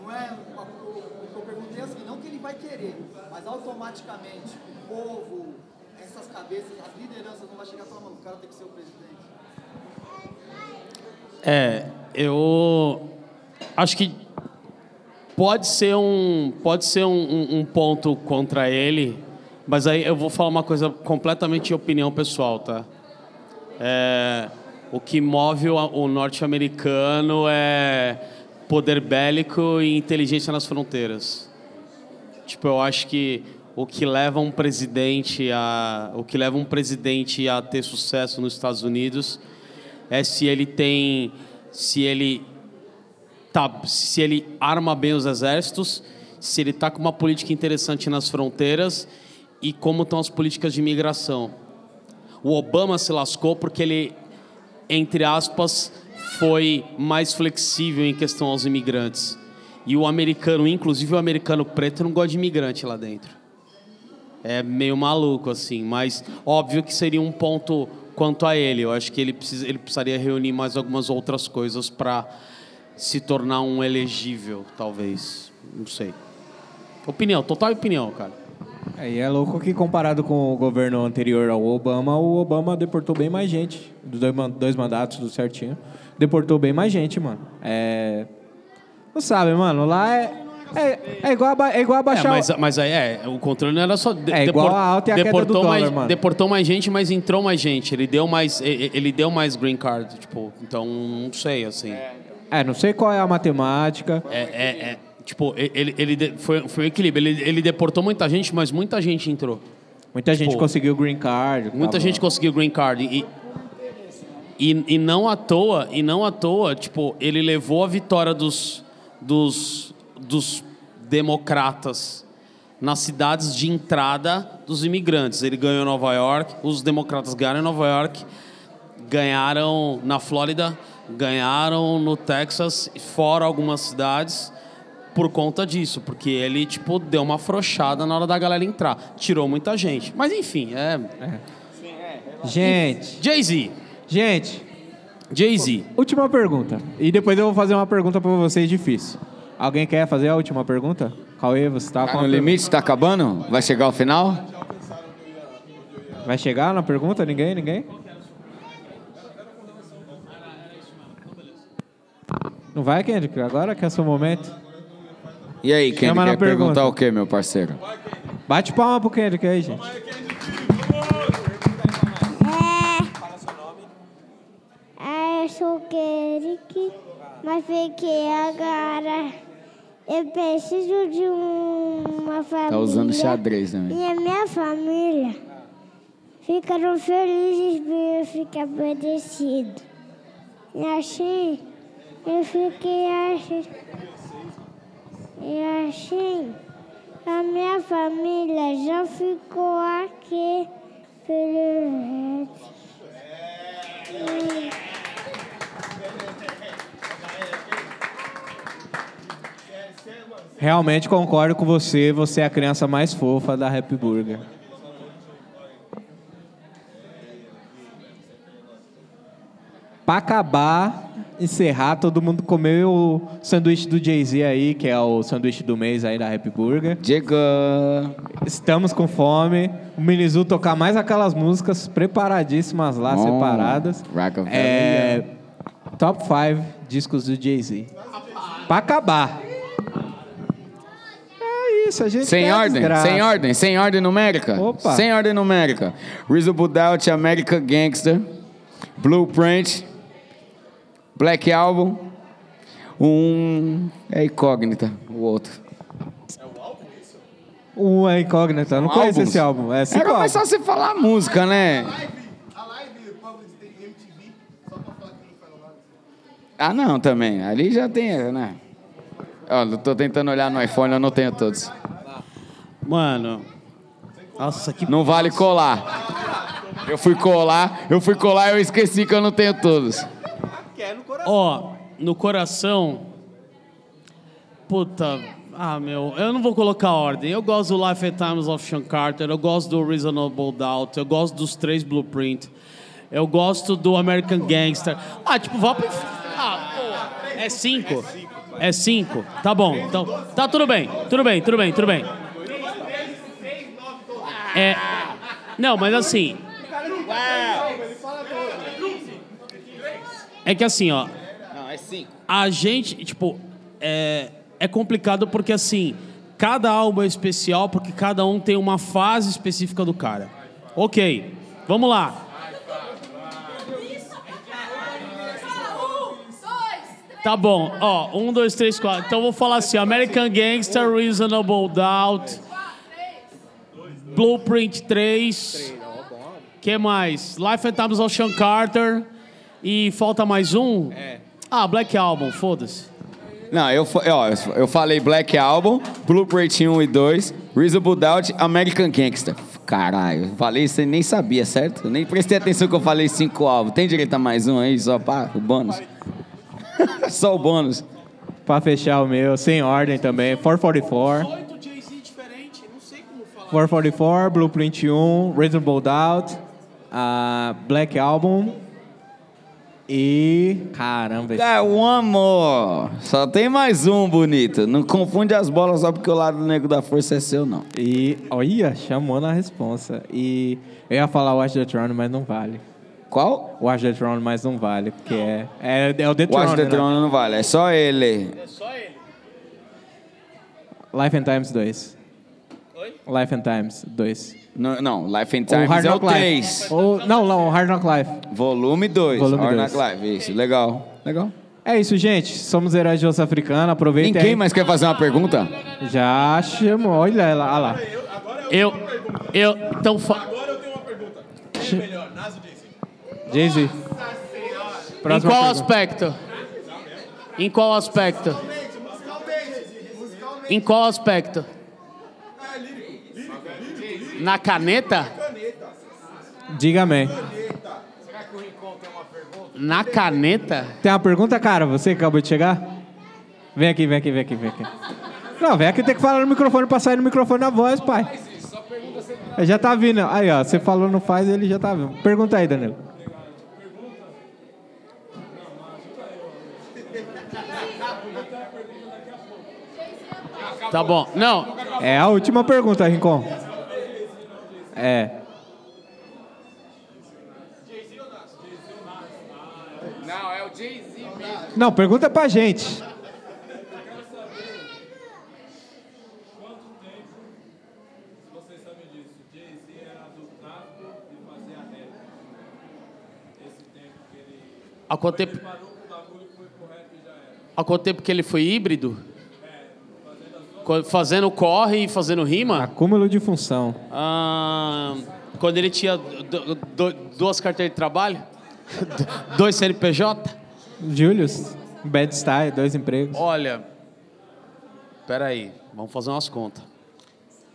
não é uma, o, o que eu perguntei é assim, não que ele vai querer, mas automaticamente o povo, essas cabeças, as lideranças não vão chegar falar, mano, o cara tem que ser o presidente. É, eu acho que pode ser um, pode ser um, um- um ponto contra ele, mas aí eu vou falar uma coisa completamente de opinião pessoal, tá? É, o que move o, o norte-americano é poder bélico e inteligência nas fronteiras. Tipo, eu acho que o que leva um presidente a o que leva um presidente a ter sucesso nos Estados Unidos é se ele tem se ele tá se ele arma bem os exércitos, se ele tá com uma política interessante nas fronteiras e como estão as políticas de imigração. O Obama se lascou porque ele entre aspas foi mais flexível em questão aos imigrantes. E o americano, inclusive o americano preto, não gosta de imigrante lá dentro. É meio maluco, assim, mas óbvio que seria um ponto quanto a ele. Eu acho que ele, precisa, ele precisaria reunir mais algumas outras coisas para se tornar um elegível, talvez. Não sei. Opinião, total opinião, cara. É, e é louco que comparado com o governo anterior ao Obama, o Obama deportou bem mais gente. Dos dois, man- dois mandatos, tudo certinho. Deportou bem mais gente, mano. É. Não sabe, mano, lá é. É, é igual, aba- é igual É, abaixar. mas, mas aí é, o controle não era só. de- É igual a alta e a queda do deportou dólar, mais, mano. Deportou mais gente, mas entrou mais gente. Ele deu mais, ele deu mais green card, tipo, então não sei, assim. É, não sei qual é a matemática. É, é, é, tipo, ele, ele foi, foi um equilíbrio. Ele, ele deportou muita gente, mas muita gente entrou. Muita gente Tipo, conseguiu green card. Muita gente conseguiu green card. E, e, e não à toa, e não à toa, tipo, ele levou a vitória dos, dos, dos democratas nas cidades de entrada dos imigrantes. Ele ganhou em Nova York, os democratas ganharam em Nova York, ganharam na Flórida, ganharam no Texas, fora algumas cidades, por conta disso, porque ele, tipo, deu uma afrouxada na hora da galera entrar. Tirou muita gente. Mas enfim, é. Gente. Jay-Z. Gente. Jay-Z. Última pergunta. E depois eu vou fazer uma pergunta pra vocês difícil. Alguém quer fazer a última pergunta? Cauê, você tá, Tá com no limite? Tá acabando? Vai chegar ao final? Vai chegar na pergunta? Ninguém? Ninguém? Não vai, Kendrick? Agora que é o seu momento. E aí, na quer perguntar pergunta. o quê, meu parceiro? Bate palma pro Kendrick aí, gente. Eu sou o Kerik, mas fiquei agora. Eu preciso de um- uma família. Tá usando xadrez também. E a minha família ficaram felizes por eu ficar obedecido. E assim, eu fiquei assim. E assim, a minha família já ficou aqui pelo Realmente concordo com você. Você é a criança mais fofa da Happy Burger. Pra acabar, encerrar, todo mundo comeu o sanduíche do Jay-Z aí, que é o sanduíche do mês aí da Happy Burger. Diga! Estamos com fome. O Minizu tocar mais aquelas músicas preparadíssimas lá, Bom, separadas. Rockefeller. É, top 5 discos do Jay-Z. Pra acabar. É isso, a gente Sem ordem, desgraça. sem ordem, sem ordem numérica. Opa. Sem ordem numérica. Reasonable Doubt, American Gangster, Blueprint, Black Album, um... é incógnita, o outro. Um é incógnita, eu não conheço Álbuns? esse álbum. É Era mais só você falar a música, né? Ah, não, também. Ali já tem, né? Eu tô tentando olhar no iPhone, eu não tenho todos. Mano. Nossa, que. Não vale colar. Eu fui colar, eu fui colar e eu esqueci que eu não tenho todos. Ó, no coração. Puta. Ah, meu, eu não vou colocar ordem. Eu gosto do Life and Times of Sean Carter, eu gosto do Reasonable Doubt, eu gosto dos três Blueprint, eu gosto do American Gangster. Ah, tipo, vá pro. Ah, pô, é cinco? É cinco? Tá bom, então. Tá tudo bem, tudo bem, tudo bem, tudo bem. É. Não, mas assim. É que assim, ó. Não, é cinco. A gente, tipo, é, é complicado porque assim, cada álbum é especial porque cada um tem uma fase específica do cara. Ok, vamos lá. Tá bom, ó, um, dois, três, quatro. Então eu vou falar assim: American Gangster, Reasonable Doubt, Blueprint 3. que mais? Life and Times of Sean Carter. E falta mais um? Ah, Black Album, foda-se. Não, eu, ó, eu falei Black Album, Blueprint 1 e 2, Reasonable Doubt, American Gangster. Caralho, falei isso e nem sabia, certo? Eu nem prestei atenção que eu falei cinco álbuns. Tem direito a mais um aí, só pá, o bônus? só o bônus. Pra fechar o meu, sem ordem também. 444. 444, Blueprint 1, Reasonable Doubt. a Black Album e... Caramba. esse- É, one more. Só tem mais um, bonito. Não confunde as bolas só porque o lado negro da força é seu, não. E, olha, chamou na responsa. E eu ia falar Watch the Throne, mas não vale. Qual? Watch the Throne, mas não vale, porque é, é, é o The Throne, Watch the né? Throne não vale, é só ele. Life and Times 2. Life and Times 2. Não, não Life and Ou Times Hard é o Knock Life. 3. Ou, não, não, Hard Knock Life. Volume 2. Volume Hard. Knock Life, isso. Legal. Legal. É isso, gente. Somos heróis de osso africano. Aproveitem Ninguém aí. mais quer fazer uma pergunta? Já chamou. Olha ela, olha lá. Eu. Eu. Então. Fa... Jay-Z. Em Próxima qual pergunta. aspecto? Em qual aspecto? Em qual aspecto? Na caneta? Diga amém. Na caneta? Tem uma pergunta, cara? Você que acabou de chegar? Vem aqui, vem aqui, vem aqui, vem aqui. Não, vem aqui tem que falar no microfone pra sair no microfone na voz, pai. Ele já tá vindo. Aí, ó. Você falou não faz, ele já tá vindo. Pergunta aí, Danilo. Tá bom. Não. É a última pergunta, Rincon. É. Não, é o Jay-Z Não, pergunta pra gente. Há quanto tempo? Há quanto tempo que ele foi híbrido? Co- Fazendo corre e fazendo rima? Acúmulo de função. Ah, quando ele tinha do- do- duas carteiras de trabalho? Dois CNPJ? Julius, Bad Style, dois empregos. Olha, peraí, vamos fazer umas contas.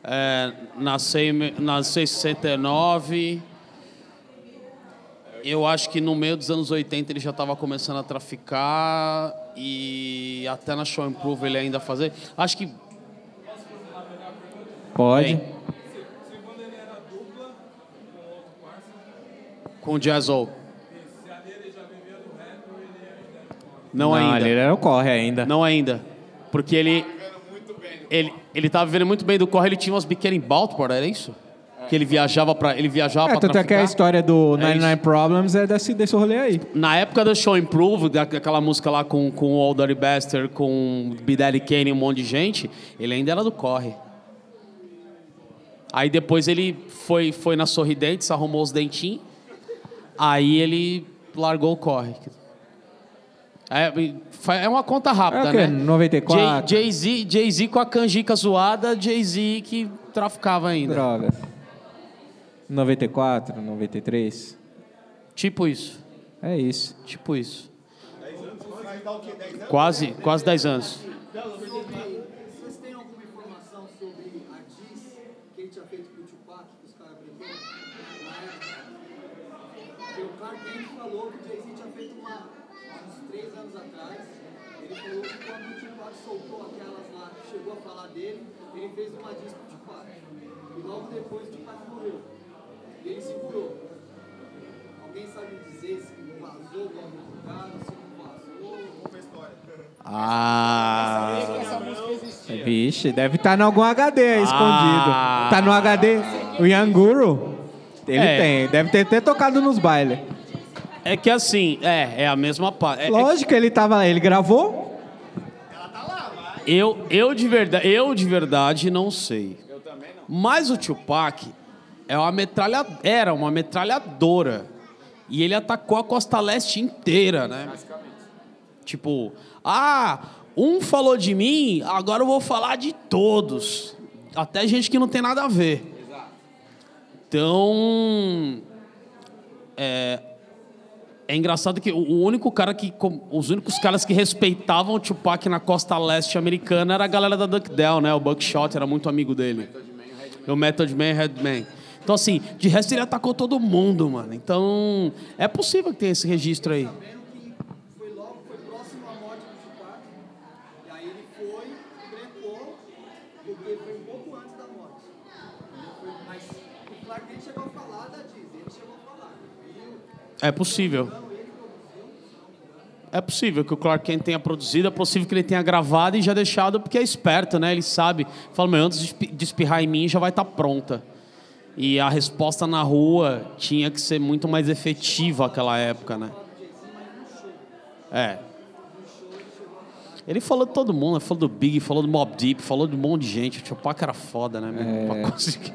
É, nasceu, em me- nasceu em 69. Eu acho que no meio dos anos 80 ele já estava começando a traficar e até na Show Improve ele ainda fazer. Acho que Pode. Com o Jazzol. Não, Não, ainda. ele era o corre ainda. Não ainda. Porque ele. Ele, ele tava vivendo muito bem do corre, ele tinha umas biqueiras em Baltimore, era isso? Que ele viajava para ele viajava É, pra tanto é que a história do É 99 Problems é desse, desse rolê aí. Na época do Show Improve, da- daquela música lá com, com o Old Dirty Bastard, com Big Daddy Kane e um monte de gente, ele ainda era do corre. Aí depois ele foi, foi na Sorridentes, arrumou os dentinhos, aí ele largou o corre. É, é uma conta rápida, É né? 94? Jay- Jay-Z Jay com a canjica zoada, Jay-Z que traficava ainda. Drogas. 94, 93. Tipo isso. É isso. Tipo isso. Quase, quase 10 anos. Vocês têm alguma informação sobre a diss que ele tinha feito com o Tupac, que os caras brincou? Na época? Porque o Clark Kent falou que o Jay-Z tinha feito uma, há uns três anos atrás. Ele falou que quando o Tupac soltou aquelas lá, chegou a falar dele, ele fez uma diss com o Tupac. E logo depois o Tupac morreu. E ele se curou. Alguém sabe dizer se vazou do algum lugar, se não vazou? Conta a história. Ah. Vixe, deve estar em algum HD aí escondido. Tá no HD. O Yanguru, ele É. tem. Deve ter, ter tocado nos bailes. É que assim, é, é a mesma parte. Lógico que ele tava lá. Ele gravou? Eu, eu, de verdade, eu de verdade não sei. Eu também não. Mas o Tupac é uma metralha, era uma metralhadora. E ele atacou a costa leste inteira, né? Tipo, ah, um falou de mim, agora eu vou falar de todos. Até gente que não tem nada a ver. Então, é, é engraçado que o único cara que. Os únicos caras que respeitavam o Tupac na costa leste americana era a galera da Duckdale, né? O Buckshot era muito amigo dele. O Method Man Redman. Então, assim, de resto ele atacou todo mundo, mano. Então, é possível que tenha esse registro aí. foi logo, foi próximo à morte do Tupac. E aí ele foi e brecou, porque foi um pouco antes da morte. Foi- Mas o Clark Kent chegou É possível. É possível que o Clark Kent tenha produzido, é possível que ele tenha gravado e já deixado, porque é esperto, né? Ele sabe. Fala, meu, antes de espi- de espirrar em mim, já vai estar pronta. E a resposta na rua tinha que ser muito mais efetiva naquela época, né? É. Ele falou de todo mundo, falou do Big, falou do Mob Deep, falou de um monte de gente. O Tupac era foda, né? meu? Pra conseguir-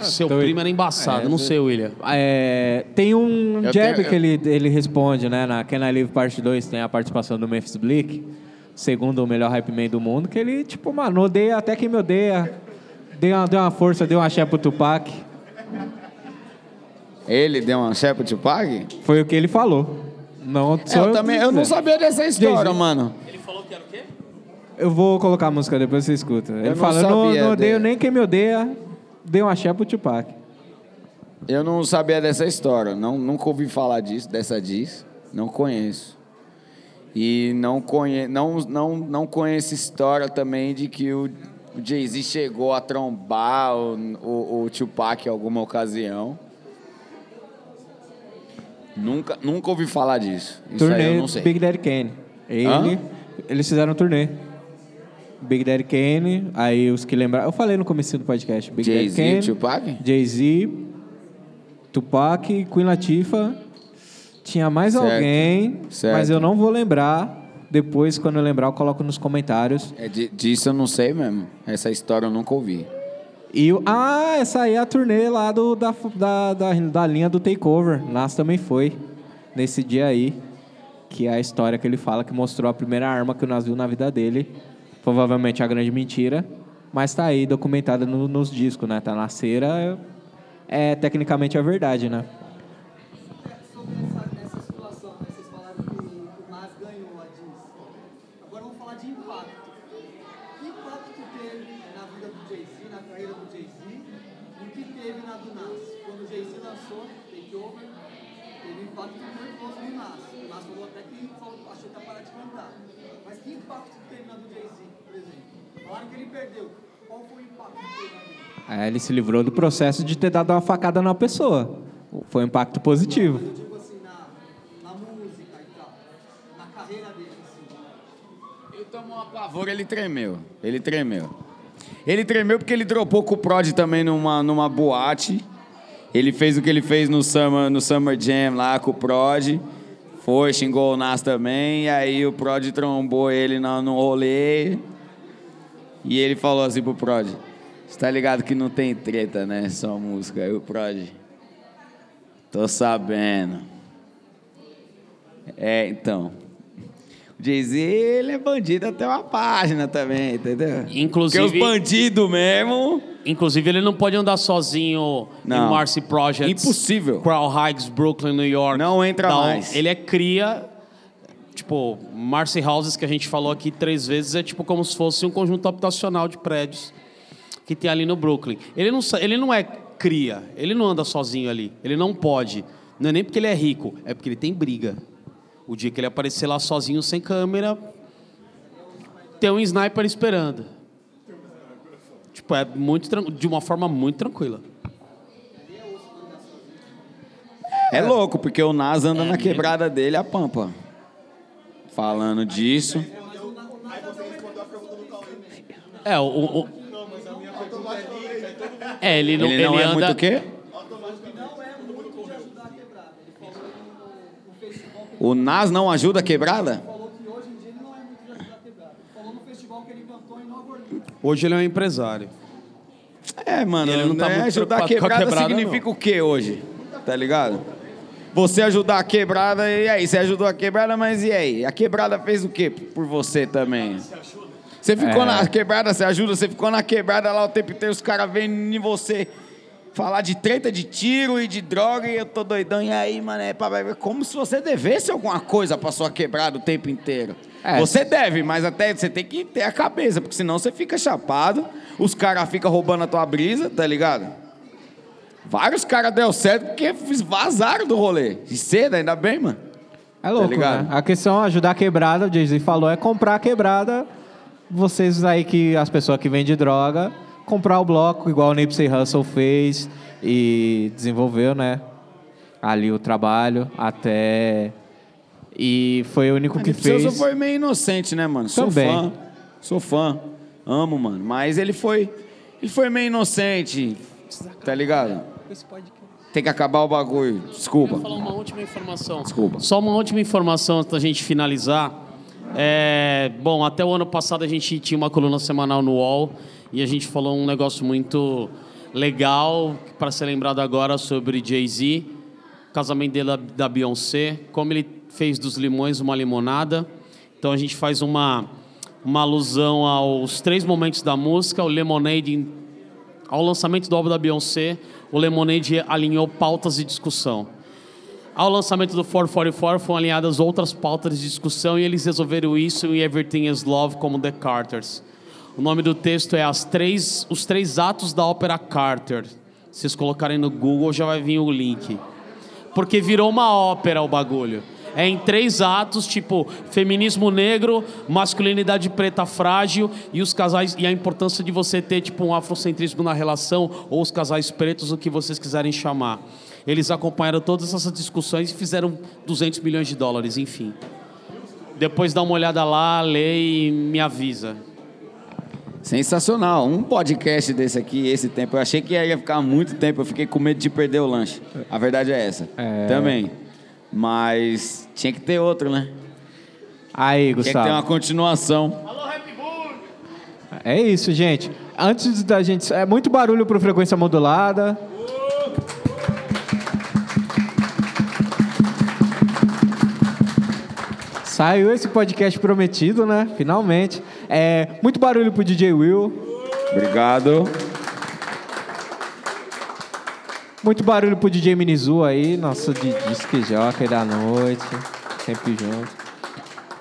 Seu Doido. primo era embaçado, É, não sei, William. É, tem um Eu jab tenho- que ele, ele responde, né? Na Can I Live Parte 2 tem a participação do Memphis Bleak, segundo o melhor rap man do mundo, que ele, tipo, mano, odeia até quem me odeia. Deu uma, deu uma força, deu uma axé pro Tupac. Ele deu uma chefe pro Tupac? Foi o que ele falou. Não É, sou eu também, eu não sabia dessa história, mano. Eu vou colocar a música depois você escuta. Ele não fala, não, sabia não odeio dele. nem quem me odeia, deu uma axé pro Tupac. Eu não sabia dessa história, não, nunca ouvi falar disso, dessa diz, não conheço. E não, conhe, não, não, não conheço história também de que o, o Jay-Z chegou a trombar o, o, o Tupac em alguma ocasião. Nunca, nunca ouvi falar disso. Isso aí eu turnê não sei. Big Daddy Kane. Ele, Hã? eles fizeram um turnê. Big Daddy Kane, aí os que lembraram. Eu falei no começo do podcast. Big Daddy Jay-Z Kane, Tupac? Jay-Z, Tupac, Queen Latifah. Tinha mais Certo. alguém, Certo. mas eu não vou lembrar. Depois, quando eu lembrar, eu coloco nos comentários. É, di- disso eu não sei mesmo. Essa história eu nunca ouvi. E o- ah, essa aí é a turnê lá do, da, da, da, da linha do Takeover. Nas também foi. Nesse dia aí. Que é a história que ele fala que mostrou a primeira arma que o Nas viu na vida dele. Provavelmente a grande mentira. Mas tá aí documentada no- nos discos, né? Tá na cera. É, é tecnicamente a verdade, né? Impacto. Nervoso no Nas. O Nas falou até que achou que ia parar de cantar. Mas que impacto Falaram que ele perdeu. Qual foi o impacto? Aí ele se livrou do processo de ter dado uma facada na pessoa. Foi um impacto positivo. Tipo assim, na, na música e tal. Na carreira dele, assim. Ele tomou uma pavor, ele tremeu. Ele tremeu. Ele tremeu porque ele dropou com o Prod também numa, numa boate. Ele fez o que ele fez no Summer, no Summer Jam lá com o Prod. Foi, xingou o Nas também. E aí o Prod trombou ele no, no rolê. E ele falou assim pro Prod: Você tá ligado que não tem treta, né? Só música. Aí o Prod: Tô sabendo. É, então. O Jay-Z, ele é bandido até uma página também, entendeu? Inclusive- Porque os bandidos mesmo. Inclusive, ele não pode andar sozinho Não. em Marcy Projects. Impossível. Crown Heights, Brooklyn, New York. Não entra Não, mais. Ele é cria. Tipo, Marcy Houses, que a gente falou aqui três vezes, é tipo como se fosse um conjunto habitacional de prédios que tem ali no Brooklyn. Ele não, ele não é cria, ele não anda sozinho ali. Ele não pode. Não é nem porque ele é rico, é porque ele tem briga. O dia que ele aparecer lá sozinho, sem câmera, tem um sniper esperando. Tipo, é muito de uma forma muito tranquila. É louco, porque o Nas anda É na mesmo. quebrada dele a pampa. Falando disso. É, o. o- É, ele não, Ele não é anda... muito o quê? O Nas não ajuda a quebrada? Hoje ele é um empresário. É, mano, Ele não tá né, muito ajudar a quebrada, quebrada, significa o quê hoje? Tá ligado? Você ajudar a quebrada, e aí? Você ajudou a quebrada, mas e aí? A quebrada fez o quê por você também? Você ficou É. na quebrada, você ajuda, você ficou na quebrada lá o tempo inteiro, os caras vêm em você falar de treta, de tiro e de droga, e eu tô doidão, e aí, mano, é pra- como se você devesse alguma coisa pra sua quebrada o tempo inteiro. É. Você deve, mas até você tem que ter a cabeça, porque senão você fica chapado, os caras ficam roubando a tua brisa, tá ligado? Vários caras deu certo porque vazaram do rolê. E cedo, ainda bem, mano. É louco, ligado? né? A questão é ajudar a quebrada, o Jay-Z falou, é comprar a quebrada. Vocês aí que as pessoas que vendem droga, comprar o bloco, igual o Nipsey Hussle fez e desenvolveu, né? Ali o trabalho até. E foi o único que Nipsey fez. foi meio inocente, né, mano? Sou Também. fã. Sou fã. Amo, mano. Mas ele foi. Ele foi meio inocente. Tá ligado? Tem que acabar o bagulho. Desculpa. Eu falar uma última informação. Desculpa. Só uma última informação antes da gente finalizar. É, bom, até o ano passado a gente tinha uma coluna semanal no UOL e a gente falou um negócio muito legal para ser lembrado agora sobre Jay-Z, casamento dele da- da Beyoncé, como ele fez dos limões uma limonada. Então a gente faz uma, uma alusão aos três momentos da música, o Lemonade ao lançamento do álbum da Beyoncé, o Lemonade alinhou pautas de discussão. Ao lançamento do 444 foram alinhadas outras pautas de discussão e eles resolveram isso em Everything is Love como The Carters. O nome do texto é três, Os Três Atos da Ópera Carter. Se vocês colocarem no Google já vai vir o link. Porque virou uma ópera o bagulho. É em três atos, tipo feminismo negro, masculinidade preta frágil e os casais e a importância de você ter tipo um afrocentrismo na relação ou os casais pretos, o que vocês quiserem chamar. Eles acompanharam todas essas discussões e fizeram 200 milhões de dólares, enfim. Depois dá uma olhada lá, lê e me avisa. Sensacional. Um podcast desse aqui, esse tempo. Eu achei que ia ficar muito tempo. Eu fiquei com medo de perder o lanche. A verdade é essa. Também. Mas tinha que ter outro, né? Aí, Tinha que Gustavo. ter uma continuação. É isso, gente. Antes da gente. É muito barulho para frequência modulada. Saiu esse podcast prometido, né? Finalmente. É, muito barulho pro DJ Will. Obrigado. Muito barulho pro DJ Minizu aí, nosso di- disque jockey da noite. Sempre junto.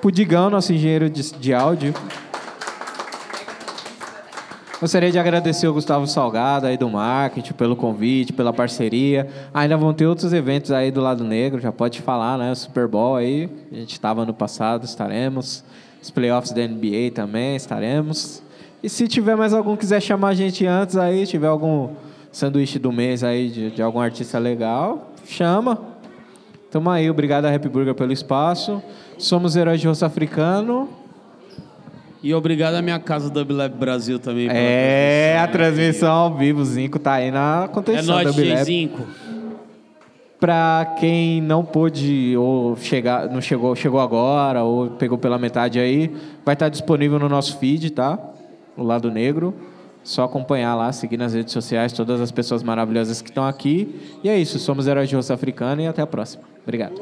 Pro Digão, nosso engenheiro de, de áudio. Gostaria de agradecer o Gustavo Salgado aí do marketing pelo convite, pela parceria. Ainda vão ter outros eventos aí do lado negro, já pode falar, né? O Super Bowl aí, a gente estava no passado, estaremos. Os playoffs da NBA também estaremos. E se tiver mais algum quiser chamar a gente antes aí, tiver algum sanduíche do mês aí de, de algum artista legal, chama. Tamo aí, obrigado a Happy Burger pelo espaço. Somos heróis de rosto africano. E obrigado à minha casa Dub Lab Brasil também. É, a transmissão ao vivo, o Zinco tá aí na É contenção nóis, da Bileb. G5. Pra quem não pôde ou chegar, não chegou, chegou agora ou pegou pela metade aí, vai estar disponível no nosso feed, tá? No lado negro. Só acompanhar lá, seguir nas redes sociais todas as pessoas maravilhosas que estão aqui. E é isso, somos Heróis de Rosto Africano e até a próxima. Obrigado.